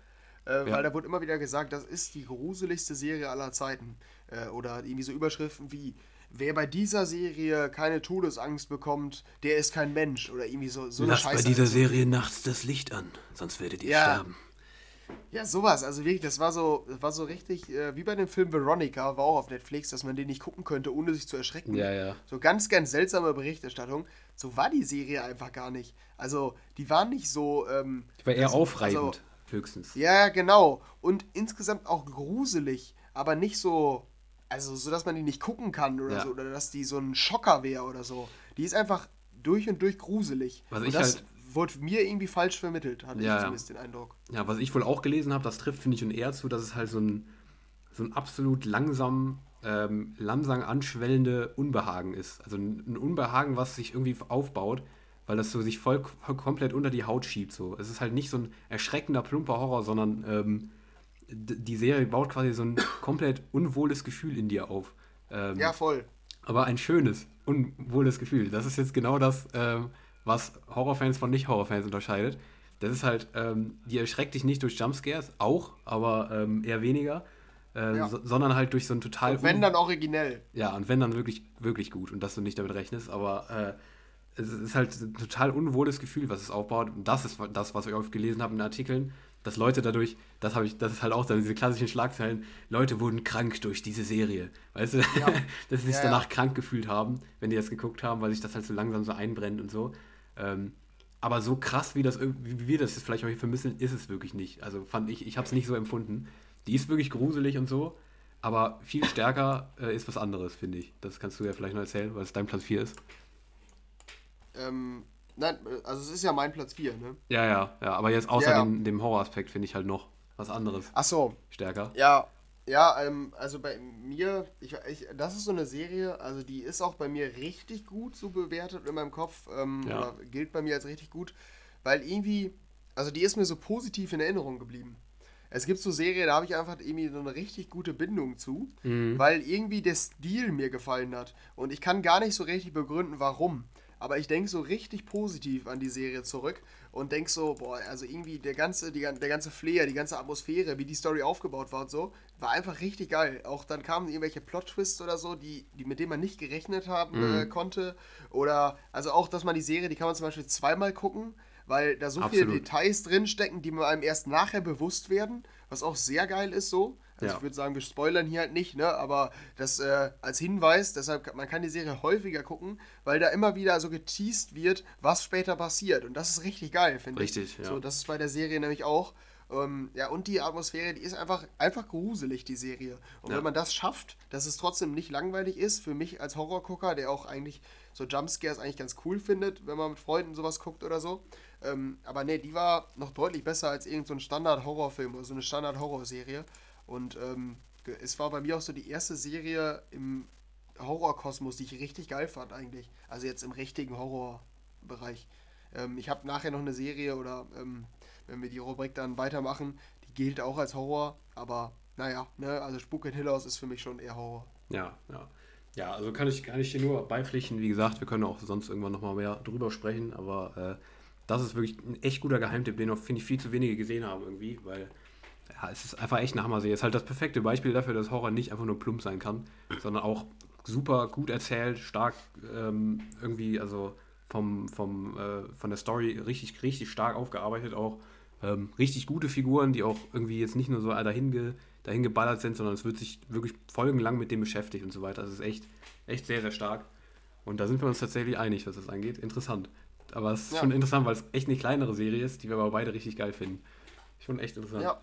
äh, Ja. weil da wurde immer wieder gesagt, das ist die gruseligste Serie aller Zeiten. Äh, oder irgendwie so Überschriften wie, wer bei dieser Serie keine Todesangst bekommt, der ist kein Mensch. Oder irgendwie so, so eine Lasst bei Scheiße. dieser Also, Serie nachts das Licht an, sonst werdet ihr Ja. sterben. Ja, sowas. Also wirklich, das war so, das war so richtig, äh, wie bei dem Film Veronica, war auch auf Netflix, dass man den nicht gucken könnte, ohne sich zu erschrecken. Ja, ja. So ganz, ganz seltsame Berichterstattung. So war die Serie einfach gar nicht. Also, die war nicht so. Ähm, Die war eher also- aufreibend, also- höchstens. Ja, genau. Und insgesamt auch gruselig, aber nicht so, also so, dass man die nicht gucken kann oder Ja. so, oder dass die so ein Schocker wäre oder so. Die ist einfach durch und durch gruselig. Was und ich das halt- wurde mir irgendwie falsch vermittelt, hatte Ja, ich zumindest den Eindruck. Ja, was ich wohl auch gelesen habe, das trifft, finde ich, schon eher zu, dass es halt so ein, so ein absolut langsam, ähm, langsam anschwellende Unbehagen ist. Also ein, Unbehagen, was sich irgendwie aufbaut, weil das so sich voll, voll komplett unter die Haut schiebt. So. Es ist halt nicht so ein erschreckender, plumper Horror, sondern ähm, die Serie baut quasi so ein komplett unwohles Gefühl in dir auf. Ähm, Ja, voll. aber ein schönes, unwohles Gefühl. Das ist jetzt genau das, ähm, was Horrorfans von Nicht-Horrorfans unterscheidet. Das ist halt, ähm, die erschreckt dich nicht durch Jumpscares, auch, aber ähm, eher weniger, äh, Ja. so, sondern halt durch so ein total. Und wenn dann originell. ja, und wenn dann wirklich, wirklich gut und dass du nicht damit rechnest, aber äh, es ist halt ein total unwohles Gefühl, was es aufbaut. Und das ist das, was ich oft gelesen habe in Artikeln, dass Leute dadurch, das habe ich, das ist halt auch dann diese klassischen Schlagzeilen, Leute wurden krank durch diese Serie. Weißt du, Ja. dass sie sich Ja, danach krank gefühlt haben, wenn die das geguckt haben, weil sich das halt so langsam so einbrennt und so. Ähm, aber so krass, wie, das, wie wir das jetzt vielleicht auch hier vermissen, ist es wirklich nicht. Also fand ich, ich habe es nicht so empfunden. Die ist wirklich gruselig und so, aber viel stärker äh, ist was anderes, finde ich. Das kannst du ja vielleicht noch erzählen, weil es dein Platz 4 ist. Ähm, nein, also es ist ja mein Platz 4, ne? Ja, ja, ja. Aber jetzt außer Ja, ja. Dem, dem Horroraspekt finde ich halt noch was anderes Ach so, stärker. Ja, ja, ähm, also bei mir, ich, ich, das ist so eine Serie, also die ist auch bei mir richtig gut so bewertet in meinem Kopf, ähm, Ja. oder gilt bei mir als richtig gut, weil irgendwie, also die ist mir so positiv in Erinnerung geblieben. Es gibt so Serien, da habe ich einfach irgendwie so eine richtig gute Bindung zu, Mhm. weil irgendwie der Stil mir gefallen hat. Und ich kann gar nicht so richtig begründen, warum. Aber ich denke so richtig positiv an die Serie zurück und denke so, boah, also irgendwie der ganze, die, der ganze Flair, die ganze Atmosphäre, wie die Story aufgebaut war und so, war einfach richtig geil. Auch dann kamen irgendwelche Plot-Twists oder so, die, die, mit denen man nicht gerechnet haben Mhm. äh, konnte. Oder, also auch, dass man die Serie, die kann man zum Beispiel zweimal gucken, weil da so viele Absolut. Details drinstecken, die mir einem erst nachher bewusst werden, was auch sehr geil ist so. Also Ja. ich würde sagen, wir spoilern hier halt nicht, ne? Aber das äh, als Hinweis, deshalb man kann die Serie häufiger gucken, weil da immer wieder so geteased wird, was später passiert. Und das ist richtig geil, finde ich. Richtig, ja. So, das ist bei der Serie nämlich auch. Ähm, ja, und die Atmosphäre, die ist einfach, einfach gruselig, die Serie. Und Ja. wenn man das schafft, dass es trotzdem nicht langweilig ist, für mich als Horrorgucker, der auch eigentlich so Jumpscares eigentlich ganz cool findet, wenn man mit Freunden sowas guckt oder so. Ähm, aber nee, die war noch deutlich besser als irgendein so ein Standard-Horrorfilm oder so eine Standard-Horrorserie. Und ähm, es war bei mir auch so die erste Serie im Horrorkosmos, die ich richtig geil fand eigentlich. Also jetzt im richtigen Horrorbereich. Ähm, ich habe nachher noch eine Serie oder ähm, wenn wir die Rubrik dann weitermachen, die gilt auch als Horror, aber naja, ne, also Spuk in Hill House ist für mich schon eher Horror. Ja, ja. Ja, also kann ich, kann ich dir nur beipflichten. Wie gesagt, wir können auch sonst irgendwann nochmal mehr drüber sprechen, aber äh, das ist wirklich ein echt guter Geheimtipp, den auch, finde ich, viel zu wenige gesehen haben irgendwie, weil ja, es ist einfach echt eine Hammer-Serie. Es ist halt das perfekte Beispiel dafür, dass Horror nicht einfach nur plump sein kann, sondern auch super gut erzählt, stark ähm, irgendwie, also vom, vom, äh, von der Story richtig, richtig stark aufgearbeitet auch. Ähm, richtig gute Figuren, die auch irgendwie jetzt nicht nur so dahin, ge, dahin geballert sind, sondern es wird sich wirklich folgenlang mit dem beschäftigt und so weiter. Das ist echt, echt sehr, sehr stark. Und da sind wir uns tatsächlich einig, was das angeht. Interessant. Aber es ist ja. schon interessant, weil es echt eine kleinere Serie ist, die wir aber beide richtig geil finden. Schon echt interessant. Ja,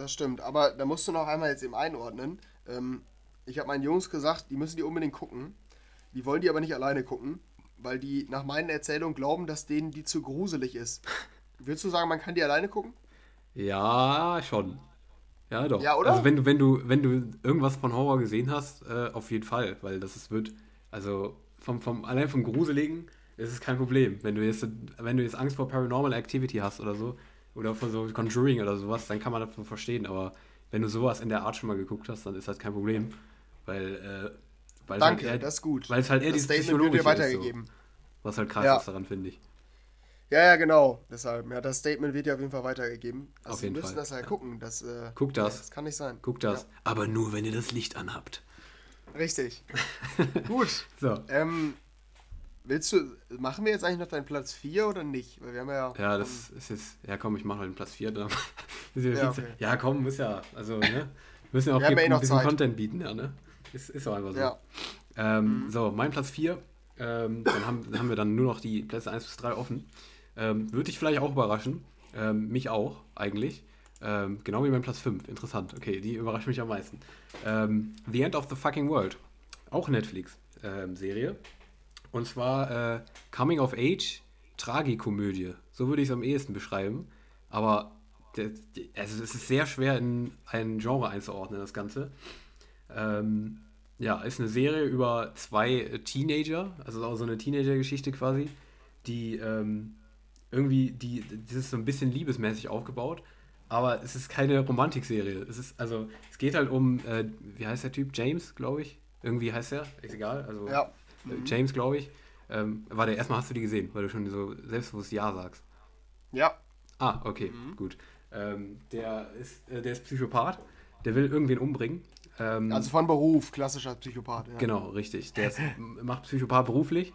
das stimmt. Aber da musst du noch einmal jetzt eben einordnen. Ähm, ich habe meinen Jungs gesagt, die müssen die unbedingt gucken. Die wollen die aber nicht alleine gucken, weil die nach meinen Erzählungen glauben, dass denen die zu gruselig ist. Willst du sagen, man kann die alleine gucken? Ja, schon. Ja, doch. Ja, oder? Also wenn du, wenn du, wenn du irgendwas von Horror gesehen hast, äh, auf jeden Fall, weil das ist, wird, also vom, vom, allein vom Gruseligen ist es kein Problem. Wenn du jetzt, wenn du jetzt Angst vor Paranormal Activity hast oder so, oder vor so Conjuring oder sowas, dann kann man das verstehen, aber wenn du sowas in der Art schon mal geguckt hast, dann ist das kein Problem. Weil, äh, weil Danke, halt eher, das ist gut. Weil es halt eher das Statement wird dir weitergegeben. So, was halt krass ja. ist daran, finde ich. Ja, ja, genau. Deshalb, ja, das Statement wird ja auf jeden Fall weitergegeben. Also auf jeden wir müssen Fall. das halt gucken. Das, äh, Guck das. das kann nicht sein. Guck das. Ja. Aber nur, wenn ihr das Licht anhabt. Richtig. Gut. So. Ähm, willst du, machen wir jetzt eigentlich noch deinen Platz 4 oder nicht? Weil wir haben ja. Ja, das ist jetzt. Ja, komm, ich mache halt den Platz 4. ja, okay. ja, komm, muss ja. Also, ne? Müssen ja auch wir eh ein bisschen Zeit. Content bieten, ja, ne? Ist, ist auch einfach so. Ja. Ähm, mhm. So, mein Platz 4. Ähm, dann haben, haben wir dann nur noch die Plätze 1 bis 3 offen. Ähm, Würde ich vielleicht auch überraschen. Ähm, mich auch, eigentlich. Ähm, genau wie mein Platz 5. Interessant. Okay, die überrascht mich am meisten. Ähm, the End of the Fucking World. Auch Netflix-Serie. Und zwar äh, Coming of Age, Tragikomödie. So würde ich es am ehesten beschreiben. Aber also es ist sehr schwer in ein Genre einzuordnen, das Ganze. Ähm, ja, ist eine Serie über zwei Teenager, also auch so eine Teenager-Geschichte quasi, die ähm, irgendwie, die, das ist so ein bisschen liebesmäßig aufgebaut, aber es ist keine Romantikserie. Es ist, also, es geht halt um, äh, wie heißt der Typ? James, glaube ich. Irgendwie heißt er, ist egal. Also, ja. Mhm. James, glaube ich. Ähm, warte, erstmal hast du die gesehen, weil du schon so selbstbewusst Ja sagst. Ja. Ah, okay, mhm. gut. Ähm, der, ist, äh, der ist Psychopath, der will irgendwen umbringen. Ähm, also von Beruf, klassischer Psychopath. Ja. Genau, richtig. Der ist, macht Psychopath beruflich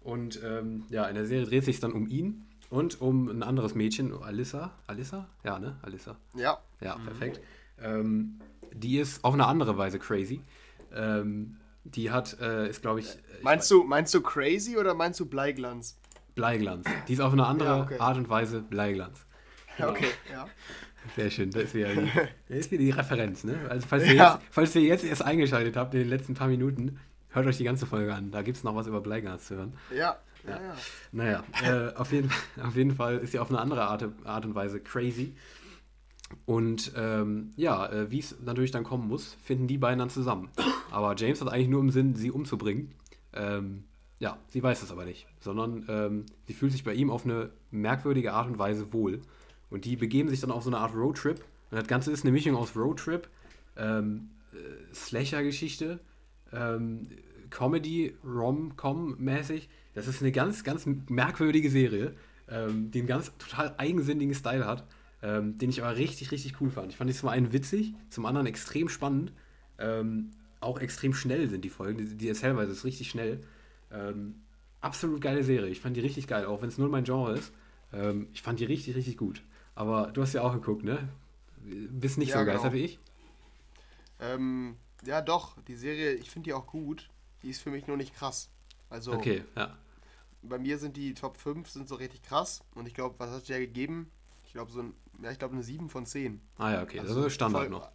und ähm, ja, in der Serie dreht sich dann um ihn und um ein anderes Mädchen, Alissa. Alissa? Ja, ne? Alissa. Ja. Ja, mhm. perfekt. Ähm, die ist auf eine andere Weise crazy. Ähm, die hat, äh, ist glaube ich. Meinst du, meinst du crazy oder meinst du Bleiglanz? Bleiglanz. Die ist auf eine andere ja, okay. Art und Weise Bleiglanz. Genau. Okay, ja. Sehr schön, das ist wieder die, das ist wieder die Referenz, ne? Also falls ihr, ja. jetzt, falls ihr jetzt erst eingeschaltet habt in den letzten paar Minuten, hört euch die ganze Folge an. Da gibt es noch was über Bleiglanz zu hören. Ja, ja, ja. Naja, äh, auf, jeden, auf jeden Fall ist sie auf eine andere Art, Art und Weise crazy. Und ähm, ja, äh, wie es natürlich dann kommen muss, finden die beiden dann zusammen. Aber James hat eigentlich nur im Sinn, sie umzubringen. Ähm, ja, sie weiß das aber nicht, sondern ähm, sie fühlt sich bei ihm auf eine merkwürdige Art und Weise wohl. Und die begeben sich dann auf so eine Art Roadtrip. Und das Ganze ist eine Mischung aus Roadtrip, ähm, äh, Slasher-Geschichte, ähm, Comedy, Rom-Com-mäßig. Das ist eine ganz, ganz merkwürdige Serie, ähm, die einen ganz total eigensinnigen Style hat, ähm, den ich aber richtig, richtig cool fand. Ich fand die zum einen witzig, zum anderen extrem spannend. Ähm, auch extrem schnell sind die Folgen. Die, die Erzählweise ist richtig schnell. Ähm, absolut geile Serie. Ich fand die richtig geil, auch wenn es nur mein Genre ist. Ähm, ich fand die richtig, richtig gut. Aber du hast ja auch geguckt, ne? Bist nicht ja, so genau. wie ich? Ähm, ja, doch. Die Serie, ich finde die auch gut. Die ist für mich nur nicht krass. Also, okay, ja. Bei mir sind die Top 5 sind so richtig krass. Und ich glaube, was hat der gegeben? Ich glaube, so ein, ja, ich glaube eine 7 von 10. Ah ja, okay. Also das ist Standard voll, noch.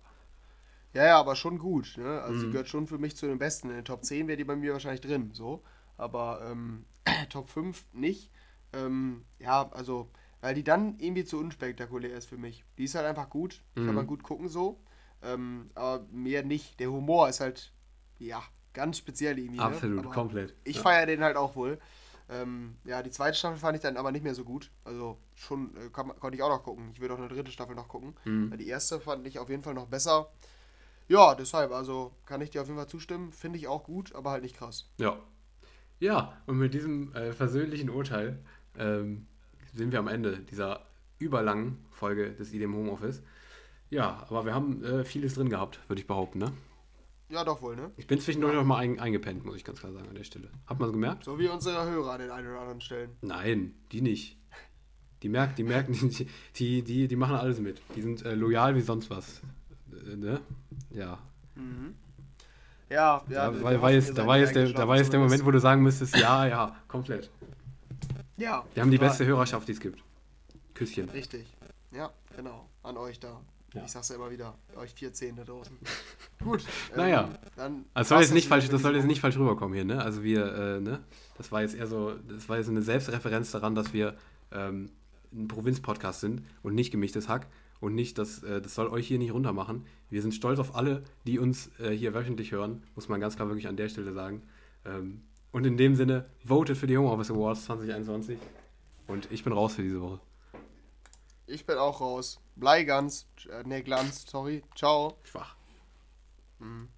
Ja, ja, aber schon gut. Ne? Also mhm. sie gehört schon für mich zu den Besten. In den Top 10 wäre die bei mir wahrscheinlich drin. So. Aber ähm, Top 5 nicht. Ähm, ja, also weil die dann irgendwie zu unspektakulär ist für mich. Die ist halt einfach gut, mhm. kann man gut gucken so, ähm, aber mehr nicht. Der Humor ist halt, ja, ganz speziell irgendwie. ne? Absolut, Aber komplett. Ich Ja. feiere den halt auch wohl. Ähm, ja, die zweite Staffel fand ich dann aber nicht mehr so gut. Also schon äh, kann, konnte ich auch noch gucken. Ich würde auch eine dritte Staffel noch gucken. Mhm. Die erste fand ich auf jeden Fall noch besser. Ja, deshalb, also kann ich dir auf jeden Fall zustimmen. Finde ich auch gut, aber halt nicht krass. Ja. Ja, und mit diesem äh, versöhnlichen Urteil ähm, sind wir am Ende dieser überlangen Folge des IDM Homeoffice. Ja, aber wir haben äh, vieles drin gehabt, würde ich behaupten, ne? Ja, doch wohl, ne? Ich bin zwischendurch noch mal ein, eingepennt, muss ich ganz klar sagen, an der Stelle. Hat man es gemerkt? So wie unsere Hörer an den einen oder anderen Stellen. Nein, die nicht. Die merken, die merken, die, die, die, die machen alles mit. Die sind äh, loyal wie sonst was. Äh, ne? Ja. Ja, ja. da, war, war jetzt, da war jetzt, der, da war jetzt der. Moment, wo du sagen müsstest, ja, ja, komplett. Ja. Wir haben die beste Hörerschaft, die es gibt. Küsschen. Richtig. Ja, genau. An euch da. Ja. Ich sag's ja immer wieder. Euch vier Zehn da draußen. Gut. ähm, Naja. Dann Also soll jetzt nicht falsch, das soll jetzt nicht falsch rüberkommen hier, ne? Also wir, äh, ne? Das war jetzt eher so, das war jetzt eine Selbstreferenz daran, dass wir ähm, ein Provinz-Podcast sind und nicht gemischtes Hack und nicht, das, äh, das soll euch hier nicht runtermachen. Wir sind stolz auf alle, die uns äh, hier wöchentlich hören, muss man ganz klar wirklich an der Stelle sagen. Ähm, und in dem Sinne, votet für die Homeoffice Awards 2021 und ich bin raus für diese Woche. Ich bin auch raus. Bleigans. Äh, ne, Glanz, sorry. Ciao. Schwach. Mhm.